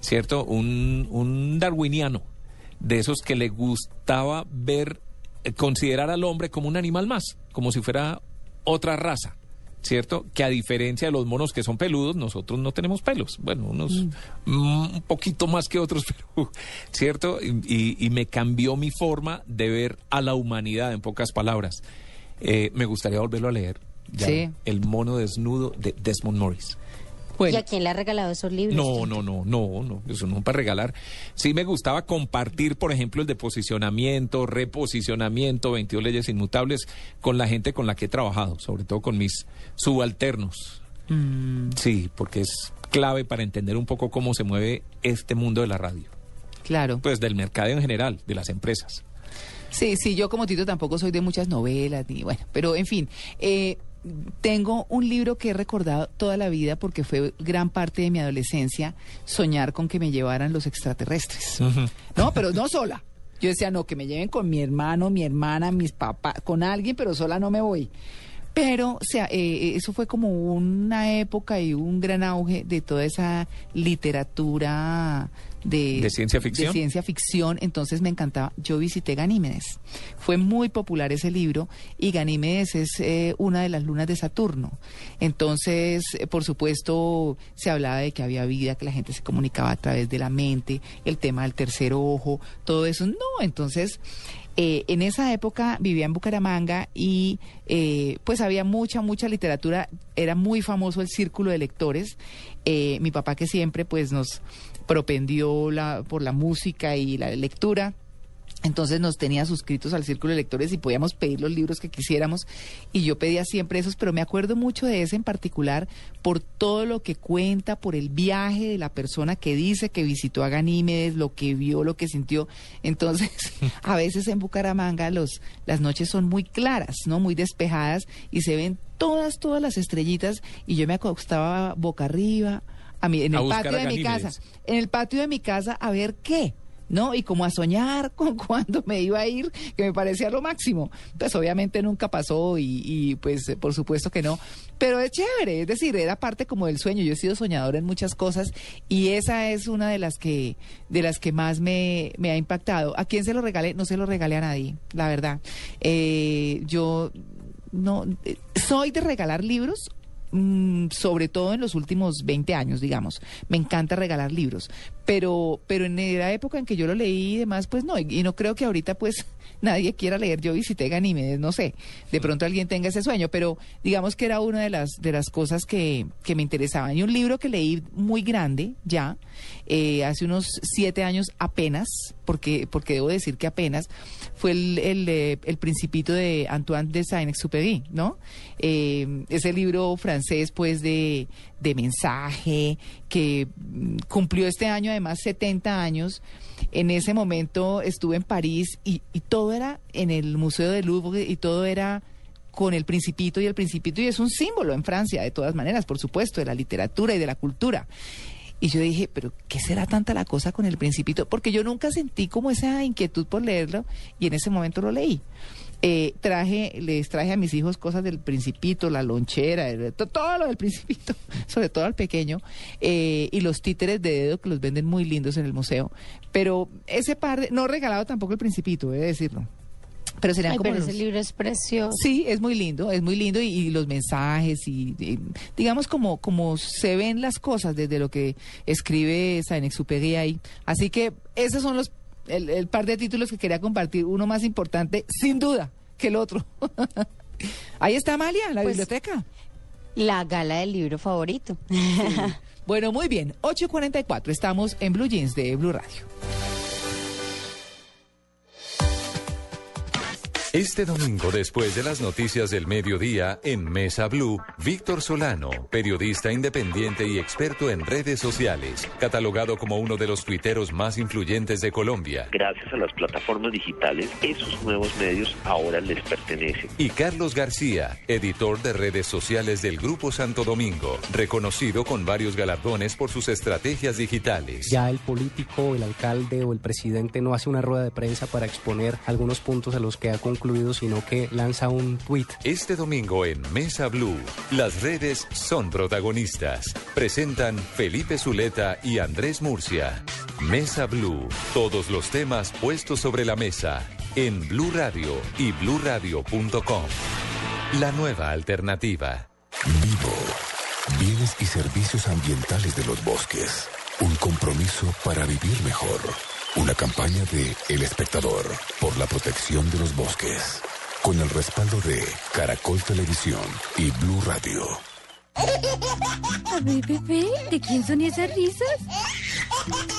Speaker 5: ¿cierto? Un, un darwiniano, de esos que le gustaba ver, eh, considerar al hombre como un animal más, como si fuera otra raza. ¿Cierto? Que a diferencia de los monos que son peludos, nosotros no tenemos pelos. Bueno, unos mm, un poquito más que otros, pero ¿cierto? Y, y- y me cambió mi forma de ver a la humanidad, en pocas palabras. Eh, me gustaría volverlo a leer. Ya,
Speaker 4: Sí.
Speaker 5: El mono desnudo de Desmond Morris.
Speaker 6: ¿Y a quién le ha regalado esos libros?
Speaker 5: No, no, no, no, no, eso no para regalar. Sí me gustaba compartir, por ejemplo, el de posicionamiento, reposicionamiento, 22 leyes inmutables con la gente con la que he trabajado, sobre todo con mis subalternos.
Speaker 4: Mm,
Speaker 5: Sí, porque es clave para entender un poco cómo se mueve este mundo de la radio.
Speaker 4: claro.
Speaker 5: Pues del mercado en general, de las empresas.
Speaker 4: Sí, sí, yo como Tito tampoco soy de muchas novelas, ni bueno, pero en fin, eh, tengo un libro que he recordado toda la vida porque fue gran parte de mi adolescencia soñar con que me llevaran los extraterrestres. No, pero no sola. Yo decía, no, que me lleven con mi hermano, mi hermana, mis papás, con alguien, pero sola no me voy. Pero, o sea, eh, eso fue como una época y un gran auge de toda esa literatura de,
Speaker 5: ¿De ciencia ficción?
Speaker 4: de ciencia ficción, entonces me encantaba. Yo visité Ganímedes. Fue muy popular ese libro y Ganímedes es eh, una de las lunas de Saturno. Entonces, eh, por supuesto, se hablaba de que había vida, que la gente se comunicaba a través de la mente, el tema del tercer ojo, todo eso. No, entonces... Eh, en esa época vivía en Bucaramanga y eh, pues había mucha, mucha literatura, era muy famoso el círculo de lectores. Eh, mi papá que siempre pues nos propendió la, por la música y la lectura. Entonces nos tenía suscritos al círculo de lectores y podíamos pedir los libros que quisiéramos. Y yo pedía siempre esos, pero me acuerdo mucho de ese en particular por todo lo que cuenta, por el viaje de la persona que dice que visitó a Ganímedes, lo que vio, lo que sintió. Entonces, a veces en Bucaramanga los, las noches son muy claras, ¿no? Muy despejadas y se ven todas, todas las estrellitas. Y yo me acostaba boca arriba, a mí, en
Speaker 5: A
Speaker 4: el patio de mi casa en el patio de mi casa a ver qué. ¿No? Y como a soñar con cuándo me iba a ir, que me parecía lo máximo. Pues obviamente nunca pasó y, y, pues por supuesto que no. Pero es chévere, es decir, era parte como del sueño. Yo he sido soñadora en muchas cosas y esa es una de las que, de las que más me, me ha impactado. ¿A quién se lo regalé? No se lo regalé a nadie, la verdad. Eh, yo no eh, soy de regalar libros mm, sobre todo en los últimos 20 años, digamos. Me encanta regalar libros, pero pero en la época en que yo lo leí y demás, pues no, y, y no creo que ahorita pues nadie quiera leer. Yo visité Ganímedes, no sé, de pronto alguien tenga ese sueño, pero digamos que era una de las de las cosas que, que me interesaban. Y un libro que leí muy grande ya, eh, hace unos siete años apenas, porque porque debo decir que apenas, fue el, el, eh, el Principito de Antoine de Saint-Exupéry, ¿no? Eh, ese libro francés, pues, de, de mensaje, que mm, cumplió este año además 70 años. En ese momento estuve en París y, y todo era en el Museo del Louvre y todo era con el Principito y el Principito y es un símbolo en Francia, de todas maneras, por supuesto, de la literatura y de la cultura. Y yo dije, pero ¿qué será tanta la cosa con el Principito? Porque yo nunca sentí como esa inquietud por leerlo y en ese momento lo leí. Eh, traje, les traje a mis hijos cosas del Principito, la lonchera, el- to- todo lo del Principito, sobre todo al pequeño, eh, y los títeres de dedo que los venden muy lindos en el museo. Pero ese par de, no he regalado tampoco el Principito, he de decirlo. Pero serían
Speaker 6: Ay,
Speaker 4: como
Speaker 6: pero
Speaker 4: los-
Speaker 6: ese libro es precioso.
Speaker 4: Sí, es muy lindo, es muy lindo y, y los mensajes y, y digamos como como se ven las cosas desde lo que escribe Saint-Exupéry ahí. Así que esos son los el, el par de títulos que quería compartir, uno más importante sin duda que el otro. ahí está Amalia, la
Speaker 6: Pues,
Speaker 4: biblioteca.
Speaker 6: La gala del libro favorito.
Speaker 4: Bueno, muy bien, 8.44, estamos en Blue Jeans de Blue Radio.
Speaker 10: Este domingo, después de las noticias del mediodía, en Mesa Blue, Víctor Solano, periodista independiente y experto en redes sociales, catalogado como uno de los tuiteros más influyentes de Colombia.
Speaker 43: Gracias a las plataformas digitales, esos nuevos medios ahora les pertenecen.
Speaker 10: Y Carlos García, editor de redes sociales del Grupo Santo Domingo, reconocido con varios galardones por sus estrategias digitales.
Speaker 44: Ya el político, el alcalde o el presidente no hace una rueda de prensa para exponer algunos puntos a los que ha concluido, sino que lanza un tweet.
Speaker 10: Este domingo en Mesa Blue, las redes son protagonistas. Presentan Felipe Zuleta y Andrés Murcia. Mesa Blue, todos los temas puestos sobre la mesa en Blue Radio y bluradio.com. La nueva alternativa.
Speaker 35: Vivo. Bienes y servicios ambientales de los bosques. Un compromiso para vivir mejor. Una campaña de El Espectador por la protección de los bosques. Con el respaldo de Caracol Televisión y Blue Radio.
Speaker 14: A ver, bebé, ¿de quién son esas risas?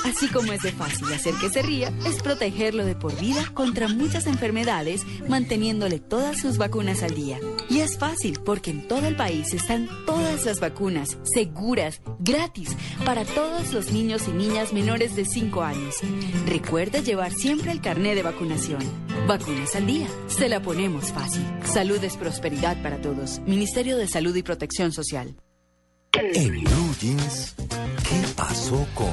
Speaker 14: Así como es de fácil hacer que se ría, es protegerlo de por vida contra muchas enfermedades, manteniéndole todas sus vacunas al día. Y es fácil porque en todo el país están todas las vacunas, seguras, gratis, para todos los niños y niñas menores de 5 años. Recuerda llevar siempre el carné de vacunación. Vacunas al día, se la ponemos fácil. Salud es prosperidad para todos. Ministerio de Salud y Protección Social.
Speaker 45: En Blue Jeans, ¿qué pasó con?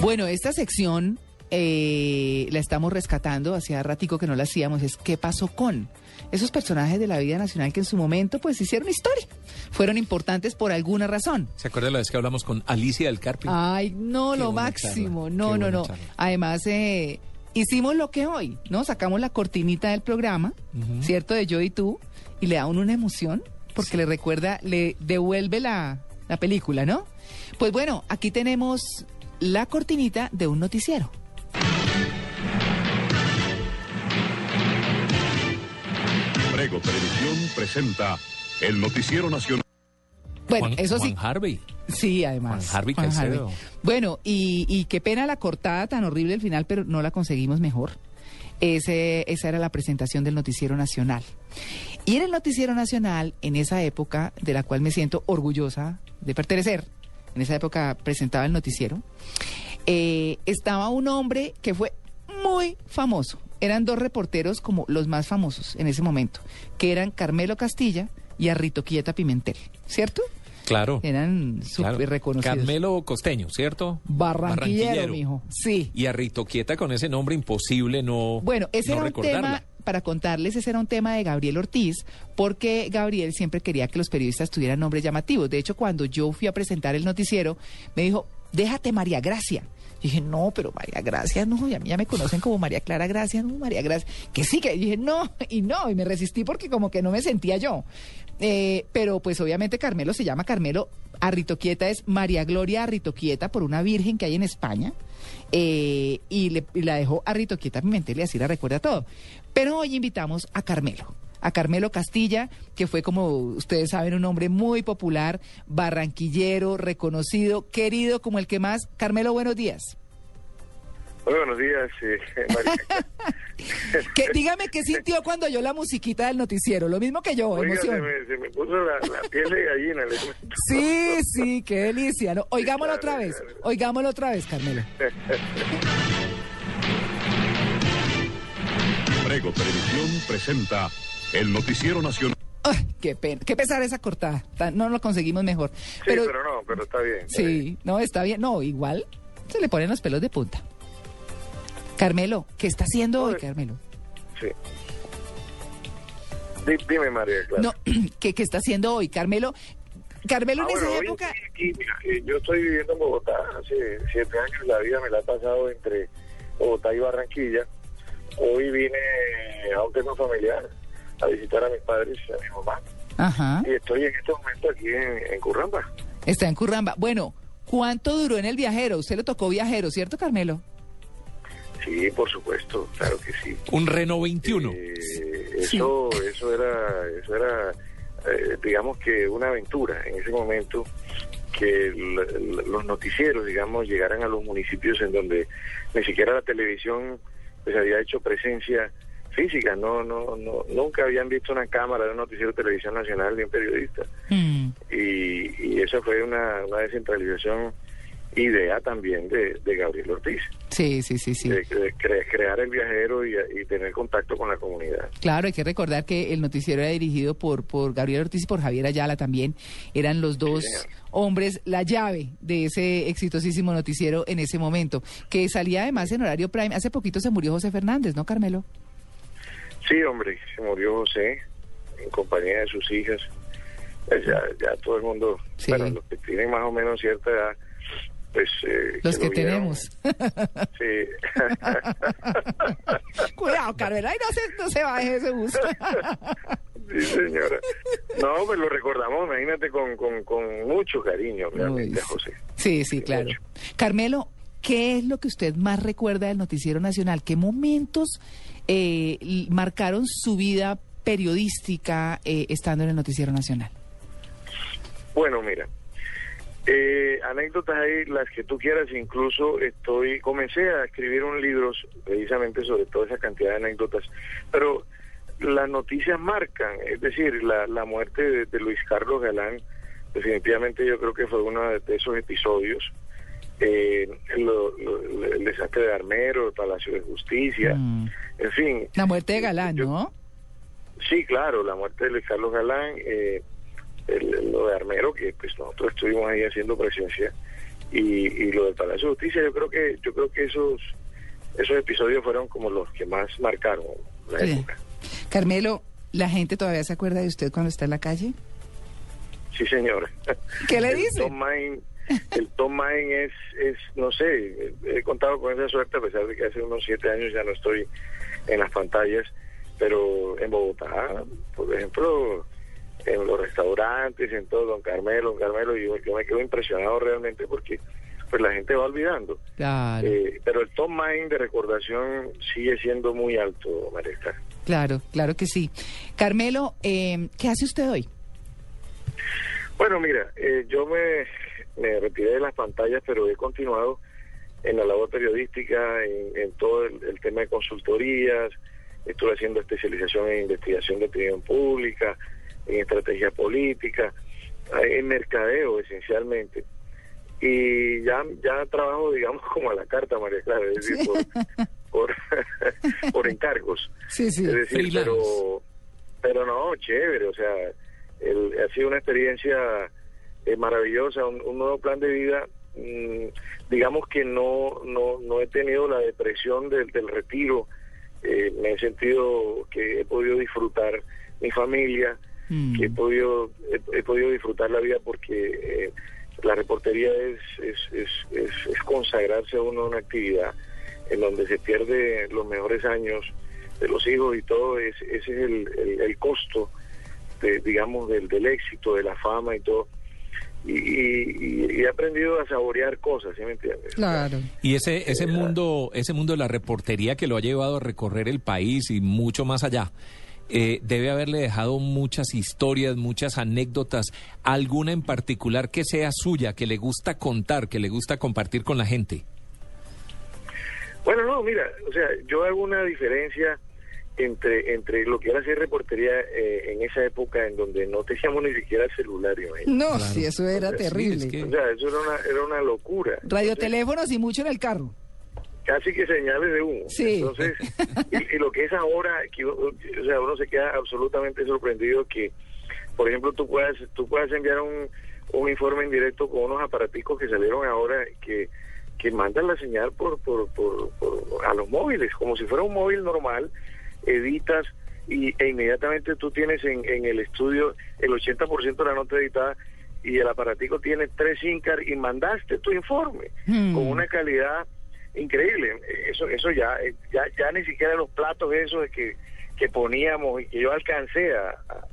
Speaker 4: Bueno, esta sección eh, la estamos rescatando, hacía ratico que no la hacíamos, es ¿qué pasó con? Esos personajes de la vida nacional que en su momento pues hicieron historia, fueron importantes por alguna razón.
Speaker 5: ¿Se acuerda la vez que hablamos con Alicia del Carpio?
Speaker 4: Ay, no,
Speaker 5: Qué
Speaker 4: lo máximo,
Speaker 5: charla,
Speaker 4: no,
Speaker 5: qué
Speaker 4: no, no.
Speaker 5: charla.
Speaker 4: Además, eh, hicimos lo que hoy, ¿no? Sacamos la cortinita del programa. ¿cierto? De yo y tú, y le da uno una emoción, porque le recuerda, le devuelve la, la película, ¿no? Pues bueno, aquí tenemos la cortinita de un noticiero.
Speaker 46: Prego Televisión presenta el Noticiero Nacional.
Speaker 4: Bueno,
Speaker 5: Juan-
Speaker 4: eso sí.
Speaker 5: Juan Harvey.
Speaker 4: Sí, además.
Speaker 5: Juan Harvey Caicedo.
Speaker 4: Bueno, y, y qué pena la cortada tan horrible al final, pero no la conseguimos mejor. Ese, esa era la presentación del Noticiero Nacional. Y en el Noticiero Nacional, en esa época, de la cual me siento orgullosa de pertenecer, en esa época presentaba el noticiero, eh, estaba un hombre que fue muy famoso. Eran dos reporteros como los más famosos en ese momento, que eran Carmelo Castilla y Arrito Quieta Pimentel, ¿cierto?
Speaker 5: Claro.
Speaker 4: Eran súper
Speaker 5: claro.
Speaker 4: reconocidos.
Speaker 5: Carmelo Costeño, ¿cierto?
Speaker 4: Barranquillero, mijo. Sí.
Speaker 5: Y a Rito Quieta con ese nombre imposible no
Speaker 4: Bueno, ese
Speaker 5: no
Speaker 4: era un tema, para contarles, ese era un tema de Gabriel Ortiz, porque Gabriel siempre quería que los periodistas tuvieran nombres llamativos. De hecho, cuando yo fui a presentar el noticiero, me dijo, déjate María Gracia. Y dije, no, pero María Gracia, no, y a mí ya me conocen como María Clara Gracia, no, María Gracia. Que sí, que dije, no, y no, y me resistí porque como que no me sentía yo. Eh, pero pues obviamente Carmelo se llama Carmelo, Arritoquieta es María Gloria Arritoquieta por una virgen que hay en España. Eh, y, le, la dejó Arritoquieta Pimentel y así la recuerda todo. Pero hoy invitamos a Carmelo. A Carmelo Castilla, que fue, como ustedes saben, un hombre muy popular, barranquillero, reconocido, querido como el que más. Carmelo, buenos días.
Speaker 47: Muy buenos días, eh.
Speaker 4: Que, dígame qué sintió cuando oyó la musiquita del noticiero. Lo mismo que yo,
Speaker 47: Oiga, se
Speaker 4: emoción.
Speaker 47: me, se me puso la, la piel de gallina.
Speaker 4: Sí, sí, qué delicia. ¿no? Oigámoslo otra vez. Oigámoslo otra vez, Carmelo.
Speaker 46: Prego Televisión presenta el Noticiero Nacional.
Speaker 4: Ay, qué pena. Qué pesar esa cortada. No lo conseguimos mejor.
Speaker 47: Sí,
Speaker 4: Pero,
Speaker 47: pero, no, pero está bien. está bien.
Speaker 4: sí, no, está bien. No, igual se le ponen los pelos de punta. Carmelo, ¿qué está haciendo hoy, Carmelo?
Speaker 47: Sí. Di- dime, María, claro.
Speaker 4: No, ¿qué, qué está haciendo hoy, Carmelo? Carmelo
Speaker 47: Ah,
Speaker 4: en
Speaker 47: bueno,
Speaker 4: esa época.
Speaker 47: aquí, mira, eh, yo estoy viviendo en Bogotá hace siete años. La vida me la ha pasado entre Bogotá y Barranquilla. Hoy vine a un tema familiar a visitar a mis padres y a mi mamá.
Speaker 4: Ajá.
Speaker 47: Y estoy en este momento aquí en, en Curramba.
Speaker 4: Está en Curramba. Bueno, ¿cuánto duró en el viajero? Usted le tocó viajero, ¿cierto, Carmelo?
Speaker 47: Sí, por supuesto, claro que sí.
Speaker 5: Un Renault 21.
Speaker 47: Eh, eso, eso era, eso era, eh, digamos que una aventura en ese momento que los noticieros, digamos, llegaran a los municipios en donde ni siquiera la televisión pues había hecho presencia física, no, no, no, nunca habían visto una cámara de un noticiero de televisión nacional ni un periodista y, y esa fue una, una descentralización idea también de, de Gabriel Ortiz,
Speaker 4: Sí, sí, sí, sí.
Speaker 47: de, de cre- crear el viajero y, y tener contacto con la comunidad.
Speaker 4: Claro, hay que recordar que el noticiero era dirigido por, por Gabriel Ortiz y por Javier Ayala también. Eran los dos hombres, la llave de ese exitosísimo noticiero en ese momento, que salía además en horario prime. Hace poquito se murió José Fernández, ¿no, Carmelo?
Speaker 47: Sí, hombre, se murió José en compañía de sus hijas. Pues ya, ya todo el mundo, bueno, los que tienen más o menos cierta edad, pues... eh,
Speaker 4: Los que tenemos.
Speaker 47: Sí.
Speaker 4: Cuidado, Carmelo, ahí no se, no se baje ese bus.
Speaker 47: sí, señora. No, pues lo recordamos, imagínate, con, con, con mucho cariño realmente a José.
Speaker 4: Sí, sí, claro. Carmelo, ¿qué es lo que usted más recuerda del Noticiero Nacional? ¿Qué momentos eh, marcaron su vida periodística eh, estando en el Noticiero Nacional?
Speaker 47: Bueno, mira, eh, anécdotas hay las que tú quieras, incluso estoy, comencé a escribir un libro precisamente sobre toda esa cantidad de anécdotas, pero las noticias marcan, es decir, la, la muerte de, de Luis Carlos Galán, definitivamente yo creo que fue uno de esos episodios, eh, lo- lo- el desastre de Armero, el Palacio de Justicia, en fin,
Speaker 4: La muerte de Galán, ¿no?
Speaker 47: Sí, claro, la muerte de Luis Carlos Galán, eh, el- lo de Armero, que pues nosotros estuvimos ahí haciendo presencia, y, y lo del Palacio de Justicia, yo creo que yo creo que esos esos episodios fueron como los que más marcaron la
Speaker 4: Sí.
Speaker 47: época.
Speaker 4: Carmelo, ¿la gente todavía se acuerda de usted cuando está en la calle?
Speaker 47: Sí, señora.
Speaker 4: ¿Qué le
Speaker 47: El
Speaker 4: dice?
Speaker 47: Tom Main, el Tom Main es, es, no sé, he contado con esa suerte a pesar de que hace unos siete años ya no estoy en las pantallas, pero en Bogotá, por ejemplo, en los restaurantes, en todo, Don Carmelo, Don Carmelo, yo, yo me quedo impresionado realmente porque pues la gente va olvidando.
Speaker 4: Claro,
Speaker 47: Eh, pero el Tom Main de recordación sigue siendo muy alto, Clara.
Speaker 4: claro, claro que sí. Carmelo, eh, ¿qué hace usted hoy?
Speaker 47: Bueno, mira, eh, yo me, me retiré de las pantallas, pero he continuado en la labor periodística, en, en todo el, el tema de consultorías, estuve haciendo especialización en investigación de opinión pública, en estrategia política, eh, en mercadeo esencialmente. Y ya, ya trabajo, digamos, como a la carta, María Clara, es decir, por, por, por encargos.
Speaker 4: Sí, sí.
Speaker 47: Es decir, pero, pero no, chévere, o sea, el- ha sido una experiencia eh, maravillosa, un, un nuevo plan de vida. mm, digamos que no, no, no he tenido la depresión del, del retiro, eh, me he sentido que he podido disfrutar mi familia, que he podido, he, he podido disfrutar la vida porque eh, la reportería es, es, es, es, es consagrarse a uno a una actividad en donde se pierde los mejores años de los hijos y todo, es, ese es el, el, el costo, de, digamos, del, del éxito, de la fama y todo. Y, y- y he aprendido a saborear cosas, ¿sí me entiendes?
Speaker 4: Claro.
Speaker 5: Y ese, ese mundo, ese mundo de la reportería que lo ha llevado a recorrer el país y mucho más allá, eh, debe haberle dejado muchas historias, muchas anécdotas, alguna en particular que sea suya, que le gusta contar, que le gusta compartir con la gente.
Speaker 47: Bueno, no, mira, o sea, yo hago una diferencia entre entre lo que era hacer reportería eh, en esa época en donde no teníamos ni siquiera el celular. imagínate.
Speaker 4: No, sí, eso era
Speaker 47: O sea,
Speaker 4: terrible.
Speaker 47: O sea, eso era una, era una locura.
Speaker 4: Radioteléfonos y mucho en el carro.
Speaker 47: Casi que señales de humo.
Speaker 4: Sí.
Speaker 47: Entonces, y, y lo que es ahora, que, o sea, uno se queda absolutamente sorprendido que, por ejemplo, tú puedas, tú puedas enviar un, un informe en directo con unos aparaticos que salieron ahora que, que mandan la señal por, por, por, por- a los móviles, como si fuera un móvil normal, editas y, e inmediatamente tú tienes en, en el estudio el 80% de la nota editada y el aparatico tiene tres INCAR y mandaste tu informe
Speaker 4: Hmm.
Speaker 47: con una calidad increíble. Eso eso ya eh, ya ya ni siquiera los platos esos que, que poníamos y que yo alcancé a, a-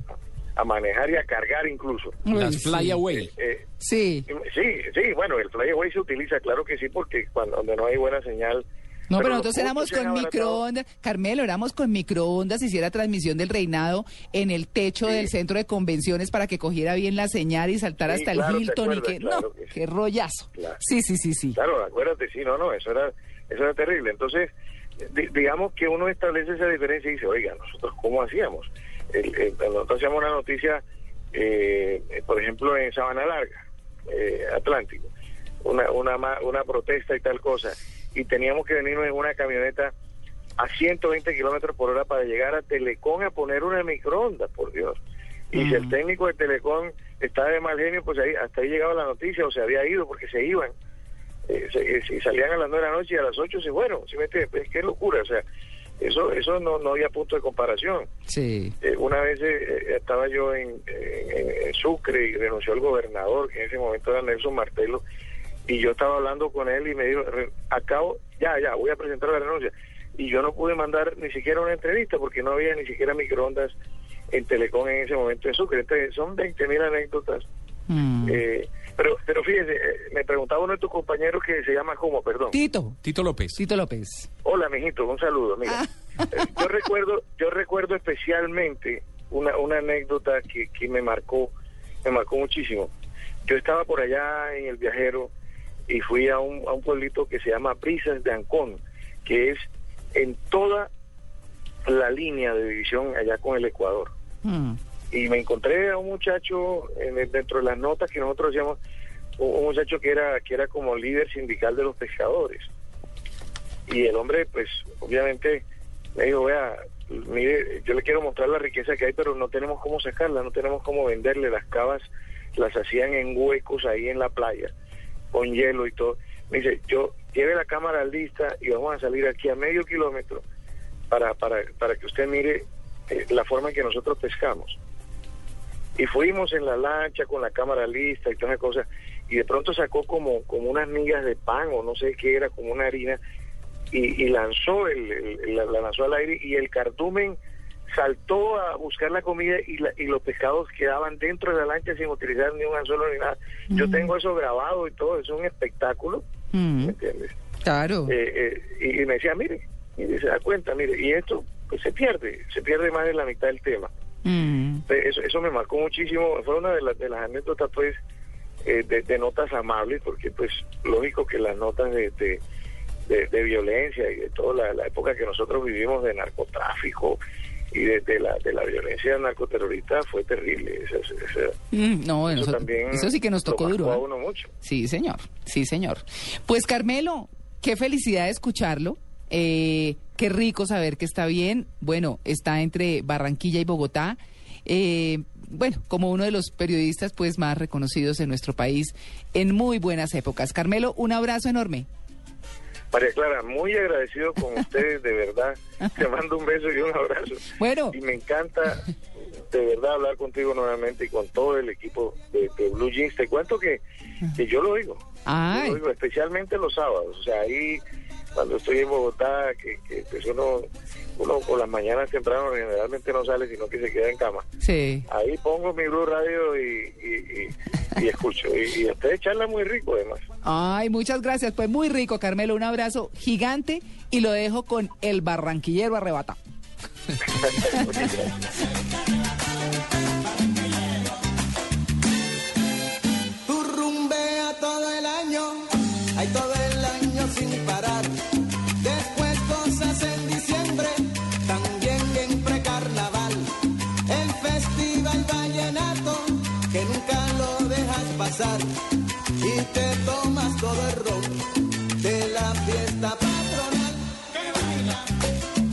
Speaker 47: a manejar y a cargar incluso.
Speaker 5: Las flyaway.
Speaker 47: Eh,
Speaker 4: sí.
Speaker 47: Sí, sí, bueno, el flyaway se utiliza, claro que sí, porque cuando donde no hay buena señal.
Speaker 4: No, pero, nosotros éramos con microondas. Carmelo, éramos con microondas, hiciera transmisión del reinado en el techo del centro de convenciones para que cogiera bien la señal y saltara
Speaker 47: Sí,
Speaker 4: hasta
Speaker 47: claro,
Speaker 4: el Hilton y que.
Speaker 47: claro
Speaker 4: no,
Speaker 47: que sí.
Speaker 4: qué rollazo.
Speaker 47: Claro.
Speaker 4: Sí, sí, sí, sí.
Speaker 47: Claro, acuérdate, sí, no, no, eso era, eso era terrible. Entonces, di- digamos que uno establece esa diferencia y dice, oiga, nosotros cómo hacíamos. El- el- nosotros hacíamos una noticia, eh, por ejemplo, en Sabana Larga, eh, Atlántico, una, una, una protesta y tal cosa, y teníamos que venirnos en una camioneta a 120 kilómetros por hora para llegar a Telecom a poner una microondas, por Dios. Y si el técnico de Telecom estaba de mal genio, pues ahí, hasta ahí llegaba la noticia o se había ido porque se iban. Eh, se- eh, salían a las 9 de la noche y a las 8 se fueron. ¿sí me entiendes? Pues, qué locura, o sea, eso eso no, no había punto de comparación.
Speaker 4: Sí.
Speaker 47: Eh, una vez eh, eh, estaba yo en, en- en Sucre y renunció el gobernador, que en ese momento era Nelson Martelo, y yo estaba hablando con él y me dijo, "Re- acabo, ya, ya, voy a presentar la renuncia. Y yo no pude mandar ni siquiera una entrevista porque no había ni siquiera microondas en Telecom en ese momento en Sucre. Entonces, son 20 mil anécdotas.
Speaker 4: Mm.
Speaker 47: Eh, pero, pero fíjese, eh, me preguntaba uno de tus compañeros que se llama ¿cómo? Perdón.
Speaker 4: Tito.
Speaker 5: Tito López.
Speaker 4: Tito López.
Speaker 47: Hola, mijito, un saludo. Mira,
Speaker 4: Ah.
Speaker 47: eh, yo recuerdo, yo recuerdo especialmente una, una anécdota que, que me marcó, me marcó muchísimo. Yo estaba por allá en el viajero y fui a un, a un pueblito que se llama Brisas de Ancón, que es en toda la línea de división allá con el Ecuador.
Speaker 4: Mm.
Speaker 47: y me encontré a un muchacho en el- dentro de las notas que nosotros hacíamos un, un muchacho que era que era como líder sindical de los pescadores y el hombre pues obviamente me dijo vea mire yo le quiero mostrar la riqueza que hay pero no tenemos cómo sacarla no tenemos cómo venderle las cavas las hacían en huecos ahí en la playa con hielo y todo. Me dice yo lleve la cámara lista y vamos a salir aquí a medio kilómetro para para para que usted mire eh, la forma en que nosotros pescamos. Y fuimos en la lancha con la cámara lista y todas esas cosas y de pronto sacó como como unas migas de pan o no sé qué era como una harina y, y lanzó el, la lanzó al aire y el cardumen saltó a buscar la comida y, la- y los pescados quedaban dentro de la lancha sin utilizar ni un anzuelo ni nada yo
Speaker 4: Mm.
Speaker 47: tengo eso grabado y todo es un espectáculo
Speaker 4: Mm.
Speaker 47: ¿me entiendes?
Speaker 4: Claro.
Speaker 47: Eh, eh, y, y me decía mire mire se da cuenta mire y esto pues se pierde se pierde más de la mitad del tema
Speaker 4: Mm.
Speaker 47: Eso, eso me marcó muchísimo. Fue una de, las de las anécdotas, pues, eh, de, de notas amables, porque, pues, lógico que las notas de, de, de- de violencia y de toda la, la época que nosotros vivimos de narcotráfico y de, de la, de la violencia narcoterrorista fue terrible.
Speaker 4: Mm, no,
Speaker 47: eso
Speaker 4: nosotros-
Speaker 47: también
Speaker 4: eso sí que nos tocó duro.
Speaker 47: a
Speaker 4: ¿eh?
Speaker 47: uno mucho.
Speaker 4: Sí, señor. Sí, señor. Pues Carmelo, qué felicidad escucharlo. Eh, qué rico saber que está bien. Bueno, está entre Barranquilla y Bogotá. Eh, bueno, como uno de los periodistas pues más reconocidos en nuestro país en muy buenas épocas. Carmelo, un abrazo enorme.
Speaker 47: María Clara, muy agradecido con ustedes, de verdad. Te mando un beso y un abrazo.
Speaker 4: Bueno.
Speaker 47: Y me encanta, de verdad, hablar contigo nuevamente y con todo el equipo de, de Blue Jeans. Te cuento que, que yo lo oigo. Yo lo oigo, especialmente los sábados. O sea, ahí, cuando estoy en Bogotá, que, que pues uno, uno por las mañanas temprano generalmente no sale, sino que se queda en cama.
Speaker 4: Sí.
Speaker 47: Ahí pongo mi Blue Radio y, y, y- y escucho. Y, y ustedes charlan muy rico, además.
Speaker 4: Ay, muchas gracias. Pues muy rico, Carmelo. Un abrazo gigante y lo dejo con el barranquillero arrebata.
Speaker 48: Tú rumbea todo el año, hay todo el pasar. Y te tomas todo el ron de la fiesta patronal.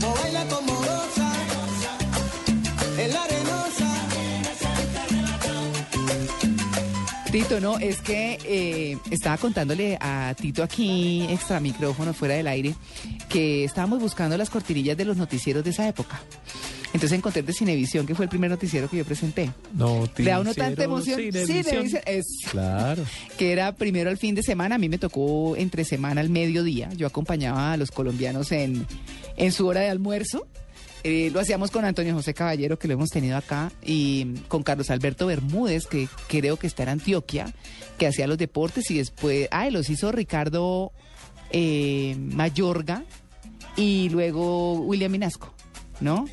Speaker 48: O baila como rosa, en la arenosa.
Speaker 4: Tito, no, es que eh, estaba contándole a Tito aquí, extra micrófono, fuera del aire, que estábamos buscando las cortinillas de los noticieros de esa época. Entonces encontré de Cinevisión, que fue el primer noticiero que yo presenté.
Speaker 5: No,
Speaker 4: Le da uno tanta emoción.
Speaker 5: Cinevisión.
Speaker 4: Cinevisión, es
Speaker 5: Claro.
Speaker 4: que era primero al fin de semana, a mí me tocó entre semana al mediodía. Yo acompañaba a los colombianos en, en su hora de almuerzo. Eh, lo hacíamos con Antonio José Caballero, que lo hemos tenido acá, y con Carlos Alberto Bermúdez, que creo que está en Antioquia, que hacía los deportes, y después, ah, los hizo Ricardo eh, Mayorga y luego William Minasco, ¿no?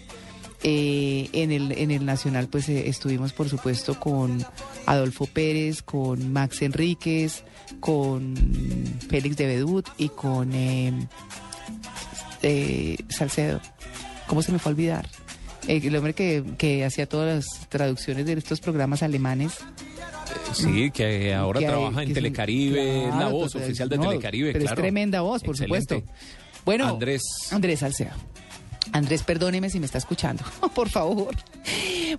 Speaker 4: Eh, en, el, en el Nacional, pues eh, estuvimos, por supuesto, con Adolfo Pérez, con Max Enríquez, con Félix de Bedut y con eh, eh, Salcedo. ¿Cómo se me fue a olvidar? Eh, el hombre que, que hacía todas las traducciones de estos programas alemanes.
Speaker 5: Sí, que ahora
Speaker 4: Que hay-
Speaker 5: trabaja
Speaker 4: que
Speaker 5: en
Speaker 4: es un-
Speaker 5: Telecaribe, es la voz oficial de
Speaker 4: no,
Speaker 5: Telecaribe,
Speaker 4: pero
Speaker 5: claro.
Speaker 4: es tremenda voz, por
Speaker 5: Excelente.
Speaker 4: supuesto. Bueno,
Speaker 5: Andrés.
Speaker 4: Andrés Salcedo. Andrés, perdóneme si me está escuchando, por favor.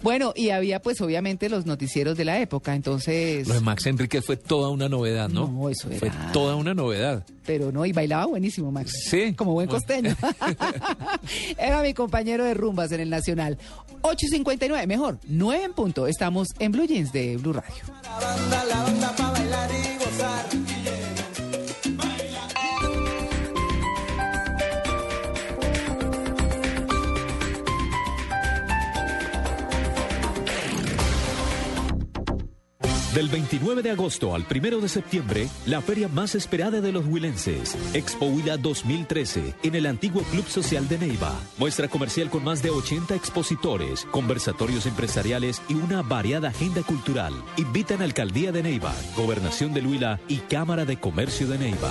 Speaker 4: Bueno, y había pues obviamente los noticieros de la época, entonces...
Speaker 5: Lo de Max Enríquez fue toda una novedad, ¿no?
Speaker 4: No, eso
Speaker 5: Fue
Speaker 4: era-
Speaker 5: toda una novedad.
Speaker 4: Pero no, y bailaba buenísimo, Max.
Speaker 5: Sí.
Speaker 4: Como buen costeño. Era mi compañero de rumbas en el Nacional. 8.59, mejor, 9 en punto. Estamos en Blue Jeans de Blue Radio.
Speaker 48: banda, la banda
Speaker 5: Del 29 de agosto al 1 de septiembre, la feria más esperada de los huilenses, Expo Huila 2013, en el antiguo Club Social de Neiva. Muestra comercial con más de 80 expositores, conversatorios empresariales y una variada agenda cultural. Invitan a Alcaldía de Neiva, Gobernación de Huila y Cámara de Comercio de Neiva.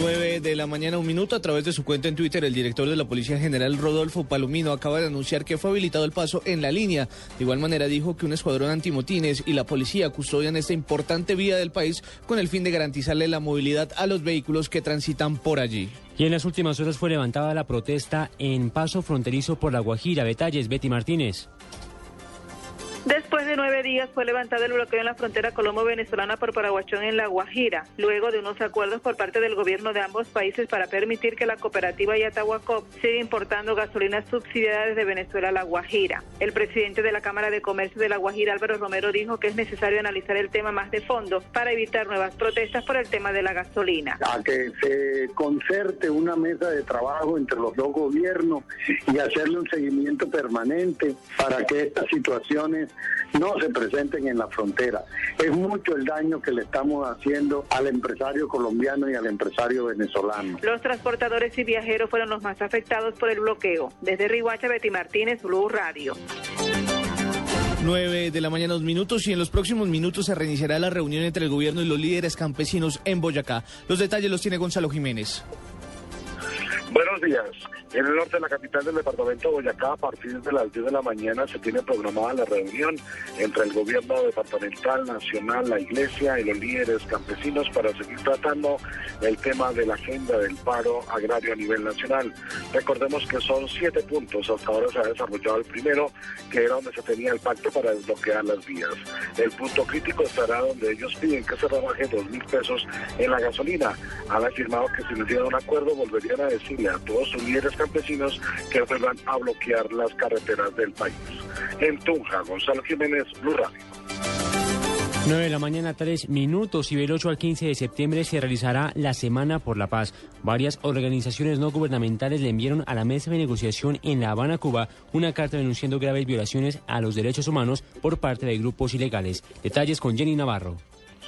Speaker 19: 9 de la mañana, un minuto. A través de su cuenta en Twitter, el director de la Policía General Rodolfo Palomino acaba de anunciar que fue habilitado el paso en la línea. De igual manera, dijo que un escuadrón antimotines y la policía custodian esta importante vía del país con el fin de garantizarle la movilidad a los vehículos que transitan por allí.
Speaker 21: Y en las últimas horas fue levantada la protesta en paso fronterizo por La Guajira. Detalles, Betty Martínez.
Speaker 26: Después de nueve días fue levantado el bloqueo en la frontera colombo-venezolana por Paraguachón en La Guajira, luego de unos acuerdos por parte del gobierno de ambos países para permitir que la cooperativa Yatahuacop siga importando gasolina subsidiada desde Venezuela a La Guajira. El presidente de la Cámara de Comercio de La Guajira, Álvaro Romero, dijo que es necesario analizar el tema más de fondo para evitar nuevas protestas por el tema de la gasolina.
Speaker 49: A que se concerte una mesa de trabajo entre los dos gobiernos y hacerle un seguimiento permanente para que estas situaciones no se presenten en la frontera. Es mucho el daño que le estamos haciendo al empresario colombiano y al empresario venezolano.
Speaker 26: Los transportadores y viajeros fueron los más afectados por el bloqueo. Desde Rihuacha, Betty Martínez, Blue Radio.
Speaker 19: 9 de la mañana, dos minutos, y en los próximos minutos se reiniciará la reunión entre el gobierno y los líderes campesinos en Boyacá. Los detalles los tiene Gonzalo Jiménez.
Speaker 50: Buenos días. En el norte de la capital del departamento de Boyacá, a partir de las 10 de la mañana se tiene programada la reunión entre el gobierno departamental, nacional, la iglesia y los líderes campesinos para seguir tratando el tema de la agenda del paro agrario a nivel nacional. Recordemos que son siete puntos, hasta ahora se ha desarrollado el primero, que era donde se tenía el pacto para desbloquear las vías. El punto crítico estará donde ellos piden que se rebaje dos mil pesos en la gasolina. Han afirmado que si les dieran un acuerdo volverían a decirle a todos sus líderes campesinos que vuelvan a bloquear las carreteras del país. En Tunja, Gonzalo Jiménez, Blue Radio.
Speaker 21: 9 de la mañana, 3 minutos y del 8 al 15 de septiembre se realizará la Semana por la Paz. Varias organizaciones no gubernamentales le enviaron a la mesa de negociación en La Habana, Cuba, una carta denunciando graves violaciones a los derechos humanos por parte de grupos ilegales. Detalles con Jenny Navarro.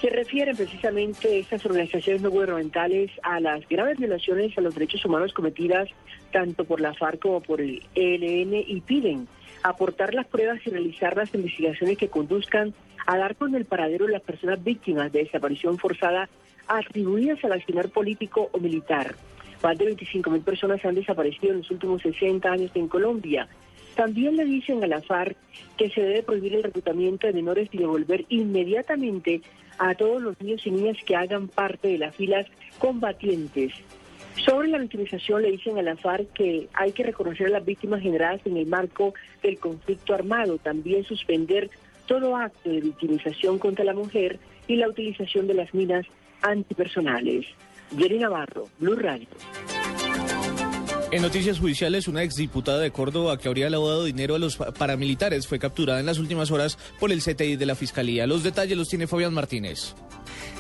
Speaker 51: Se refieren precisamente estas organizaciones no gubernamentales a las graves violaciones a los derechos humanos cometidas tanto por la FARC como por el ELN y piden aportar las pruebas y realizar las investigaciones que conduzcan a dar con el paradero de las personas víctimas de desaparición forzada atribuidas al accionar político o militar. Más de 25.000 personas han desaparecido en los últimos 60 años en Colombia. También le dicen a la FARC que se debe prohibir el reclutamiento de menores y devolver inmediatamente a todos los niños y niñas que hagan parte de las filas combatientes. Sobre la victimización le dicen a la FARC que hay que reconocer a las víctimas generadas en el marco del conflicto armado, también suspender todo acto de victimización contra la mujer y la utilización de las minas antipersonales. Jerry Navarro, Blue Radio.
Speaker 19: En noticias judiciales, una exdiputada de Córdoba que habría lavado dinero a los paramilitares fue capturada en las últimas horas por el CTI de la Fiscalía. Los detalles los tiene Fabián Martínez.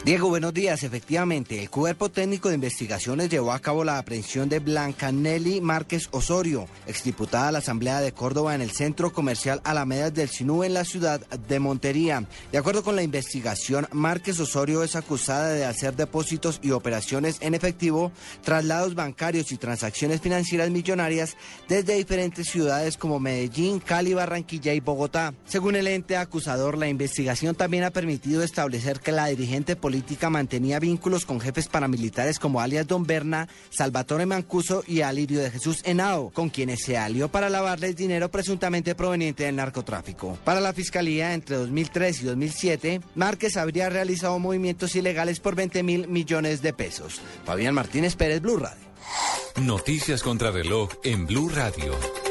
Speaker 52: Diego, buenos días. Efectivamente, el Cuerpo Técnico de Investigaciones llevó a cabo la aprehensión de Blanca Nelly Márquez Osorio, exdiputada a la Asamblea de Córdoba en el Centro Comercial Alamedas del Sinú en la ciudad de Montería. De acuerdo con la investigación, Márquez Osorio es acusada de hacer depósitos y operaciones en efectivo, traslados bancarios y transacciones financieras millonarias desde diferentes ciudades como Medellín, Cali, Barranquilla y Bogotá. Según el ente acusador, la investigación también ha permitido establecer que la dirigente dirigente política mantenía vínculos con jefes paramilitares como alias Don Berna, Salvatore Mancuso y Alirio de Jesús Henao, con quienes se alió para lavarles dinero presuntamente proveniente del narcotráfico. Para la Fiscalía, entre 2003 y 2007, Márquez habría realizado movimientos ilegales por 20 mil millones de pesos. Fabián Martínez Pérez, Blue Radio.
Speaker 10: Noticias contra reloj en Blue Radio.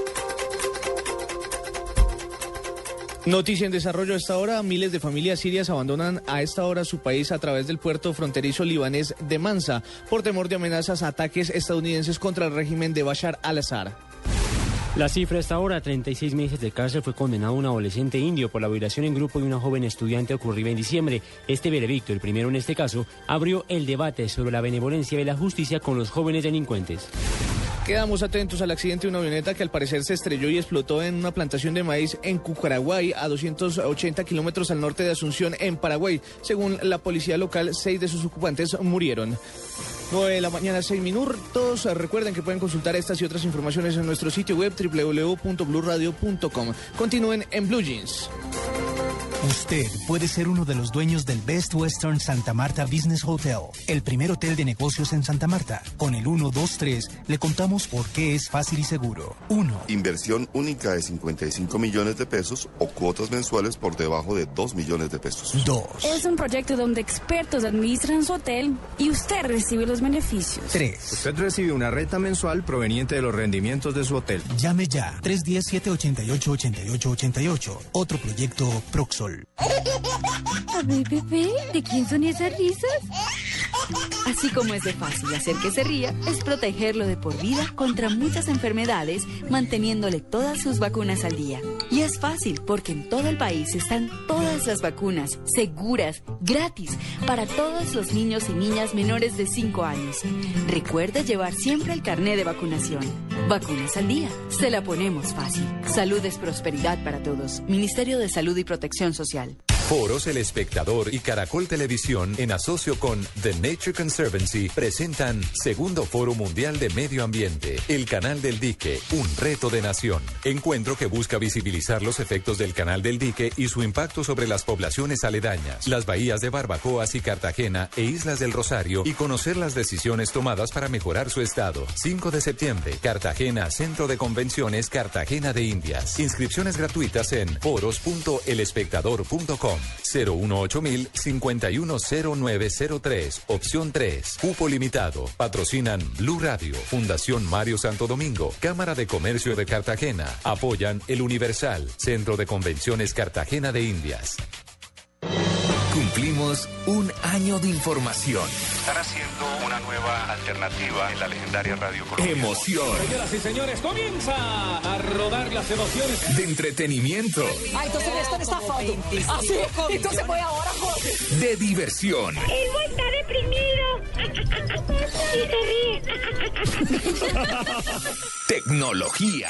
Speaker 19: Noticia en desarrollo a esta hora. Miles de familias sirias abandonan a esta hora su país a través del puerto fronterizo libanés de Mansa por temor de amenazas a ataques estadounidenses contra el régimen de Bashar al-Assad.
Speaker 21: La cifra hasta ahora, 36 meses de cárcel, fue condenado un adolescente indio por la violación en grupo de una joven estudiante ocurrida en diciembre. Este veredicto, el primero en este caso, abrió el debate sobre la benevolencia de la justicia con los jóvenes delincuentes.
Speaker 19: Quedamos atentos al accidente de una avioneta que al parecer se estrelló y explotó en una plantación de maíz en Cucaraguay, a 280 kilómetros al norte de Asunción, en Paraguay. Según la policía local, seis de sus ocupantes murieron. 9 de la mañana, 6 minutos. Recuerden que pueden consultar estas y otras informaciones en nuestro sitio web www.bluradio.com. Continúen en Blue Jeans.
Speaker 18: Usted puede ser uno de los dueños del Best Western Santa Marta Business Hotel, el primer hotel de negocios en Santa Marta. Con el 123 le contamos por qué es fácil y seguro. 1.
Speaker 53: Inversión única de 55 millones de pesos o cuotas mensuales por debajo de 2 millones de pesos.
Speaker 18: 2.
Speaker 54: Es un proyecto donde expertos administran su hotel y usted recibe los beneficios.
Speaker 18: 3.
Speaker 55: Usted recibe una renta mensual proveniente de los rendimientos de su hotel.
Speaker 18: Llame ya. 310-788-8888. Otro proyecto Proxol.
Speaker 14: A ver, bebé, ¿de quién son esas risas? Así como es de fácil hacer que se ría, es protegerlo de por vida contra muchas enfermedades, manteniéndole todas sus vacunas al día. Y es fácil porque en todo el país están todas las vacunas, seguras, gratis, para todos los niños y niñas menores de 5 años. Recuerde llevar siempre el carné de vacunación. Vacunas al día, se la ponemos fácil. Salud es prosperidad para todos. Ministerio de Salud y Protección Social.
Speaker 10: Foros El Espectador y Caracol Televisión, en asocio con The Nature Conservancy, presentan Segundo Foro Mundial de Medio Ambiente, el Canal del Dique, un reto de nación. Encuentro que busca visibilizar los efectos del Canal del Dique y su impacto sobre las poblaciones aledañas, las bahías de Barbacoas y Cartagena e Islas del Rosario y conocer las decisiones tomadas para mejorar su estado. 5 de septiembre, Cartagena, Centro de Convenciones Cartagena de Indias. Inscripciones gratuitas en foros.elespectador.com. 018 510903, opción 3. Cupo limitado. Patrocinan Blue Radio, Fundación Mario Santo Domingo, Cámara de Comercio de Cartagena. Apoyan El Universal, Centro de Convenciones Cartagena de Indias.
Speaker 11: Cumplimos un año de información,
Speaker 56: Están haciendo una nueva alternativa en la legendaria Radio Colombia.
Speaker 11: emoción,
Speaker 57: Señoras y señores, comienza a rodar las emociones.
Speaker 11: de entretenimiento,
Speaker 58: Ah, entonces Néstor está foto. Ah, sí. Entonces voy ahora, Jorge.
Speaker 11: de diversión,
Speaker 58: Elmo está deprimido. Y se ríe.
Speaker 11: tecnología.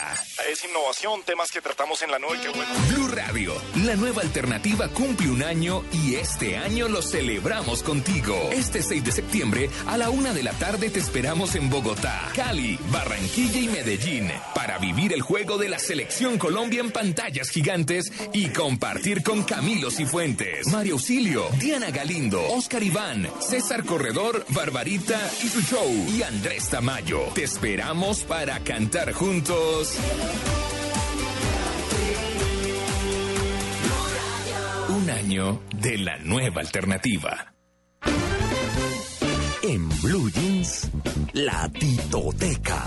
Speaker 56: Es innovación, temas que tratamos en la nube, qué bueno.
Speaker 11: Blue Radio, la nueva alternativa cumple un año y este año lo celebramos contigo. Este 6 de septiembre a la una de la tarde te esperamos en Bogotá, Cali, Barranquilla y Medellín para vivir el juego de la Selección Colombia en pantallas gigantes y compartir con Camilo Cifuentes, Mario Auxilio, Diana Galindo, Oscar Iván, César Corredor, Barbarita y su show y Andrés Tamayo. Te esperamos para cantar juntos. Un año de la nueva alternativa.
Speaker 35: En Blue Jeans, la titoteca.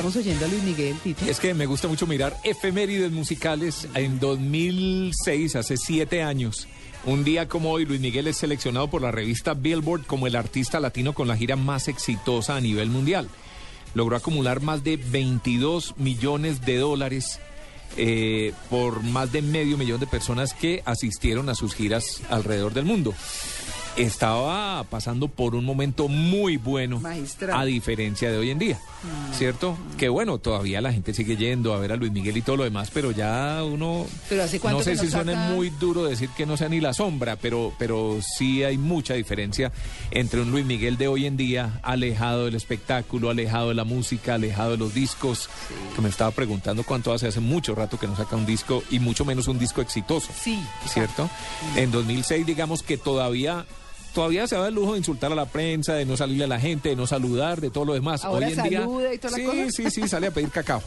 Speaker 4: Estamos oyendo a Luis Miguel, Tito.
Speaker 5: Es que me gusta mucho mirar efemérides musicales. En 2006, hace siete años, un día como hoy, Luis Miguel es seleccionado por la revista Billboard como el artista latino con la gira más exitosa a nivel mundial. Logró acumular más de 22 millones de dólares eh, por más de medio millón de personas que asistieron a sus giras alrededor del mundo. Estaba pasando por un momento muy bueno,
Speaker 4: Magistral.
Speaker 5: a diferencia de hoy en día, ¿cierto? Que bueno, todavía la gente sigue yendo a ver a Luis Miguel y todo lo demás, pero ya uno...
Speaker 4: Pero ¿hace
Speaker 5: No sé si
Speaker 4: saca-
Speaker 5: muy duro decir que no sea ni la sombra, pero, pero sí hay mucha diferencia entre un Luis Miguel de hoy en día, alejado del espectáculo, alejado de la música, alejado de los discos, que me estaba preguntando cuánto hace, hace mucho rato que no saca un disco y mucho menos un disco exitoso.
Speaker 4: Sí.
Speaker 5: ¿Cierto? En 2006 digamos que todavía... Todavía se da el lujo de insultar a la prensa, de no salirle a la gente, de no saludar, de todo lo demás.
Speaker 4: Ahora
Speaker 5: Hoy en día,
Speaker 4: saluda y toda la
Speaker 5: sí,
Speaker 4: cosa.
Speaker 5: sí, sí, sale a pedir cacao.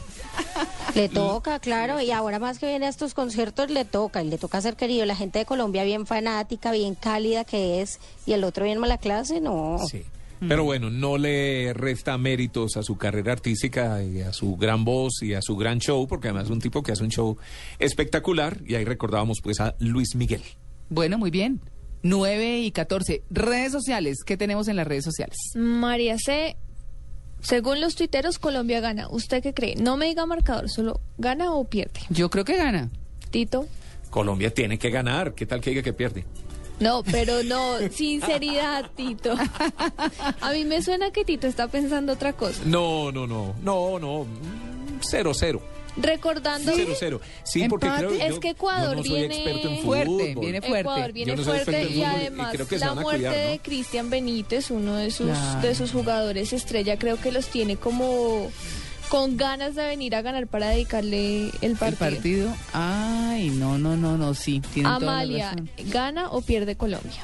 Speaker 6: Le toca, claro, y ahora más que viene a estos conciertos le toca, y le toca ser querido. La gente de Colombia bien fanática, bien cálida que es, y el otro bien mala clase, no.
Speaker 5: Sí. Pero bueno, no le resta méritos a su carrera artística y a su gran voz y a su gran show, porque además es un tipo que hace un show espectacular y ahí recordábamos pues a Luis Miguel.
Speaker 4: Bueno, muy bien. 9 y 14. Redes sociales. ¿Qué tenemos en las redes sociales?
Speaker 38: María C. Según los tuiteros, Colombia gana. ¿Usted qué cree? No me diga marcador, solo gana o pierde.
Speaker 4: Yo creo que gana.
Speaker 38: Tito.
Speaker 5: Colombia tiene que ganar, ¿qué tal que diga que pierde?
Speaker 38: No, pero no, sinceridad, Tito. A mí me suena que Tito está pensando otra cosa.
Speaker 5: No, no, no, no, no, cero, cero.
Speaker 38: Recordando.
Speaker 5: Cero, cero. Sí, porque creo
Speaker 38: Es que Ecuador
Speaker 5: yo no soy
Speaker 38: viene
Speaker 5: experto en
Speaker 4: Fuerte, viene fuerte.
Speaker 38: Ecuador viene
Speaker 5: no
Speaker 38: y además la muerte
Speaker 5: cuidar, ¿no?
Speaker 38: de Cristian Benítez, uno de sus
Speaker 4: Claro.
Speaker 38: de sus jugadores estrella, creo que los tiene como con ganas de venir a ganar para dedicarle el
Speaker 4: El
Speaker 38: partido.
Speaker 4: partido. Ay, no, no, no, no, sí. tienen toda la
Speaker 38: Amalia,
Speaker 4: razón.
Speaker 38: ¿gana o pierde Colombia?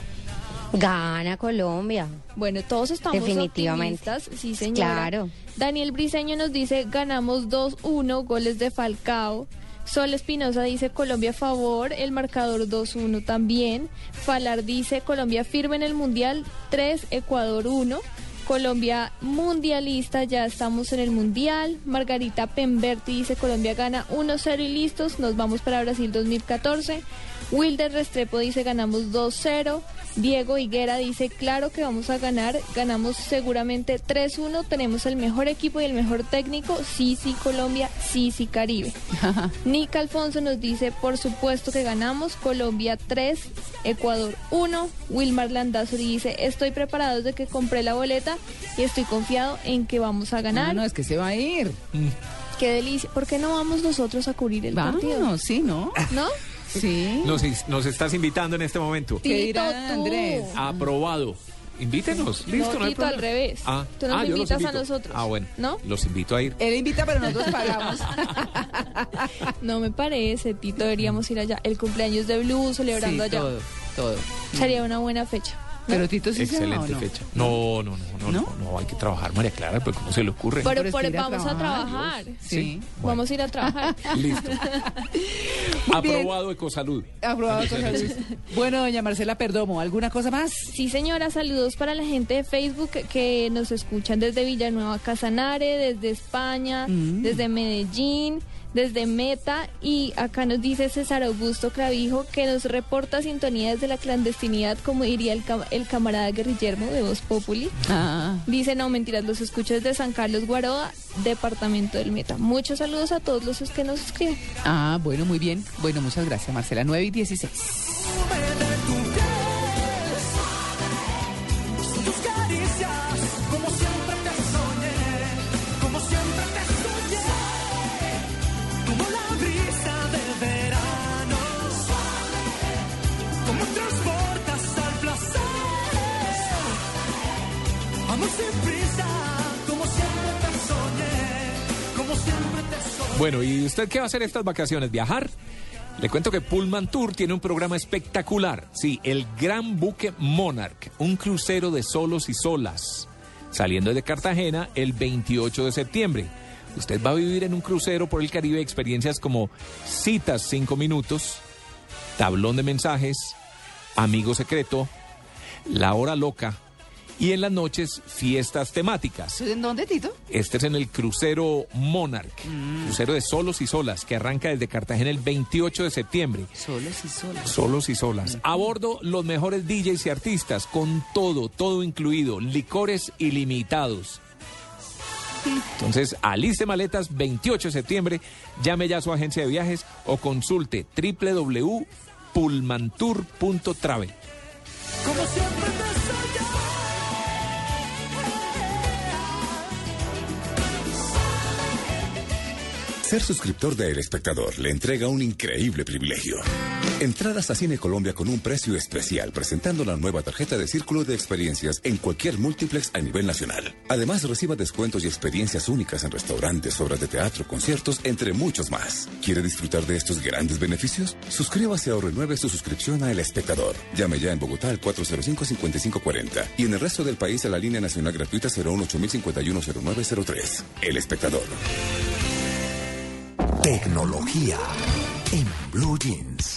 Speaker 6: Gana Colombia.
Speaker 38: Bueno, todos estamos
Speaker 6: Definitivamente.
Speaker 38: optimistas, sí señora.
Speaker 6: Claro.
Speaker 38: Daniel Briseño nos dice, ganamos 2-1, goles de Falcao. Sol Espinosa dice Colombia a favor, el marcador 2-1 también. Falar dice Colombia firme en el Mundial, 3, Ecuador 1. Colombia mundialista, ya estamos en el Mundial. Margarita Pemberti dice Colombia gana 1-0 y listos, nos vamos para Brasil 2014. Wilder Restrepo dice ganamos 2-0. Diego Higuera dice claro que vamos a ganar, ganamos seguramente 3-1, tenemos el mejor equipo y el mejor técnico, sí, sí Colombia, sí, sí Caribe. Nick Alfonso nos dice por supuesto que ganamos, Colombia 3, Ecuador 1. Wilmar Landazuri dice estoy preparado desde que compré la boleta y estoy confiado en que vamos a ganar.
Speaker 4: No, no, es que se va a ir.
Speaker 38: Qué delicia. ¿Por qué no vamos nosotros a cubrir el partido?
Speaker 4: Vamos, sí, ¿no?
Speaker 38: ¿No?
Speaker 4: Sí.
Speaker 5: Nos, nos estás invitando en este momento.
Speaker 4: ¿Qué
Speaker 38: Tito,
Speaker 4: dirá
Speaker 38: tú.
Speaker 4: Andrés?
Speaker 5: Aprobado. Invítenos. Listo, no,
Speaker 38: no,
Speaker 5: hay
Speaker 38: Tito, al revés.
Speaker 5: Ah,
Speaker 38: Tú nos
Speaker 5: ah,
Speaker 38: invitas a nosotros.
Speaker 5: Ah, bueno.
Speaker 38: ¿No?
Speaker 5: Los invito a ir.
Speaker 4: Él invita, pero nosotros pagamos.
Speaker 38: No me parece, Tito, deberíamos ir allá. El cumpleaños de Blue, celebrando
Speaker 4: Sí,
Speaker 38: allá.
Speaker 4: todo, todo.
Speaker 38: Sería una buena fecha.
Speaker 4: Pero Tito sí se va, ¿o
Speaker 5: Excelente
Speaker 4: no?
Speaker 5: fecha. No, no, no, no, no, no, hay que trabajar, María Clara, pues ¿cómo se le ocurre?
Speaker 38: Pero,
Speaker 4: Pero a
Speaker 38: vamos a
Speaker 4: trabajar. Sí.
Speaker 38: Vamos a ir a trabajar.
Speaker 5: Listo.
Speaker 4: Muy bien.
Speaker 5: Aprobado Ecosalud.
Speaker 4: Aprobado con salud. Bueno, doña Marcela Perdomo, ¿alguna cosa más?
Speaker 38: Sí, señora, saludos para la gente de Facebook que, que nos escuchan desde Villanueva Casanare, desde España,
Speaker 4: Mm.
Speaker 38: desde Medellín, desde Meta y acá nos dice César Augusto Clavijo que nos reporta sintonía desde la clandestinidad, como diría el, cam- el camarada guerrillermo de Voz Populi.
Speaker 4: Ah,
Speaker 38: Dice, no, mentiras, los escucho desde San Carlos Guaroa, departamento del Meta. Muchos saludos a todos los que nos escriben.
Speaker 4: ah, bueno, muy bien. Bueno, muchas gracias, Marcela. 9 y 16.
Speaker 5: Bueno, ¿y usted qué va a hacer estas vacaciones? ¿Viajar? Le cuento que Pullman Tour tiene un programa espectacular. Sí, el Gran Buque Monarch, un crucero de solos y solas, saliendo de Cartagena el 28 de septiembre. Usted va a vivir en un crucero por el Caribe experiencias como citas 5 minutos, tablón de mensajes, amigo secreto, la hora loca y en las noches fiestas temáticas.
Speaker 4: ¿En dónde, Tito?
Speaker 5: Este es en el crucero Monarch, crucero de solos y solas, que arranca desde Cartagena el 28 de septiembre.
Speaker 4: Solos y solas.
Speaker 5: Solos y solas. A bordo, los mejores DJs y artistas, con todo, todo incluido, licores ilimitados. Entonces, aliste maletas 28 de septiembre, llame ya a su agencia de viajes o consulte www.pulmantour.travel.
Speaker 35: Ser suscriptor de El Espectador le entrega un increíble privilegio. Entradas a Cine Colombia con un precio especial presentando la nueva tarjeta de círculo de experiencias en cualquier multiplex a nivel nacional. Además reciba descuentos y experiencias únicas en restaurantes, obras de teatro, conciertos, entre muchos más. ¿Quiere disfrutar de estos grandes beneficios? Suscríbase o renueve su suscripción a El Espectador. Llame ya en Bogotá al 405-5540 y en el resto del país a la línea nacional gratuita 018-510903. El Espectador.
Speaker 59: Tecnología en Blue Jeans.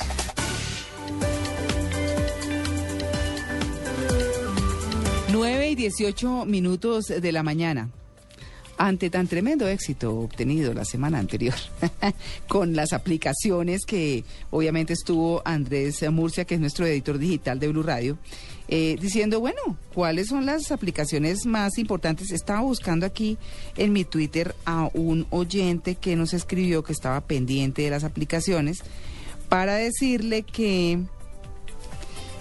Speaker 4: Nueve y 18 minutos de la mañana. Ante tan tremendo éxito obtenido la semana anterior con las aplicaciones que obviamente estuvo Andrés Murcia, que es nuestro editor digital de Blue Radio, eh, diciendo, bueno, ¿cuáles son las aplicaciones más importantes? Estaba buscando aquí en mi Twitter a un oyente que nos escribió que estaba pendiente de las aplicaciones para decirle que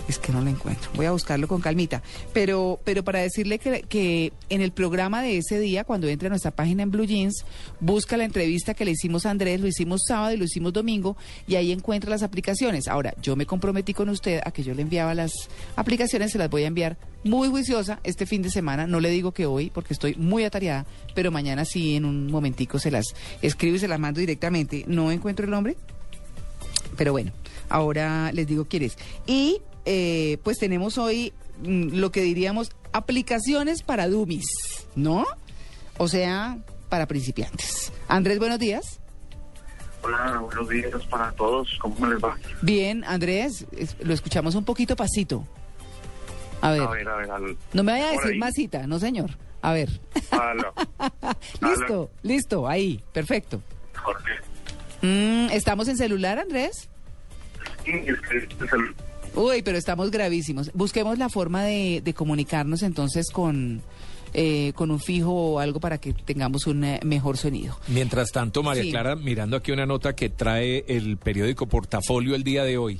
Speaker 4: es que no lo encuentro. Voy a buscarlo con calmita. Pero, pero para decirle que, que en el programa de ese día, cuando entre a nuestra página en Blue Jeans, busca la entrevista que le hicimos a Andrés, lo hicimos sábado y lo hicimos domingo, y ahí encuentra las aplicaciones. Ahora, yo me comprometí con usted a que yo le enviaba las aplicaciones, se las voy a enviar muy juiciosa este fin de semana. No le digo que hoy, porque estoy muy atareada, pero mañana sí, en un momentico se las escribo y se las mando directamente. No encuentro el nombre, pero bueno, ahora les digo quién es. Y eh, pues tenemos hoy mm, lo que diríamos aplicaciones para dummies, ¿no? O sea, para principiantes. Andrés, buenos días.
Speaker 60: Hola, buenos días para todos. ¿Cómo les va?
Speaker 4: Bien, Andrés, es- lo escuchamos un poquito pasito. A ver,
Speaker 60: A ver, a ver. al-
Speaker 4: no me vaya a
Speaker 60: por
Speaker 4: decir
Speaker 60: ahí.
Speaker 4: masita, no señor. A ver,
Speaker 60: Aló.
Speaker 4: listo, listo, ahí, perfecto.
Speaker 60: Jorge.
Speaker 4: Mm, ¿Estamos en celular, Andrés?
Speaker 60: Sí, es que es el-
Speaker 4: Uy, pero estamos gravísimos. Busquemos la forma de, de comunicarnos entonces con, eh, con un fijo o algo para que tengamos un eh, mejor sonido.
Speaker 5: Mientras tanto, María
Speaker 4: Sí.
Speaker 5: Clara, mirando aquí una nota que trae el periódico Portafolio el día de hoy,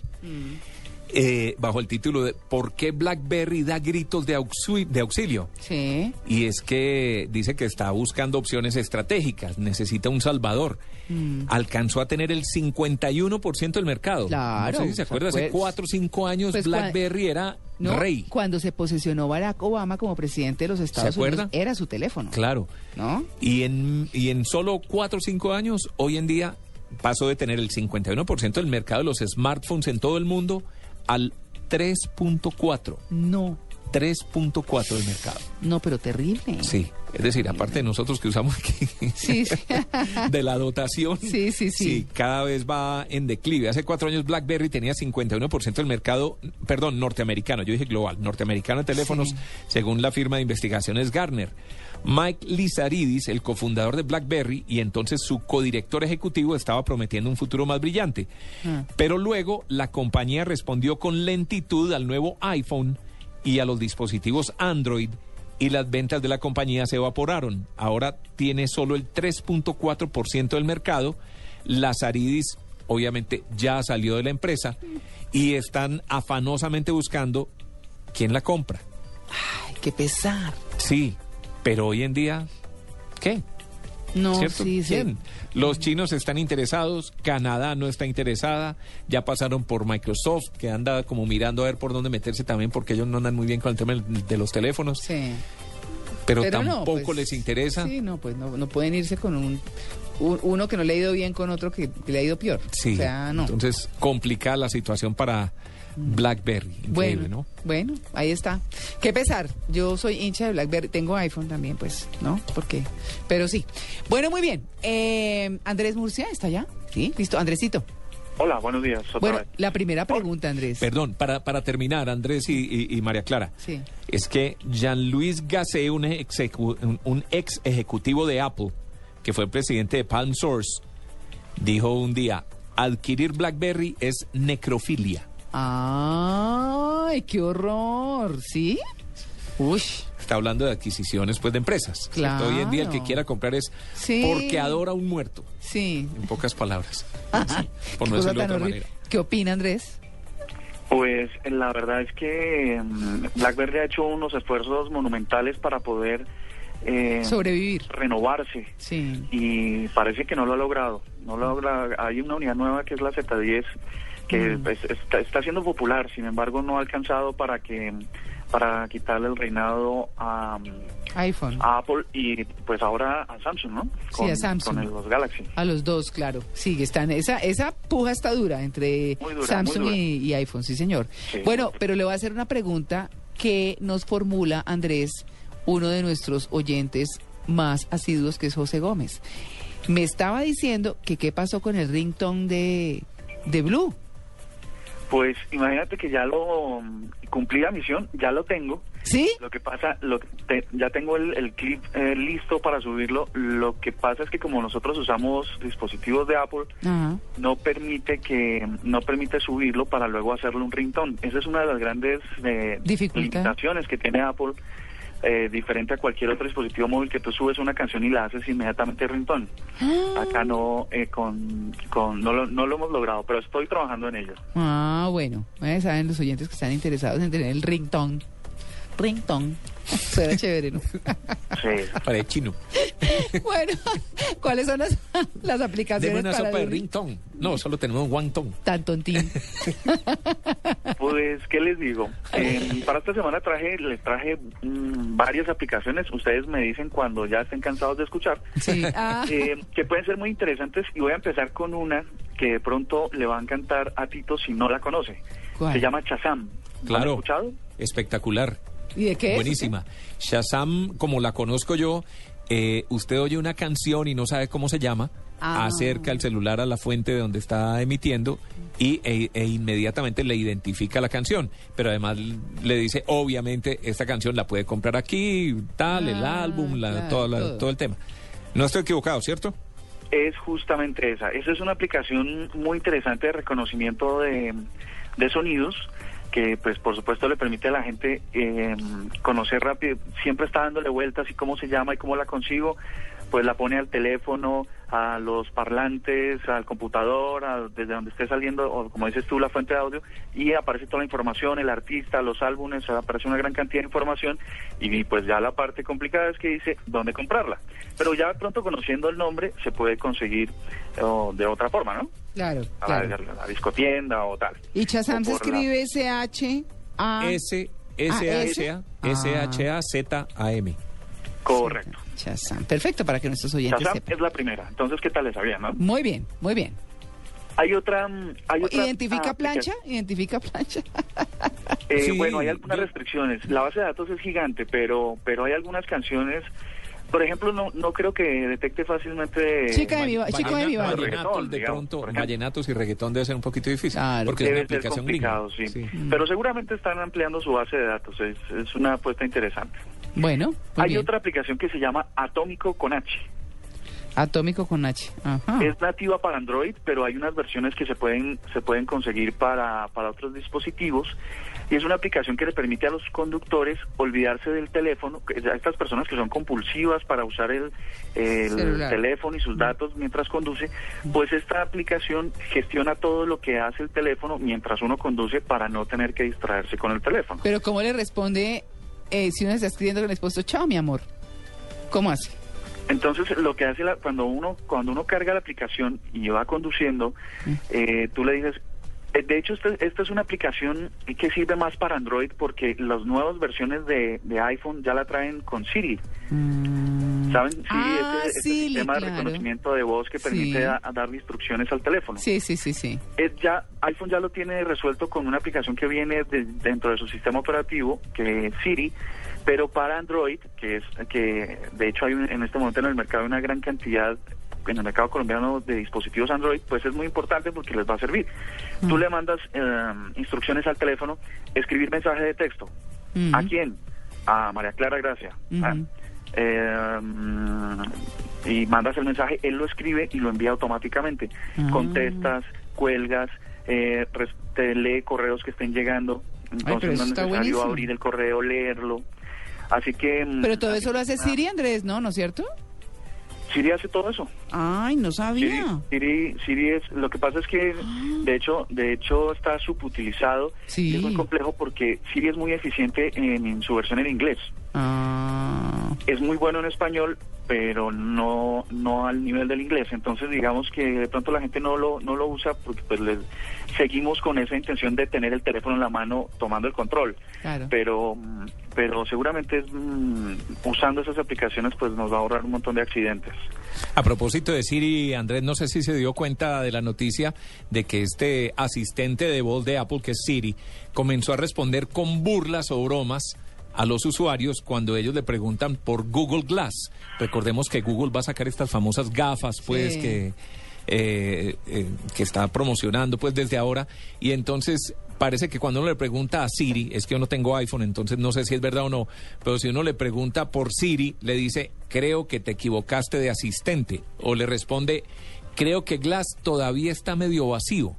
Speaker 5: eh, bajo el título de ¿Por qué BlackBerry da gritos de, auxi- de auxilio?
Speaker 4: Sí.
Speaker 5: Y es que dice que está buscando opciones estratégicas, necesita un salvador.
Speaker 4: Mm.
Speaker 5: Alcanzó a tener el 51% del mercado.
Speaker 4: Claro,
Speaker 5: No sé si se acuerda, hace
Speaker 4: pues-
Speaker 5: 4 o 5 años
Speaker 4: pues,
Speaker 5: BlackBerry era
Speaker 4: ¿no?
Speaker 5: rey.
Speaker 4: Cuando se posesionó Barack Obama como presidente de los Estados? Unidos, era su teléfono.
Speaker 5: Claro.
Speaker 4: ¿No?
Speaker 5: Y en, y en solo 4 o 5 años, hoy en día, pasó de tener el 51% del mercado de los smartphones en todo el mundo al 3.4.
Speaker 4: No.
Speaker 5: 3.4 del mercado.
Speaker 4: No, pero terrible.
Speaker 5: Sí, es decir, aparte de nosotros que usamos aquí
Speaker 4: Sí, sí.
Speaker 5: de la dotación,
Speaker 4: Sí, sí, sí.
Speaker 5: cada vez va en declive. Hace cuatro años BlackBerry tenía 51% del mercado, perdón, norteamericano, yo dije global, norteamericano de teléfonos,
Speaker 4: Sí.
Speaker 5: según la firma de investigaciones Gartner. Mike Lizaridis, el cofundador de BlackBerry y entonces su codirector ejecutivo, estaba prometiendo un futuro más brillante.
Speaker 4: Ah.
Speaker 5: Pero luego la compañía respondió con lentitud al nuevo iPhone y a los dispositivos Android y las ventas de la compañía se evaporaron. Ahora tiene solo el 3.4% del mercado. Lazaridis obviamente ya salió de la empresa y están afanosamente buscando quién la compra.
Speaker 4: Ay, qué pesar.
Speaker 5: Sí, pero hoy en día, ¿qué?
Speaker 4: No,
Speaker 5: ¿Cierto?
Speaker 4: sí, sí.
Speaker 5: ¿Quién? Los chinos están interesados, Canadá no está interesada, ya pasaron por Microsoft, que anda como mirando a ver por dónde meterse también, porque ellos no andan muy bien con el tema de los teléfonos,
Speaker 4: Sí.
Speaker 5: pero,
Speaker 4: Pero no,
Speaker 5: tampoco
Speaker 4: pues,
Speaker 5: les interesa.
Speaker 4: Sí, no, pues no, no pueden irse con un, un- uno que no le ha ido bien con otro que, que le ha ido peor.
Speaker 5: Sí,
Speaker 4: O sea, no.
Speaker 5: entonces complica la situación para BlackBerry. Increíble,
Speaker 4: bueno,
Speaker 5: ¿no?
Speaker 4: bueno, ahí está. Qué pesar. Yo soy hincha de BlackBerry. Tengo iPhone también, pues, ¿no? Porque, pero sí. Bueno, muy bien. Eh, Andrés Murcia, ¿está ya? Sí, listo. Andresito.
Speaker 60: Hola, buenos días. Otra
Speaker 4: Bueno,
Speaker 60: vez.
Speaker 4: la primera pregunta, Andrés.
Speaker 5: Perdón, para, para terminar, Andrés y, y- y María Clara,
Speaker 4: Sí.
Speaker 5: es que Jean-Louis Gasset, un, execu- un- un ex ejecutivo de Apple, que fue presidente de Palm Source, dijo un día, adquirir BlackBerry es necrofilia.
Speaker 4: Ay, qué horror. ¿Sí? Uy.
Speaker 5: Está hablando de adquisiciones pues de empresas. ¿cierto? Hoy en día el que
Speaker 4: Claro.
Speaker 5: quiera comprar es
Speaker 4: Sí.
Speaker 5: porque adora a un muerto,
Speaker 4: Sí.
Speaker 5: en pocas palabras. Sí, por
Speaker 4: Qué
Speaker 5: no decirlo de otra
Speaker 4: horrible.
Speaker 5: manera.
Speaker 4: ¿Qué opina, Andrés?
Speaker 60: Pues la verdad es que mm, BlackBerry ha hecho unos esfuerzos monumentales para poder eh,
Speaker 4: Sobrevivir.
Speaker 60: renovarse
Speaker 4: Sí.
Speaker 60: y parece que no lo ha logrado. No lo logra. Hay una unidad nueva que es la Z10 que
Speaker 4: Mm.
Speaker 60: pues, está, está siendo popular, sin embargo no ha alcanzado para que para quitarle el reinado a,
Speaker 4: iPhone.
Speaker 60: a Apple y pues ahora a Samsung, ¿no?
Speaker 4: Sí, a Samsung.
Speaker 60: Con el- los Galaxy.
Speaker 4: A los dos, claro. Sí, están. Esa, esa puja está dura entre
Speaker 60: dura,
Speaker 4: Samsung. Y, y iPhone, sí, señor.
Speaker 60: Sí.
Speaker 4: Bueno, pero le voy a hacer una pregunta que nos formula Andrés, uno de nuestros oyentes más asiduos, que es José Gómez. Me estaba diciendo que qué pasó con el ringtone de, de Blue.
Speaker 60: Pues imagínate que ya lo cumplí la misión, ya lo tengo.
Speaker 4: ¿Sí?
Speaker 60: Lo que pasa, lo, que te- ya tengo el, el clip eh, listo para subirlo. Lo que pasa es que como nosotros usamos dispositivos de Apple, no permite que no permite subirlo para luego hacerle un ringtone. Esa es una de las grandes eh, limitaciones que tiene Apple. Eh, diferente a cualquier otro dispositivo móvil que tú subes una canción y la haces inmediatamente ringtone. Acá no, eh, con, con, no, lo, no lo hemos logrado, pero estoy trabajando en ello.
Speaker 4: Ah, bueno. Eh, Saben los oyentes que están interesados en tener el ringtone. Ringtone. Suena chévere, ¿no?
Speaker 60: Sí.
Speaker 5: Para chino.
Speaker 4: bueno, ¿cuáles son las, las
Speaker 5: Deme
Speaker 4: aplicaciones
Speaker 5: una
Speaker 4: para
Speaker 5: sopa de
Speaker 4: el
Speaker 5: ringtone. No, solo tenemos un wangtone.
Speaker 4: tan tontín?
Speaker 60: Pues, ¿qué les digo? Eh, para esta semana traje, les traje mm, varias aplicaciones. Ustedes me dicen cuando ya estén cansados de escuchar.
Speaker 4: Sí. Ah.
Speaker 60: Eh, que pueden ser muy interesantes. Y voy a empezar con una que de pronto le va a encantar a Tito si no la conoce.
Speaker 4: ¿Cuál?
Speaker 60: Se llama Chazam. ¿Han
Speaker 5: Claro.
Speaker 60: escuchado?
Speaker 5: Espectacular.
Speaker 4: ¿Y de qué es?
Speaker 5: Buenísima. Shazam, como la conozco yo, eh, usted oye una canción y no sabe cómo se llama,
Speaker 4: Ah.
Speaker 5: acerca el celular a la fuente de donde está emitiendo y e, e inmediatamente le identifica la canción. Pero además le dice, obviamente, esta canción la puede comprar aquí, tal, el
Speaker 4: Ah,
Speaker 5: álbum, la,
Speaker 4: claro,
Speaker 5: toda la-
Speaker 4: todo.
Speaker 5: todo el tema. No estoy equivocado, ¿cierto?
Speaker 60: Es justamente esa. Esa es una aplicación muy interesante de reconocimiento de, de sonidos que pues por supuesto le permite a la gente eh, conocer rápido, siempre está dándole vueltas y cómo se llama y cómo la consigo, pues la pone al teléfono, a los parlantes, al computador, a- desde donde esté saliendo, o como dices tú, la fuente de audio, y aparece toda la información, el artista, los álbumes, aparece una gran cantidad de información, y pues ya la parte complicada es que dice dónde comprarla. Pero ya pronto conociendo el nombre se puede conseguir oh, de otra forma, ¿no?
Speaker 4: Claro,
Speaker 60: A la,
Speaker 4: claro.
Speaker 60: a la discotienda o tal.
Speaker 4: Y Chazam se escribe S-H... A...
Speaker 5: S, S-H-A,
Speaker 4: Ah.
Speaker 5: S-H-A-Z-A-M.
Speaker 60: Correcto.
Speaker 4: Chazam. Perfecto, para que nuestros oyentes
Speaker 60: Shazam
Speaker 4: sepan.
Speaker 60: es la primera. Entonces, ¿qué tal les sabía, no?
Speaker 4: Muy bien, muy bien.
Speaker 60: Hay otra... mm, Hay otra
Speaker 4: ¿Identifica plancha? ¿Identifica plancha?
Speaker 60: Eh,
Speaker 5: Sí,
Speaker 60: bueno, hay algunas restricciones. La base de datos es gigante, pero pero hay algunas canciones. Por ejemplo, no no creo que detecte fácilmente.
Speaker 4: Chica de mi ba- chico de mi.
Speaker 5: Vallenatos, de pronto, vallenatos y reggaetón debe ser un poquito difícil. porque es una
Speaker 60: Debe ser
Speaker 5: aplicación
Speaker 60: complicado, sí. Pero seguramente están ampliando su base de datos. Es, es una apuesta interesante.
Speaker 4: Bueno,
Speaker 60: Hay
Speaker 4: bien.
Speaker 60: otra aplicación que se llama Atómico con H.
Speaker 4: Atómico con H. Ajá.
Speaker 60: Es nativa para Android, pero hay unas versiones que se pueden se pueden conseguir para, para otros dispositivos. Y es una aplicación que le permite a los conductores olvidarse del teléfono, a estas personas que son compulsivas para usar el, el teléfono y sus datos mientras conduce, pues esta aplicación gestiona todo lo que hace el teléfono mientras uno conduce para no tener que distraerse con el teléfono.
Speaker 4: Pero ¿cómo le responde eh, si uno está escribiendo con el esposo, chao, mi amor? ¿Cómo hace?
Speaker 60: Entonces, lo que hace la- cuando uno cuando uno carga la aplicación y va conduciendo, eh, tú le dices, de hecho, este- esta es una aplicación que sirve más para Android porque las nuevas versiones de, de iPhone ya la traen con Siri. ¿Saben? Siri
Speaker 4: Ah,
Speaker 60: es el- es
Speaker 4: Siri,
Speaker 60: el sistema de
Speaker 4: claro.
Speaker 60: reconocimiento de voz que permite
Speaker 4: Sí.
Speaker 60: a- a darle instrucciones al teléfono.
Speaker 4: Sí, sí, sí, sí.
Speaker 60: Es ya iPhone ya lo tiene resuelto con una aplicación que viene de- dentro de su sistema operativo, que es Siri, pero para Android, que es que de hecho hay un- en este momento en el mercado una gran cantidad en el mercado colombiano de dispositivos Android, pues es muy importante porque les va a servir. Tú le mandas eh, instrucciones al teléfono, escribir mensaje de texto.
Speaker 4: Mm.
Speaker 60: ¿A quién? A María Clara Gracia.
Speaker 4: Ujú.
Speaker 60: Ah, eh, mm, y mandas el mensaje, él lo escribe y lo envía automáticamente.
Speaker 4: Ah.
Speaker 60: Contestas, cuelgas, eh, te lee correos que estén llegando. Entonces no es necesario
Speaker 4: buenísimo.
Speaker 60: abrir el correo, leerlo. Así que... mm,
Speaker 4: Pero todo eso lo hace Siri, Andrés, ¿no? ¿No es cierto?
Speaker 60: Siri hace todo eso.
Speaker 4: Ay, no sabía.
Speaker 60: Siri, Siri es, lo que pasa es que de hecho, de hecho está subutilizado.
Speaker 4: Sí.
Speaker 60: Y Es muy complejo porque Siri es muy eficiente en, en su versión en inglés.
Speaker 4: Ah,
Speaker 60: Es muy bueno en español, pero no no al nivel del inglés. Entonces, digamos que de pronto la gente no lo no lo usa porque pues le- seguimos con esa intención de tener el teléfono en la mano tomando el control.
Speaker 4: claro.
Speaker 60: Pero pero seguramente mm, usando esas aplicaciones pues nos va a ahorrar un montón de accidentes.
Speaker 5: A propósito de Siri, Andrés, no sé si se dio cuenta de la noticia de que este asistente de voz de Apple, que es Siri, comenzó a responder con burlas o bromas a los usuarios cuando ellos le preguntan por Google Glass. Recordemos que Google va a sacar estas famosas gafas, pues,
Speaker 4: Sí.
Speaker 5: que, eh, eh, que está promocionando, pues, desde ahora. Y entonces parece que cuando uno le pregunta a Siri, es que yo no tengo iPhone, entonces no sé si es verdad o no, pero si uno le pregunta por Siri, le dice, creo que te equivocaste de asistente, o le responde, creo que Glass todavía está medio vacío.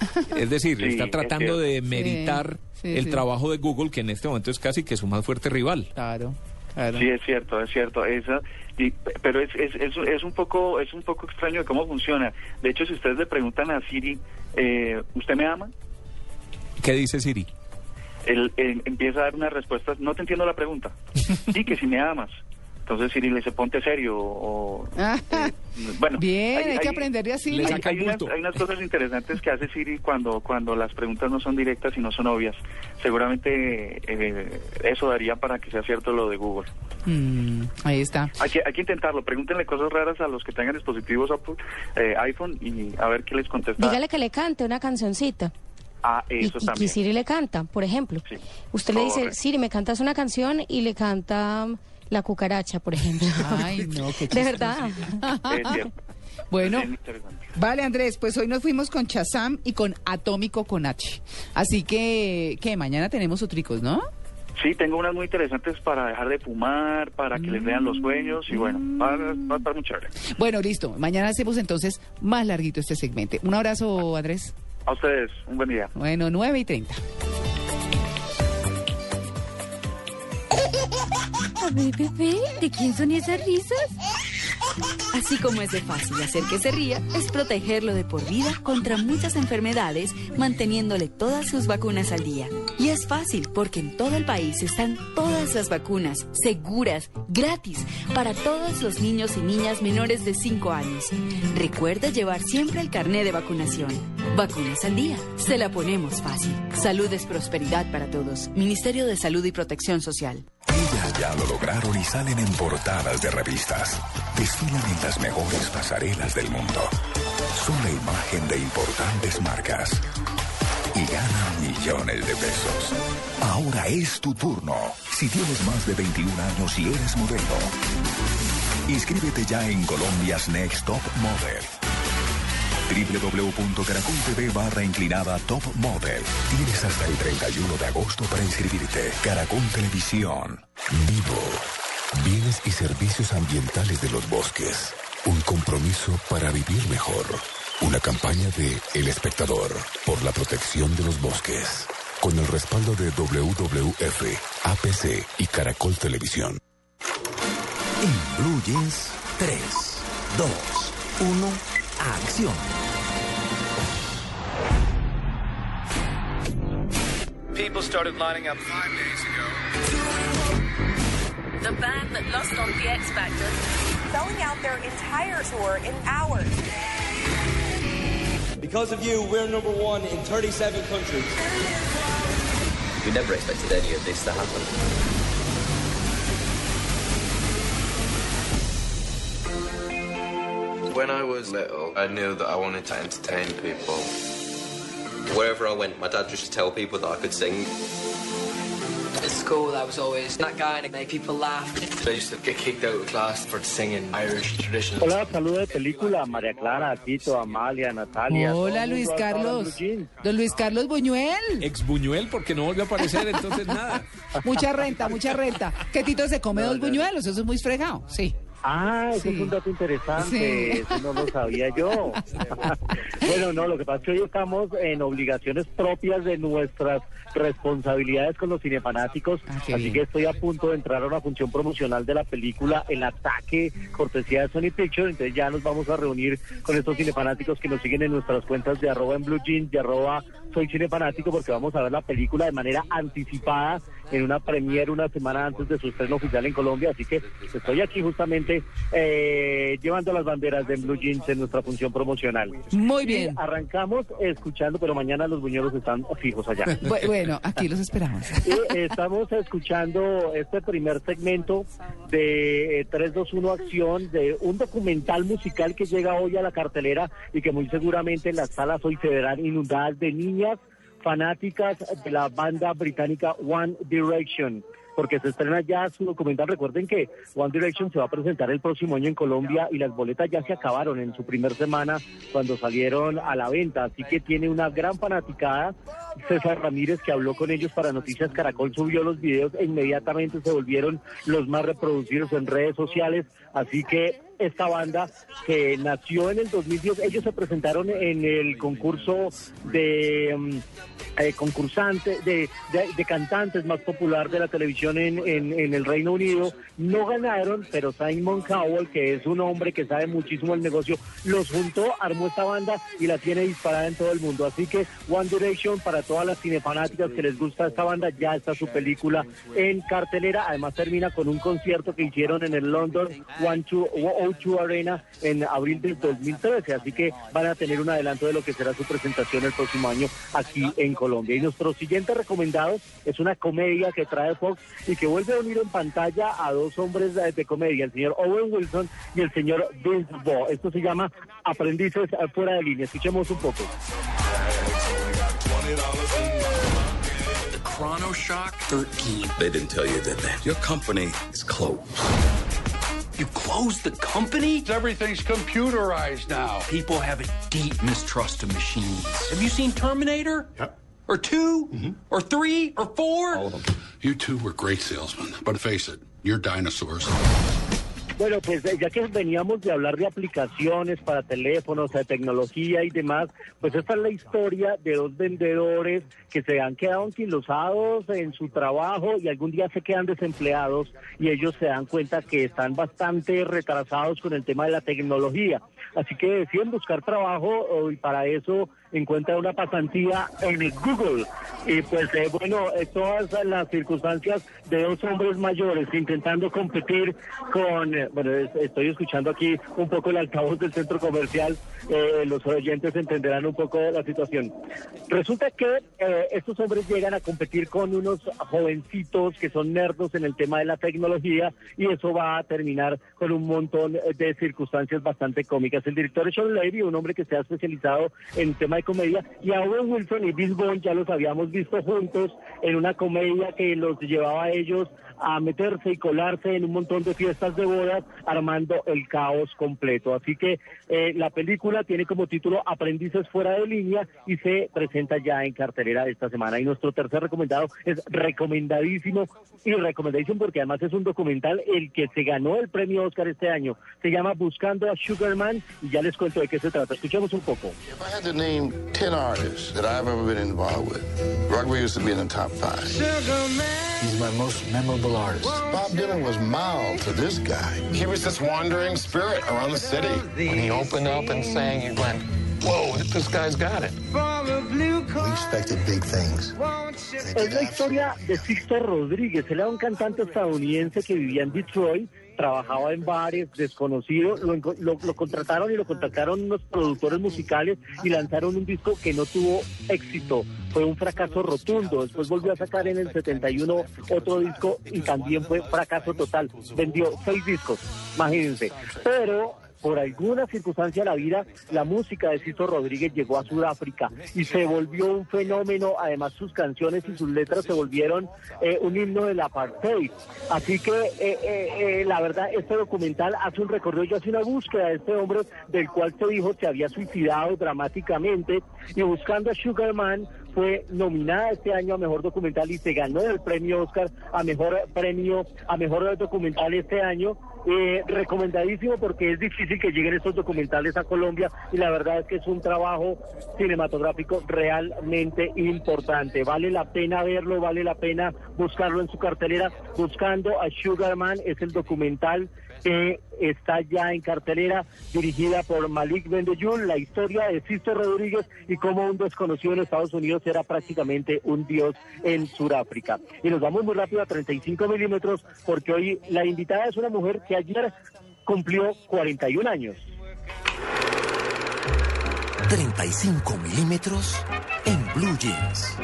Speaker 5: Es decir,
Speaker 60: Sí,
Speaker 5: está
Speaker 60: es
Speaker 5: tratando de
Speaker 4: Sí,
Speaker 5: meritar
Speaker 4: sí,
Speaker 5: el
Speaker 4: sí.
Speaker 5: trabajo de Google, que en este momento es casi que su más fuerte rival.
Speaker 4: Claro, claro.
Speaker 60: Sí, es cierto, es cierto. Esa, y- pero es, es, es, es un poco es un poco extraño de cómo funciona. De hecho, si ustedes le preguntan a Siri, eh, ¿usted me ama?
Speaker 5: ¿Qué dice Siri?
Speaker 60: Él, él empieza a dar unas respuestas. No te entiendo la pregunta. Sí, que si me amas. Entonces Siri le dice, ponte serio. O, eh, bueno,
Speaker 4: Bien, hay, que aprender de así.
Speaker 5: Le
Speaker 60: Hay, hay unas,
Speaker 5: bulto.
Speaker 60: hay unas cosas interesantes que hace Siri cuando, cuando las preguntas no son directas y no son obvias. Seguramente eh, eso daría para que sea cierto lo de Google.
Speaker 4: Mm, ahí está.
Speaker 60: Hay que, hay que intentarlo. Pregúntenle cosas raras a los que tengan dispositivos Apple, eh, iPhone y a ver qué les contesta.
Speaker 6: Dígale que le cante una cancioncita.
Speaker 60: Ah,
Speaker 6: Y,
Speaker 60: eso
Speaker 6: y- y
Speaker 60: también.
Speaker 6: Siri le canta, por ejemplo.
Speaker 60: Sí.
Speaker 6: Usted le dice. Siri, me cantas una canción y le canta La cucaracha, por ejemplo.
Speaker 4: Ay, no, qué
Speaker 6: De verdad.
Speaker 4: Bueno,
Speaker 60: Bien interesante.
Speaker 4: vale Andrés, pues hoy nos fuimos con Chazam y con Atómico con H. Así que, que mañana tenemos otricos, ¿no?
Speaker 60: Sí, tengo unas muy interesantes para dejar de fumar, para que les vean los sueños y bueno, va, a- va a estar muy chévere.
Speaker 4: Bueno, listo. Mañana hacemos entonces más larguito este segmento. Un abrazo, Andrés.
Speaker 60: A ustedes, un buen día.
Speaker 4: Bueno, 9 y 30.
Speaker 14: A ¿de quién son esas risas? Así como es de fácil hacer que se ría, es protegerlo de por vida contra muchas enfermedades, manteniéndole todas sus vacunas al día. Y es fácil porque en todo el país están todas las vacunas, seguras, gratis, para todos los niños y niñas menores de 5 años. Recuerda llevar siempre el carné de vacunación. Vacunas al día, se la ponemos fácil. Salud es prosperidad para todos. Ministerio de Salud y Protección Social.
Speaker 35: Ellas ya lo lograron y salen en portadas de revistas. Desfilan en las mejores pasarelas del mundo. Son la imagen de importantes marcas. y gana millones de pesos. Ahora es tu turno. Si tienes más de 21 años y eres modelo, inscríbete ya en Colombia's Next Top Model www.caracol.tv barra inclinada Top Model. Tienes hasta el 31 de agosto para inscribirte. Caracol Televisión. Vivo. Bienes y servicios ambientales de los bosques. Un compromiso para vivir mejor. Una campaña de El Espectador por la protección de los bosques. Con el respaldo de WWF, APC y Caracol Televisión.
Speaker 36: En Blue Jeans, 3, 2, 1, acción.
Speaker 61: People started lining up five days ago.
Speaker 62: The band that lost on the X Factor.
Speaker 63: Selling out their entire tour in hours.
Speaker 64: Because of you, we're number one in 37 countries.
Speaker 65: We never expected any of this to happen.
Speaker 66: When I was little, I knew that I wanted to entertain people.
Speaker 65: Wherever I went, my dad used to tell people that I could sing.
Speaker 67: At school, I was always that guy that made people laugh.
Speaker 66: I used to get kicked out of class for singing Irish traditions.
Speaker 68: Hola, saludo de película a María Clara, a Tito, a Amalia, a Natalia.
Speaker 69: Hola, Luis Carlos. Don Luis Carlos Buñuel.
Speaker 70: Ex Buñuel, porque no volvió a aparecer, entonces nada.
Speaker 69: Mucha renta, mucha renta. ¿Qué Tito se come dos buñuelos? Eso es muy fregado, sí.
Speaker 68: Ah, eso es un dato interesante,
Speaker 69: Sí.
Speaker 68: eso no lo sabía yo. bueno, no, lo que pasa es que hoy estamos en obligaciones propias de nuestras responsabilidades con los cinefanáticos,
Speaker 69: qué
Speaker 68: así
Speaker 69: bien.
Speaker 68: que estoy a punto de entrar a una función promocional de la película El Ataque, cortesía de Sony Pictures, entonces ya nos vamos a reunir con estos cinefanáticos que nos siguen en nuestras cuentas de arroba en blue jeans, de arroba soy cinefanático, porque vamos a ver la película de manera anticipada en una premiere una semana antes de su estreno oficial en Colombia, así que estoy aquí justamente eh, llevando las banderas de Blue Jeans en nuestra función promocional.
Speaker 69: Muy
Speaker 68: Y
Speaker 69: bien.
Speaker 68: arrancamos escuchando, pero mañana los buñuelos están fijos allá.
Speaker 69: Bu- Bueno, aquí los esperamos.
Speaker 68: Y estamos escuchando este primer segmento de eh, 321 Acción, de un documental musical que llega hoy a la cartelera y que muy seguramente en las salas hoy se verán inundadas de niñas fanáticas de la banda británica One Direction. Porque se estrena ya su documental. Recuerden que One Direction se va a presentar el próximo año en Colombia y las boletas ya se acabaron en su primer semana cuando salieron a la venta. Así que tiene una gran fanaticada. César Ramírez, que habló con ellos para Noticias Caracol, subió los videos e inmediatamente se volvieron los más reproducidos en redes sociales. Así que esta banda que nació en el 2010, ellos se presentaron en el concurso de mm, eh, concursante, de, de- cantantes más popular de la televisión en, en- en el Reino Unido. No ganaron, pero Simon Cowell, que es un hombre que sabe muchísimo el negocio, los juntó, armó esta banda y la tiene disparada en todo el mundo. Así que One Direction, para todas las cinefanáticas que les gusta esta banda, ya está su película en cartelera. Además termina con un concierto que hicieron en el London One Two, O2 Arena en abril del 2013. Así que van a tener un adelanto de lo que será su presentación el próximo año aquí en Colombia. Y nuestro siguiente recomendado es una comedia que trae Fox y que vuelve a unir en pantalla a dos hombres de, comedia, el señor Owen Wilson y el señor Vince Vaughn. Esto se llama Aprendices fuera de línea. Escuchemos un poco.
Speaker 71: Chronoshock 13. They didn't tell you, did they? Your company is closed. You closed the company?
Speaker 72: Everything's computerized now.
Speaker 71: People have a deep mistrust of machines. Have you seen Terminator?
Speaker 72: Yep.
Speaker 71: Or 2 mm-hmm. Or three? Or four?
Speaker 72: All of them. You two were great salesmen, but face it, you're dinosaurs.
Speaker 68: Bueno, pues eh, ya que veníamos de hablar de aplicaciones para teléfonos, de tecnología y demás, pues esta es la historia de dos vendedores que se han quedado anquilosados en su trabajo y algún día se quedan desempleados y ellos se dan cuenta que están bastante retrasados con el tema de la tecnología. Así que deciden buscar trabajo oh, y para eso encuentran una pasantía en Google. Y pues eh, bueno, eh, todas las circunstancias de dos hombres mayores intentando competir con, eh, bueno, es- estoy escuchando aquí un poco el altavoz del centro comercial, eh, los oyentes entenderán un poco la situación. Resulta que eh, estos hombres llegan a competir con unos jovencitos que son nerdos en el tema de la tecnología y eso va a terminar con un montón de circunstancias bastante cómicas. El director Sean Levy, un hombre que se ha especializado en temas de comedia. Y a Wilson y Bill ya los habíamos visto juntos en una comedia que los llevaba a ellos a meterse y colarse en un montón de fiestas de bodas, armando el caos completo. Así que eh, la película tiene como título Aprendices fuera de línea y se presenta ya en cartelera esta semana. Y nuestro tercer recomendado es recomendadísimo y recomendadísimo porque además es un documental el que se ganó el premio Oscar este año. Se llama Buscando a Sugarman y ya les cuento de qué se trata. Escuchemos un poco.
Speaker 73: If I had to name 10 artists that I've ever been involved with, Rodriguez would be in the top five. He's my most memorable artist. Bob Dylan was mild to this guy.
Speaker 74: He was this wandering spirit around the city.
Speaker 73: When he opened up and sang, you went, whoa, this guy's got it. We expected big things.
Speaker 68: Es la historia de Sixto Rodríguez. Él era un cantante estadounidense que vivía en Detroit, trabajaba en bares, desconocido. Lo, lo- lo contrataron y lo contactaron unos productores musicales y lanzaron un disco que no tuvo éxito. Fue un fracaso rotundo. Después volvió a sacar en el 71 otro disco y también fue fracaso total. Vendió seis discos, imagínense. Pero por alguna circunstancia de la vida, la música de Cito Rodríguez llegó a Sudáfrica y se volvió un fenómeno. Además, sus canciones y sus letras se volvieron eh, un himno del apartheid. Así que, eh, eh, eh, la verdad, este documental hace un recorrido hace una búsqueda de este hombre del cual se dijo se había suicidado dramáticamente y buscando a Sugarman fue nominada este año a mejor documental y se ganó el premio Oscar a mejor premio a mejor documental este año. Eh, recomendadísimo porque es difícil que lleguen estos documentales a Colombia y la verdad es que es un trabajo cinematográfico realmente importante. Vale la pena verlo, vale la pena buscarlo en su cartelera. Buscando a Sugarman es el documental que está ya en cartelera, dirigida por Malik Bendeyul, la historia de Sisto Rodríguez y cómo un desconocido en Estados Unidos era prácticamente un dios en Sudáfrica. Y nos vamos muy rápido a 35 milímetros porque hoy la invitada es una mujer que ayer cumplió 41 años.
Speaker 36: 35 milímetros en Blue Jeans.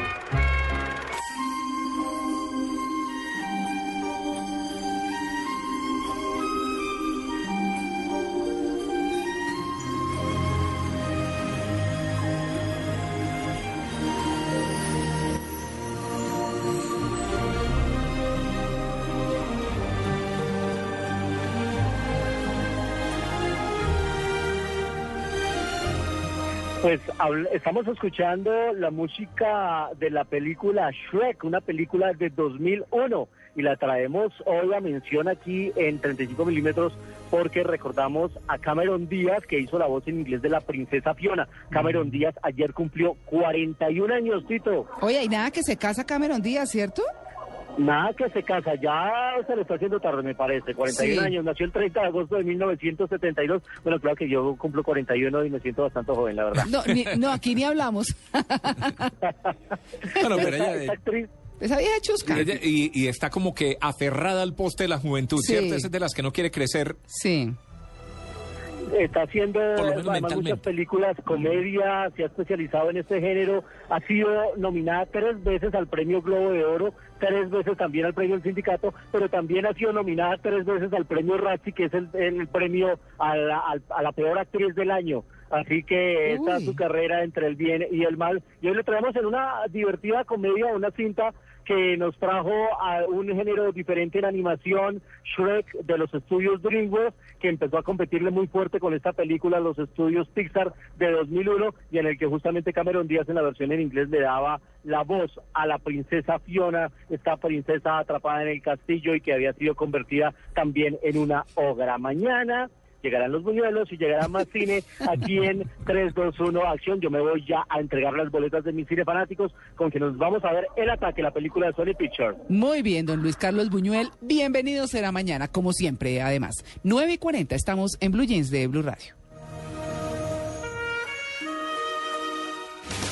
Speaker 68: Pues estamos escuchando la música de la película Shrek, una película de 2001, y la traemos hoy a mención aquí en 35 milímetros porque recordamos a Cameron Díaz, que hizo la voz en inglés de la princesa Fiona. Cameron Díaz ayer cumplió 41 años, Tito.
Speaker 69: Oye, y nada que se casa Cameron Díaz, ¿cierto?
Speaker 68: Nada que se casa, ya se le está haciendo tarde, me parece. 41
Speaker 69: Sí.
Speaker 68: años, nació el 30 de agosto de 1972. Bueno, claro que yo cumplo 41 y me siento bastante joven, la verdad.
Speaker 69: No, ni- no aquí ni hablamos.
Speaker 70: Bueno, pero ella,
Speaker 68: esta actriz
Speaker 69: Esa vieja chusca.
Speaker 70: ella- y, y está como que aferrada al poste de la juventud,
Speaker 69: Sí.
Speaker 70: ¿cierto? Esa es de las que no quiere crecer.
Speaker 69: Sí.
Speaker 68: Está haciendo además muchas películas, comedia, se ha especializado en este género, ha sido nominada tres veces al premio Globo de Oro, tres veces también al premio del sindicato, pero también ha sido nominada tres veces al premio Razzie, que es el, el premio a la, al- a la peor actriz del año. Así que está
Speaker 69: Uy.
Speaker 68: su carrera entre el bien y el mal. Y hoy le traemos en una divertida comedia, una cinta que nos trajo a un género diferente en animación, Shrek de los estudios DreamWorks, que empezó a competirle muy fuerte con esta película, los estudios Pixar de 2001, y en el que justamente Cameron Díaz en la versión en inglés le daba la voz a la princesa Fiona, esta princesa atrapada en el castillo y que había sido convertida también en una ogra. Mañana llegarán los buñuelos y llegará más cine aquí en 321 Acción. Yo me voy ya a entregar las boletas de mis cine fanáticos con que nos vamos a ver El Ataque, la película de Sony Pictures.
Speaker 69: Muy bien, don Luis Carlos Buñuel. Bienvenido será mañana, como siempre, además. 9 y 40, estamos en Blue Jeans de Blue Radio.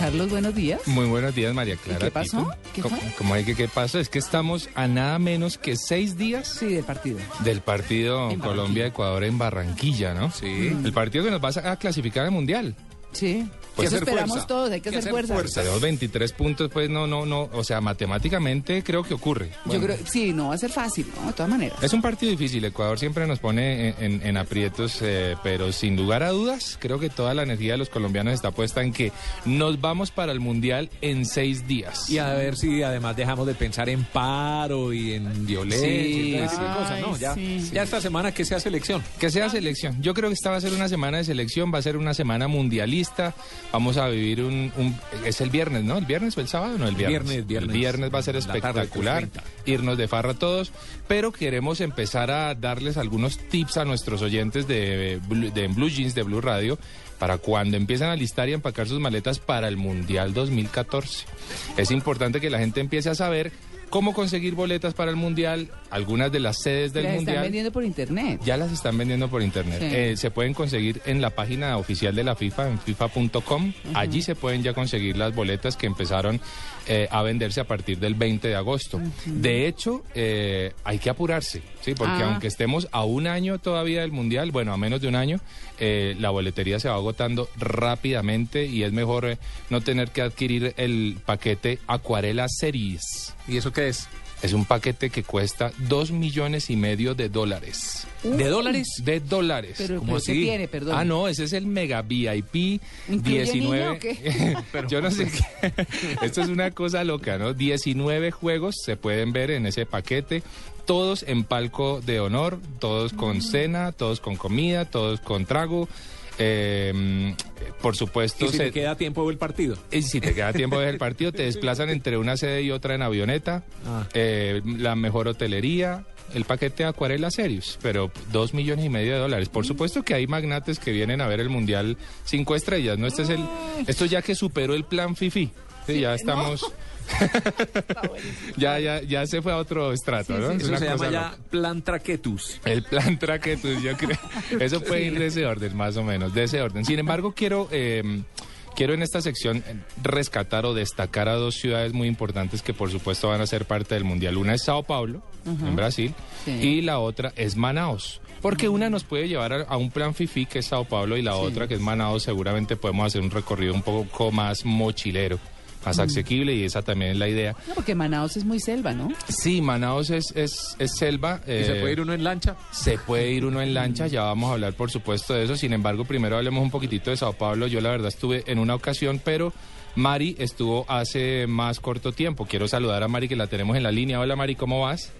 Speaker 69: Carlos, buenos días.
Speaker 55: Muy buenos días, María Clara.
Speaker 69: qué pasó? ¿Qué
Speaker 55: ¿Cómo, hay que qué pasó? Es que estamos a nada menos que seis días
Speaker 69: Sí, del partido.
Speaker 55: del partido Colombia-Ecuador en Barranquilla, ¿no? Sí. El partido que nos va a clasificar al Mundial.
Speaker 69: Sí.
Speaker 55: Pues
Speaker 69: Eso
Speaker 55: hacer
Speaker 69: esperamos
Speaker 55: fuerza.
Speaker 69: todos, hay que, hacer, fuerza.
Speaker 55: Tenemos 23 puntos, pues no, no, no. O sea, matemáticamente creo que ocurre.
Speaker 69: Yo creo, sí, no va a ser fácil, ¿no? De todas maneras.
Speaker 55: Es un partido difícil, Ecuador siempre nos pone en, en- en aprietos, eh, pero sin lugar a dudas, creo que toda la energía de los colombianos está puesta en que nos vamos para el Mundial en seis días.
Speaker 70: Y a ver si además dejamos de pensar en paro y en violencia
Speaker 55: Sí,
Speaker 70: y cosas, ¿no? Ya,
Speaker 55: sí.
Speaker 70: ya esta semana que sea selección.
Speaker 55: Que sea selección. Yo creo que esta va a ser una semana de selección, va a ser una semana mundialista. Vamos a vivir un, un- es el viernes, ¿no? El viernes o el sábado, no el viernes.
Speaker 70: Viernes, viernes.
Speaker 55: El viernes va a ser
Speaker 70: tarde,
Speaker 55: espectacular.
Speaker 70: pues,
Speaker 55: irnos de farra todos, pero queremos empezar a darles algunos tips a nuestros oyentes de, Blue- de Blue Jeans de Blue Radio para cuando empiezan a listar y empacar sus maletas para el Mundial 2014. Es importante que la gente empiece a saber cómo conseguir boletas para el Mundial, algunas de las sedes del
Speaker 69: Las
Speaker 55: Mundial.
Speaker 69: están vendiendo por internet.
Speaker 55: Ya las están vendiendo por internet.
Speaker 69: Sí.
Speaker 55: Eh, se pueden conseguir en la página oficial de la FIFA, en fifa.com. Allí se pueden ya conseguir las boletas que empezaron eh, a venderse a partir del 20 de agosto. De hecho, eh, hay que apurarse, ¿sí? porque
Speaker 69: Ah.
Speaker 55: aunque estemos a un año todavía del Mundial, bueno, a menos de un año, eh, la boletería se va agotando rápidamente y es mejor eh, no tener que adquirir el paquete Acuarela Series.
Speaker 70: ¿Y eso qué es?
Speaker 55: Es un paquete que cuesta dos millones y medio de dólares.
Speaker 70: ¿De dólares?
Speaker 55: De dólares.
Speaker 69: Pero-
Speaker 55: ¿Cómo
Speaker 69: pero ¿qué
Speaker 55: así?
Speaker 69: tiene? Perdón.
Speaker 55: Ah, no, ese es el Mega VIP
Speaker 69: ¿Incluye
Speaker 55: 19.
Speaker 69: niño o qué?
Speaker 55: Yo no sé qué. Esto es una cosa loca, ¿no? 19 juegos se pueden ver en ese paquete. Todos en palco de honor, todos con cena, todos con comida, todos con trago. Eh, por supuesto,
Speaker 70: ¿Y si
Speaker 55: se-
Speaker 70: te queda tiempo el partido?
Speaker 55: y si te queda tiempo de ver el partido, te desplazan entre una sede y otra en avioneta,
Speaker 70: Ah.
Speaker 55: eh, la mejor hotelería, el paquete Acuarela Serious, pero dos millones y medio de dólares. Por supuesto que hay magnates que vienen a ver el Mundial cinco estrellas, ¿no? Este es el, esto ya que superó el plan FIFI. Sí, ya estamos... ya, ya, ya se fue a otro estrato, ¿no? Es
Speaker 70: Eso se llama ya
Speaker 55: loca.
Speaker 70: plan traquetus.
Speaker 55: El plan traquetus, yo creo. Eso puede ir de ese orden, más o menos, de ese orden. Sin embargo, quiero, eh, quiero en esta sección rescatar o destacar a dos ciudades muy importantes que por supuesto van a ser parte del Mundial. Una es Sao Paulo, en Brasil,
Speaker 69: Sí.
Speaker 55: y la otra es Manaos. Porque una nos puede llevar a, a un plan FIFI que es Sao Paulo y la otra que es Manaos seguramente podemos hacer un recorrido un poco más mochilero, más asequible y esa también es la idea.
Speaker 69: No, porque Manaos es muy selva, ¿no?
Speaker 55: Sí, Manaos es, es, es selva.
Speaker 70: ¿Y se
Speaker 55: eh,
Speaker 70: puede ir uno en lancha?
Speaker 55: se puede ir uno en lancha, ya vamos a hablar por supuesto de eso. Sin embargo, primero hablemos un poquitito de Sao Paulo. Yo la verdad estuve en una ocasión, pero Mari estuvo hace más corto tiempo. Quiero saludar a Mari que la tenemos en la línea. Hola Mari, ¿cómo vas?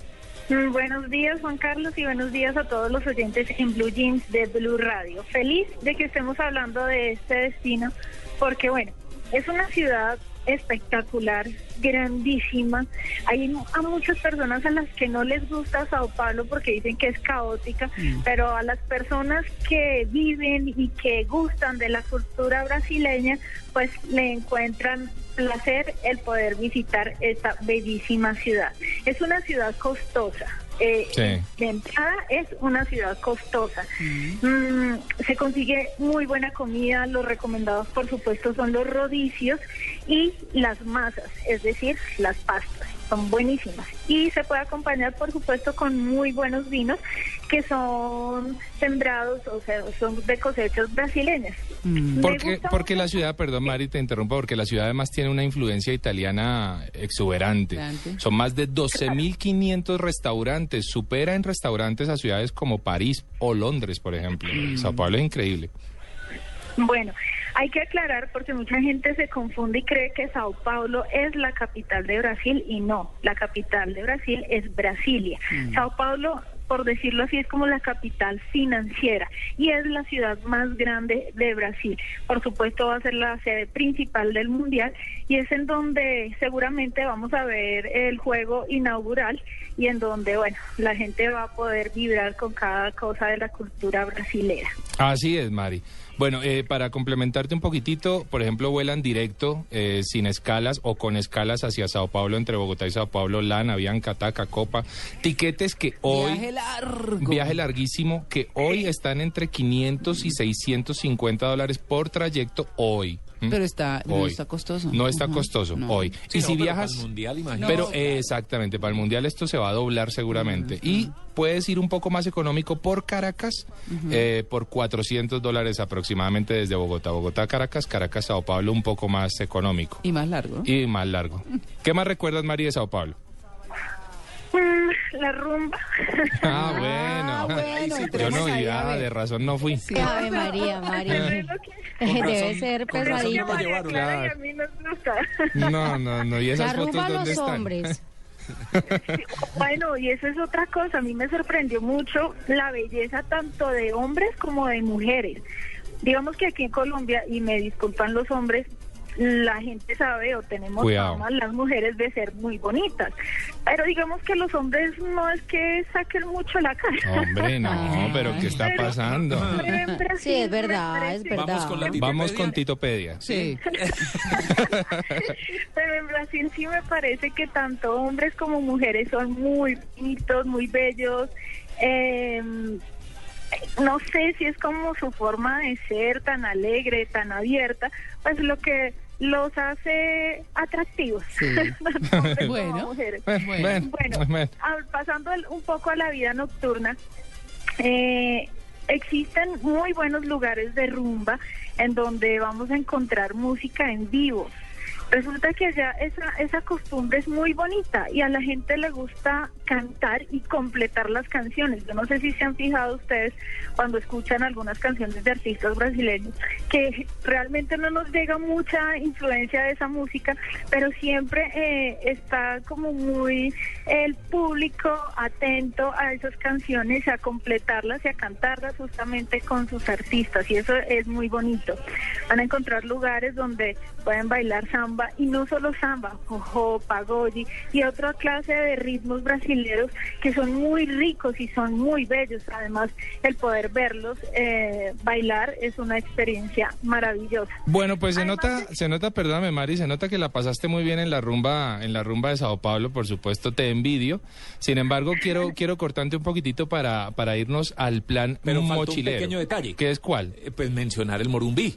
Speaker 58: Mm, Buenos días, Juan Carlos, y buenos días a todos los oyentes en Blue Jeans de Blue Radio. Feliz de que estemos hablando de este destino, porque bueno, es una ciudad espectacular, grandísima. Hay a muchas personas a las que no les gusta Sao Paulo porque dicen que es caótica, pero a las personas que viven y que gustan de la cultura brasileña, pues le encuentran placer el poder visitar esta bellísima ciudad. Es una ciudad costosa. Eh,
Speaker 55: Sí.
Speaker 58: De entrada es una ciudad costosa. Mm, se consigue muy buena comida. Los recomendados, por supuesto, son los rodicios y las masas, es decir, las pastas. Son buenísimas. Y se puede acompañar, por supuesto, con muy buenos vinos que son sembrados, o sea, son de cosechas brasileñas.
Speaker 55: Porque,
Speaker 58: gusta
Speaker 55: porque la ciudad, perdón Mari, te interrumpo, porque la ciudad además tiene una influencia italiana exuberante.
Speaker 69: Exuberante.
Speaker 55: Son más de 12.500 restaurantes, supera en restaurantes a ciudades como París o Londres, por ejemplo. Sao Paulo es increíble.
Speaker 58: Bueno, hay que aclarar porque mucha gente se confunde y cree que Sao Paulo es la capital de Brasil y no, la capital de Brasil es Brasilia. Sao Paulo, por decirlo así, es como la capital financiera y es la ciudad más grande de Brasil. Por supuesto va a ser la sede principal del Mundial y es en donde seguramente vamos a ver el juego inaugural y en donde, bueno, la gente va a poder vibrar con cada cosa de la cultura brasilera.
Speaker 55: Así es, Mari. Bueno, eh, para complementarte un poquitito, por ejemplo, vuelan directo, eh, sin escalas o con escalas hacia Sao Paulo, entre Bogotá y Sao Paulo, Lana, Bianca, Taca, Copa. Tiquetes que hoy...
Speaker 69: Viaje largo.
Speaker 55: Viaje larguísimo que hoy están entre 500 y 650 dólares por trayecto hoy.
Speaker 69: Pero está, no está costoso.
Speaker 55: No está costoso
Speaker 69: No.
Speaker 55: hoy.
Speaker 70: Sí,
Speaker 55: y
Speaker 70: no,
Speaker 55: si
Speaker 70: pero
Speaker 55: viajas...
Speaker 70: para el Mundial, imagínate.
Speaker 55: Pero
Speaker 69: No,
Speaker 55: exactamente, para el Mundial esto se va a doblar seguramente. Y puedes ir un poco más económico por Caracas, eh, por 400 dólares aproximadamente desde Bogotá. Bogotá, Caracas, Caracas, Sao Paulo, un poco más económico.
Speaker 69: Y más largo.
Speaker 55: Y más largo. ¿Qué más recuerdas, María, de Sao Paulo?
Speaker 58: Mm, la rumba.
Speaker 55: Ah, bueno.
Speaker 69: bueno,
Speaker 55: Ay, sí, yo no,
Speaker 69: ahí,
Speaker 55: ya,
Speaker 69: a ver.
Speaker 55: de razón no fui.
Speaker 75: Ave María, María. Debe ser pesadita.
Speaker 58: gusta.
Speaker 55: No, no, no. ¿Y
Speaker 75: La
Speaker 55: esas fotos
Speaker 75: rumba a los
Speaker 55: están?
Speaker 75: hombres.
Speaker 58: Bueno, y eso es otra cosa. A mí me sorprendió mucho la belleza tanto de hombres como de mujeres. Digamos que aquí en Colombia, y me disculpan los hombres, la gente sabe o tenemos fama, las mujeres de ser muy bonitas. Pero digamos que los hombres no es que saquen mucho la cara.
Speaker 55: Hombre, no, pero ¿qué está
Speaker 58: Pero-
Speaker 55: pasando?
Speaker 58: Pero en Brasil
Speaker 75: Sí, es verdad, es verdad.
Speaker 70: Vamos con la
Speaker 55: Vamos con Titopedia.
Speaker 69: Sí.
Speaker 58: Pero en Brasil sí me parece que tanto hombres como mujeres son muy bonitos, muy bellos. Eh, no sé si es como su forma de ser tan alegre, tan abierta, pues lo que los hace atractivos. como
Speaker 69: Bueno.
Speaker 58: mujeres.
Speaker 55: Bueno, bueno,
Speaker 58: Bueno,
Speaker 55: bueno.
Speaker 58: pasando un poco a la vida nocturna, eh, existen muy buenos lugares de rumba en donde vamos a encontrar música en vivo. Resulta que allá esa, esa costumbre es muy bonita y a la gente le gusta cantar y completar las canciones. Yo no sé si se han fijado ustedes cuando escuchan algunas canciones de artistas brasileños que realmente no nos llega mucha influencia de esa música, pero siempre eh, está como muy el público atento a esas canciones, a completarlas y a cantarlas justamente con sus artistas y eso es muy bonito. Van a encontrar lugares donde pueden bailar samba y no solo samba, jojo, pagodi y otra clase de ritmos brasileños que son muy ricos y son muy bellos. Además, el poder verlos eh, bailar es una experiencia maravillosa.
Speaker 55: Bueno, pues se
Speaker 58: Además
Speaker 55: nota, se nota, perdóname Mari, se nota que la pasaste muy bien en la rumba, en la rumba de Sao Paulo, por supuesto, te envidio. Sin embargo, quiero, quiero cortarte un poquitito para, para irnos al plan
Speaker 70: Pero falta un
Speaker 55: mochilero.
Speaker 70: pequeño detalle.
Speaker 55: ¿Qué es cuál?
Speaker 70: Eh, Pues mencionar el Morumbí.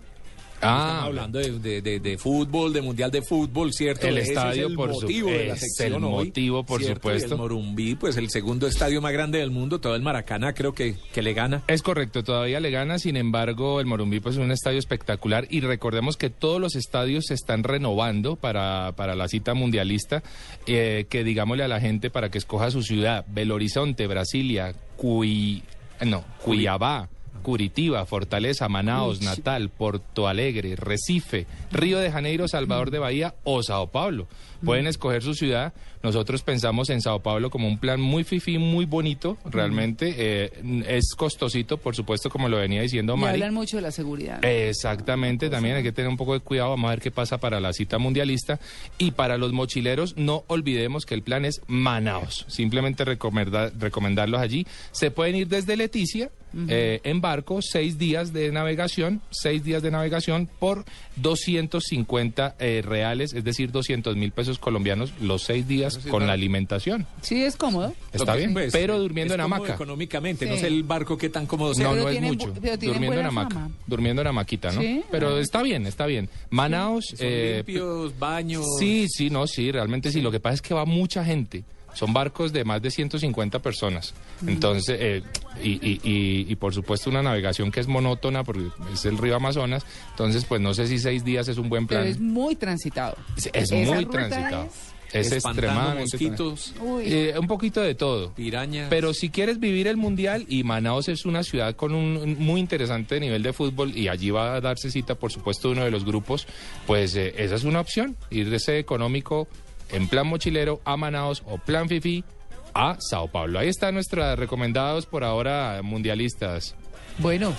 Speaker 55: Ah,
Speaker 70: hablando de, de- de- de fútbol, de mundial de fútbol, ¿cierto?
Speaker 55: El
Speaker 70: Ese
Speaker 55: estadio,
Speaker 70: es el
Speaker 55: por su-
Speaker 70: motivo de la
Speaker 55: es
Speaker 70: sección
Speaker 55: el
Speaker 70: hoy,
Speaker 55: motivo, por
Speaker 70: ¿cierto? Y
Speaker 55: supuesto.
Speaker 70: El Morumbí, pues el segundo estadio más grande del mundo, todo el Maracaná creo que, que le gana.
Speaker 55: Es correcto, todavía le gana, sin embargo, el Morumbí pues, es un estadio espectacular y recordemos que todos los estadios se están renovando para, para la cita mundialista, eh, que digámosle a la gente para que escoja su ciudad, Belo Horizonte, Brasilia, Cui, no, Cuiabá. Curitiba, Fortaleza, Manaos, Natal, Porto Alegre, Recife, Río de Janeiro, Salvador de Bahía o Sao Paulo. Pueden escoger su ciudad. Nosotros pensamos en Sao Paulo como un plan muy fifí, muy bonito. Realmente eh, es costosito, por supuesto, como lo venía diciendo
Speaker 69: Y
Speaker 55: Mari.
Speaker 69: hablan mucho de la seguridad.
Speaker 55: Exactamente, también hay que tener un poco de cuidado, vamos a ver qué pasa para la cita mundialista. Y para los mochileros, no olvidemos que el plan es Manaos, simplemente recomenda- recomendarlos allí. Se pueden ir desde Leticia eh, en barco, seis días de navegación, seis días de navegación por 250 eh, reales, es decir, 200 mil pesos colombianos los seis días con la alimentación.
Speaker 69: Sí, es cómodo.
Speaker 55: Está bien,
Speaker 70: Pues,
Speaker 55: pero durmiendo
Speaker 70: es
Speaker 55: en hamaca.
Speaker 70: Económicamente, no sé el barco qué tan cómodo sea.
Speaker 55: No,
Speaker 69: Pero
Speaker 55: no es mucho. Durmiendo en hamaca.
Speaker 69: fama.
Speaker 55: Durmiendo en hamaquita, ¿no?
Speaker 69: Sí,
Speaker 55: Pero
Speaker 69: ah.
Speaker 55: está bien, está bien. Manaos.
Speaker 70: Son
Speaker 55: eh,
Speaker 70: limpios, baños.
Speaker 55: Sí, sí, no, sí, realmente sí. Lo que pasa es que va mucha gente. Son barcos de más de 150 personas. Entonces, eh, y, y- y- y por supuesto una navegación que es monótona porque es el río Amazonas. Entonces, pues no sé si seis días es un buen
Speaker 4: Pero
Speaker 55: plan.
Speaker 4: es muy transitado.
Speaker 55: Es, es
Speaker 4: Esa
Speaker 55: muy
Speaker 4: ruta
Speaker 55: transitado.
Speaker 4: es-
Speaker 55: Es, extremadamente
Speaker 5: mosquitos.
Speaker 4: Uy.
Speaker 55: Eh, un poquito de todo.
Speaker 5: Pirañas.
Speaker 55: Pero si quieres vivir el mundial y Manaos es una ciudad con un, un muy interesante nivel de fútbol y allí va a darse cita, por supuesto, uno de los grupos, pues eh, esa es una opción, irse económico en plan mochilero a Manaos o plan Fifi a Sao Paulo. Ahí están nuestros recomendados por ahora mundialistas.
Speaker 4: Bueno,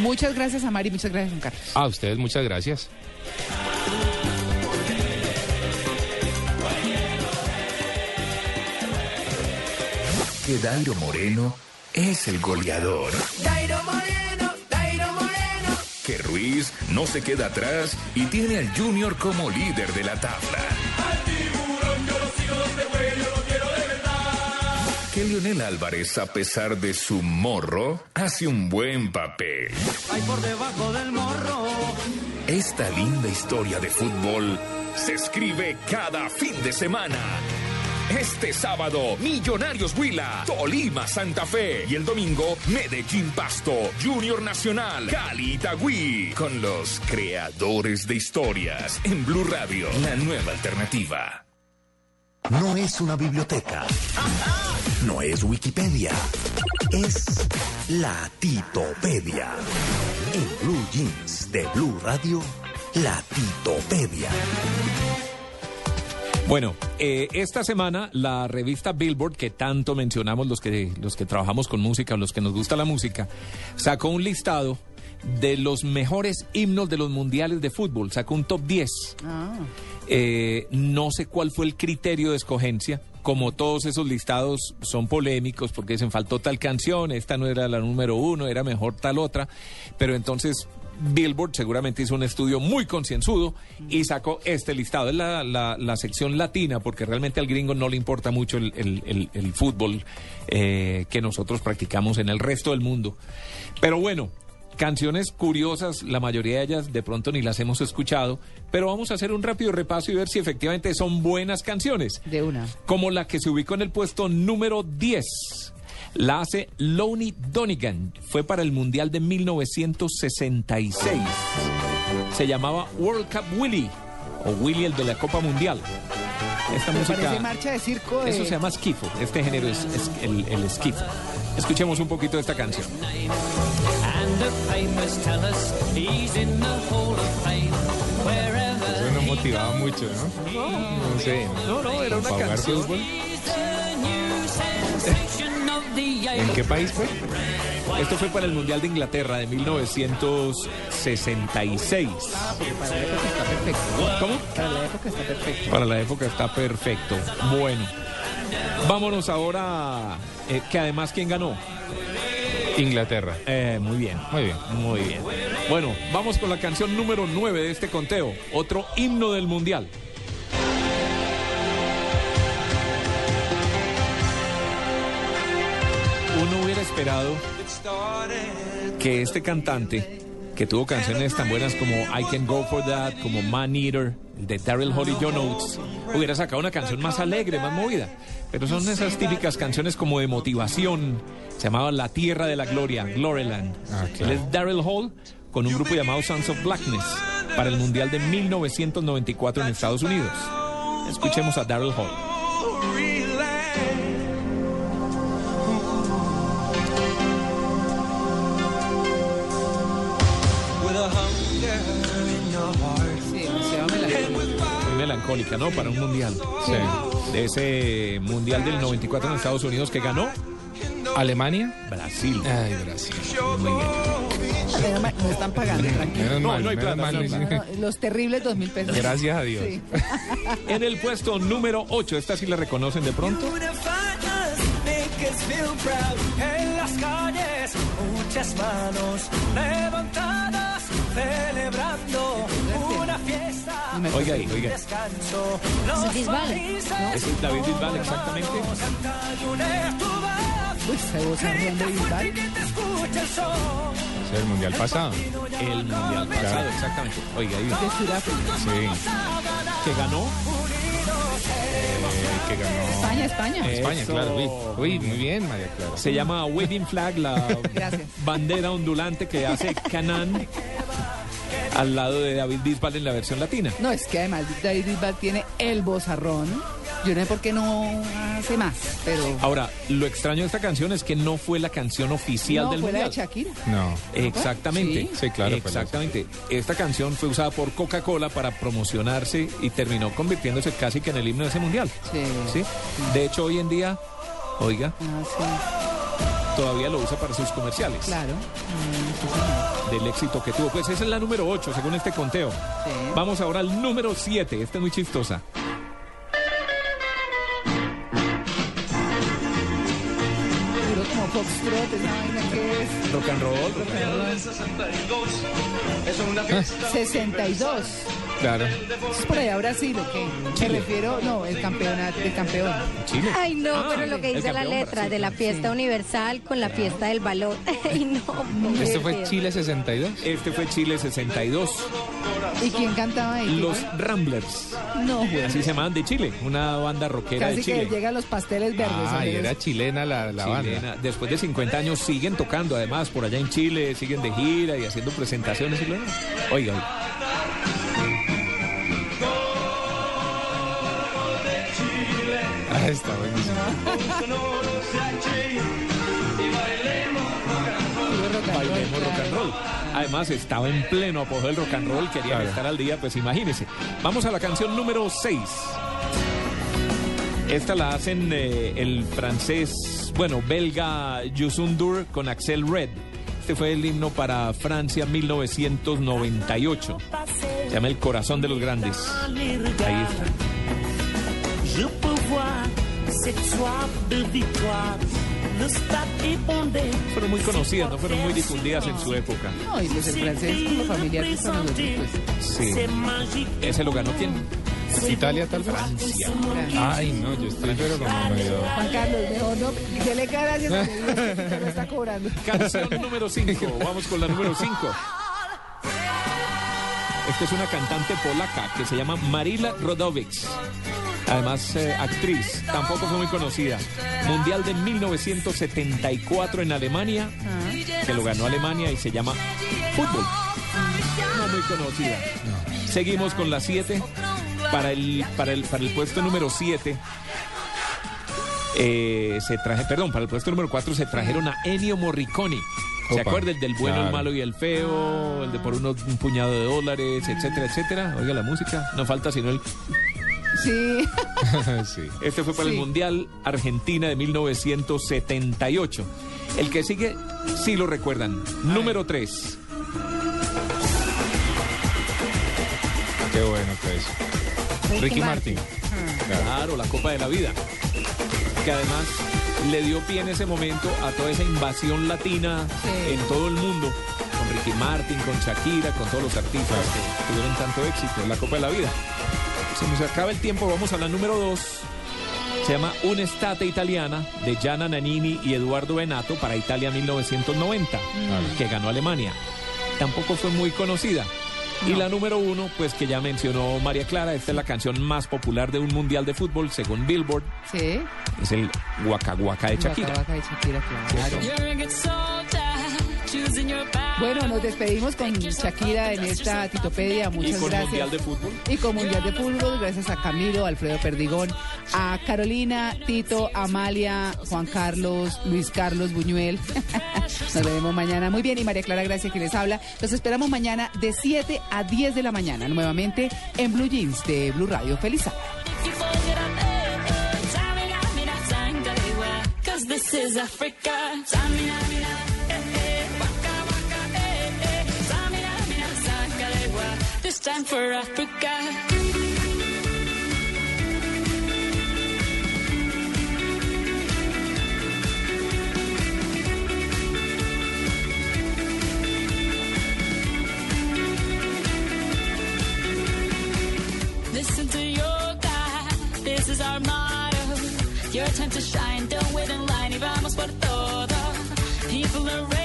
Speaker 4: muchas gracias a Mari, muchas gracias Juan Carlos.
Speaker 55: A ustedes muchas gracias.
Speaker 11: Que Dairo Moreno es el goleador.
Speaker 76: Dairo Moreno, Dairo Moreno.
Speaker 11: Que Ruiz no se queda atrás y tiene al Junior como líder de la tabla. Que Lionel Álvarez, a pesar de su morro, hace un buen papel.
Speaker 76: Hay por debajo del morro.
Speaker 11: Esta linda historia de fútbol se escribe cada fin de semana. Este sábado, Millonarios Huila, Tolima Santa Fe y el domingo, Medellín Pasto, Junior Nacional, Cali Itagüí, con los creadores de historias en Blue Radio, la nueva alternativa.
Speaker 35: No es una biblioteca. No es Wikipedia. Es la Titopedia. En Blue Jeans de Blue Radio, la Titopedia.
Speaker 5: Bueno, eh, esta semana la revista Billboard, que tanto mencionamos los que, los que trabajamos con música, los que nos gusta la música, sacó un listado de los mejores himnos de los mundiales de fútbol. Sacó un top 10.
Speaker 4: Ah.
Speaker 5: Eh, no sé cuál fue el criterio de escogencia. Como todos esos listados son polémicos porque dicen faltó tal canción, esta no era la número uno, era mejor tal otra. Pero entonces Billboard seguramente hizo un estudio muy concienzudo y sacó este listado. Es la, la- sección latina porque realmente al gringo no le importa mucho el- el fútbol eh, que nosotros practicamos en el resto del mundo. Pero bueno, canciones curiosas, la mayoría de ellas de pronto ni las hemos escuchado, pero vamos a hacer un rápido repaso y ver si efectivamente son buenas canciones.
Speaker 4: De una.
Speaker 5: Como la que se ubicó en el puesto número 10. La hace Lonnie Donegan. Fue para el Mundial de 1966. Se llamaba World Cup Willy o Willy el de la Copa Mundial. Esta música.
Speaker 4: parece marcha de circo. de-
Speaker 5: Eso se llama skifo. Este género es, es el, el skifo. Escuchemos un poquito de esta canción.
Speaker 55: Eso no motivaba mucho, ¿no? No sé.
Speaker 5: No, no, era una
Speaker 55: ¿Para jugar
Speaker 5: canción.
Speaker 55: fútbol?
Speaker 76: he's the new sensation of the
Speaker 55: ¿En qué país fue?
Speaker 5: Esto fue para el Mundial de Inglaterra de 1966.
Speaker 4: Porque para la época está perfecto.
Speaker 5: ¿Cómo?
Speaker 4: Para la época está perfecto.
Speaker 5: Para la época está perfecto. Bueno, vámonos ahora. Eh, que además, ¿quién ganó?
Speaker 55: Inglaterra.
Speaker 5: Eh, muy bien.
Speaker 55: Muy bien.
Speaker 5: Muy bien. Bueno, vamos con la canción número 9 de este conteo. Otro himno del Mundial. Uno hubiera esperado que este cantante, que tuvo canciones tan buenas como I Can Go For That, como Man Eater, de Daryl Hall y John Oates, hubiera sacado una canción más alegre, más movida. Pero son esas típicas canciones como de motivación. Se llamaba La Tierra de la Gloria, Gloryland. Él es Daryl Hall con un grupo llamado Sons of Blackness para el Mundial de 1994 en Estados Unidos. Escuchemos a Daryl Hall. Melancólica, ¿no? Para un mundial. Sí. De ese mundial del 94 en Estados Unidos que ganó
Speaker 55: ¿Alemania?
Speaker 5: Brasil.
Speaker 55: Ay, Brasil.
Speaker 5: Muy bien.
Speaker 4: Mal, No están pagando, tranquilo.
Speaker 5: No,
Speaker 55: mal,
Speaker 5: no hay plata,
Speaker 55: mal.
Speaker 5: No,
Speaker 4: no, los terribles dos mil pesos.
Speaker 55: Gracias a Dios.
Speaker 4: Sí.
Speaker 5: En el puesto número 8, esta sí la reconocen de pronto.
Speaker 76: Us feel proud. En las calles, muchas manos levantadas, celebrando una fiesta.
Speaker 5: Oiga ahí, oiga.
Speaker 76: Descanso.
Speaker 77: Es
Speaker 76: Los
Speaker 5: es David Bisbal, exactamente.
Speaker 4: Uy, Bisbal.
Speaker 76: El sol.
Speaker 55: Es el mundial pasado.
Speaker 5: El mundial pasado, exactamente. Oiga ahí.
Speaker 4: De Sudáfrica.
Speaker 55: Sí.
Speaker 5: Que ganó.
Speaker 55: Que ganó.
Speaker 4: España, España.
Speaker 55: España,
Speaker 5: Eso.
Speaker 55: claro. Uy, uy, muy bien, María Clara.
Speaker 5: Se llama Waving Flag, la
Speaker 4: Gracias.
Speaker 5: bandera ondulante que hace Canán al lado de David Bisbal en la versión latina.
Speaker 4: No, es que además David Bisbal tiene el bozarrón. Yo no sé por qué no hace más, pero
Speaker 5: Ahora, lo extraño de esta canción es que no fue la canción oficial
Speaker 4: no
Speaker 5: del
Speaker 4: fue la de
Speaker 5: mundial.
Speaker 4: Shakira.
Speaker 55: No.
Speaker 5: Exactamente.
Speaker 4: Sí.
Speaker 55: Sí, claro,
Speaker 5: Exactamente. Esta canción fue usada por Coca-Cola para promocionarse y terminó convirtiéndose casi que en el himno de ese mundial.
Speaker 4: Sí.
Speaker 5: ¿Sí? De hecho, hoy en día, oiga,
Speaker 4: Ah,
Speaker 5: todavía lo usa para sus comerciales.
Speaker 4: claro. Mm, sí, señor.
Speaker 5: Del éxito que tuvo. Pues esa es la número 8, según este conteo.
Speaker 4: Sí.
Speaker 5: Vamos ahora al número 7. Esta es muy chistosa.
Speaker 4: Foxtrot, esa vaina que es
Speaker 5: Rock and roll.
Speaker 4: 62.
Speaker 55: Claro.
Speaker 4: ¿Es por allá Brasil o qué? Me refiero, no, el campeonato, el campeón.
Speaker 5: Chile.
Speaker 6: Ay, no,
Speaker 5: Ah,
Speaker 6: pero lo que dice la letra
Speaker 5: Brasil.
Speaker 6: de la fiesta universal con la fiesta del balón. Ay, no. muy
Speaker 55: Este fue
Speaker 6: divertido.
Speaker 55: Chile 62.
Speaker 5: Este fue Chile 62.
Speaker 4: ¿Y quién cantaba ahí?
Speaker 5: Los Ramblers.
Speaker 4: No, güey.
Speaker 5: Así se llaman de Chile. Una banda rockera
Speaker 4: Casi
Speaker 5: de
Speaker 4: que
Speaker 5: Chile.
Speaker 4: llegan los pasteles verdes.
Speaker 55: Ah, y era chilena la, la
Speaker 5: Chilena.
Speaker 55: banda.
Speaker 5: Después de 50 años siguen tocando, además, por allá en Chile, siguen de gira y haciendo presentaciones. Y lo... Oiga, oiga.
Speaker 55: Ah, está buenísimo.
Speaker 5: Bailemos rock and roll. Además, estaba en pleno apogeo del rock and roll, querían
Speaker 55: Claro.
Speaker 5: estar al día, pues imagínense. Vamos a la canción número 6. Esta la hacen eh, el francés, bueno, belga Yusundur con Axel Red. Este fue el himno para Francia 1998. Se llama El corazón de los grandes. Ahí está.
Speaker 70: Je peux voir cette soif de victoire.
Speaker 5: Fueron muy conocidas, no fueron muy difundidas en su época.
Speaker 4: No, y los francés, como familiar que son nosotros, pues.
Speaker 5: Sí. Ese lo ganó quién?
Speaker 55: Italia tal vez.
Speaker 5: Francia.
Speaker 55: Ay, no, yo estoy pero como medio...
Speaker 4: Juan Carlos, mejor no. Dele gracias a Dios que lo está cobrando.
Speaker 5: Canción número 5. Vamos con la número 5. Esta es una cantante polaca que se llama Marila Rodovics. Además, eh, actriz. Tampoco fue muy conocida. Mundial de 1974 en Alemania, que lo ganó Alemania y se llama Fútbol. No muy conocida. Seguimos con la 7. Para el, para, el, para el puesto número 7. Eh, se traje, perdón, para el puesto número 4 se trajeron a Ennio Morricone. ¿Se
Speaker 55: Opa,
Speaker 5: acuerda? El del bueno, el
Speaker 55: claro.
Speaker 5: malo y el feo, el de por unos, un puñado de dólares, etcétera, etcétera. Oiga la música, no falta sino el...
Speaker 4: Sí.
Speaker 55: sí.
Speaker 5: Este fue para el. Mundial Argentina de 1978. El que sigue, sí lo recuerdan. Número 3.
Speaker 55: Qué bueno que es. Ricky Martin.
Speaker 5: Claro, la Copa de la Vida. Que además le dio pie en ese momento a toda esa invasión latina
Speaker 4: Sí.
Speaker 5: en todo el mundo. Con Ricky Martin, con Shakira, con todos los artistas que tuvieron tanto éxito en la Copa de la Vida. Se nos acaba el tiempo, vamos a la número 2. Se llama Un'estate italiana de Gianna Nannini y Eduardo Benato para Italia 1990, que ganó Alemania. Tampoco fue muy conocida. Y la número uno, pues que ya mencionó María Clara, esta es la canción más popular de un mundial de fútbol según Billboard,
Speaker 4: Sí.
Speaker 5: es el Waka Waka de Shakira.
Speaker 4: Waka Waka de Shakira, claro. Bueno, nos despedimos con Shakira en esta titopedia.
Speaker 5: Y
Speaker 4: Muchas
Speaker 5: con
Speaker 4: gracias.
Speaker 5: mundial de fútbol.
Speaker 4: Y con Mundial de Fútbol, gracias a Camilo, Alfredo Perdigón, a Carolina, Tito, Amalia, Juan Carlos, Luis Carlos Buñuel. Nos veremos mañana. Muy bien, y María Clara Gracia que les habla. Los esperamos mañana de 7 a 10 de la mañana, nuevamente en Blue Jeans de Blue Radio. Feliz sábado.
Speaker 70: This time for Africa. Listen to your God, this is our motto. Your time to shine, don't wait in line y vamos por todo. People are ready.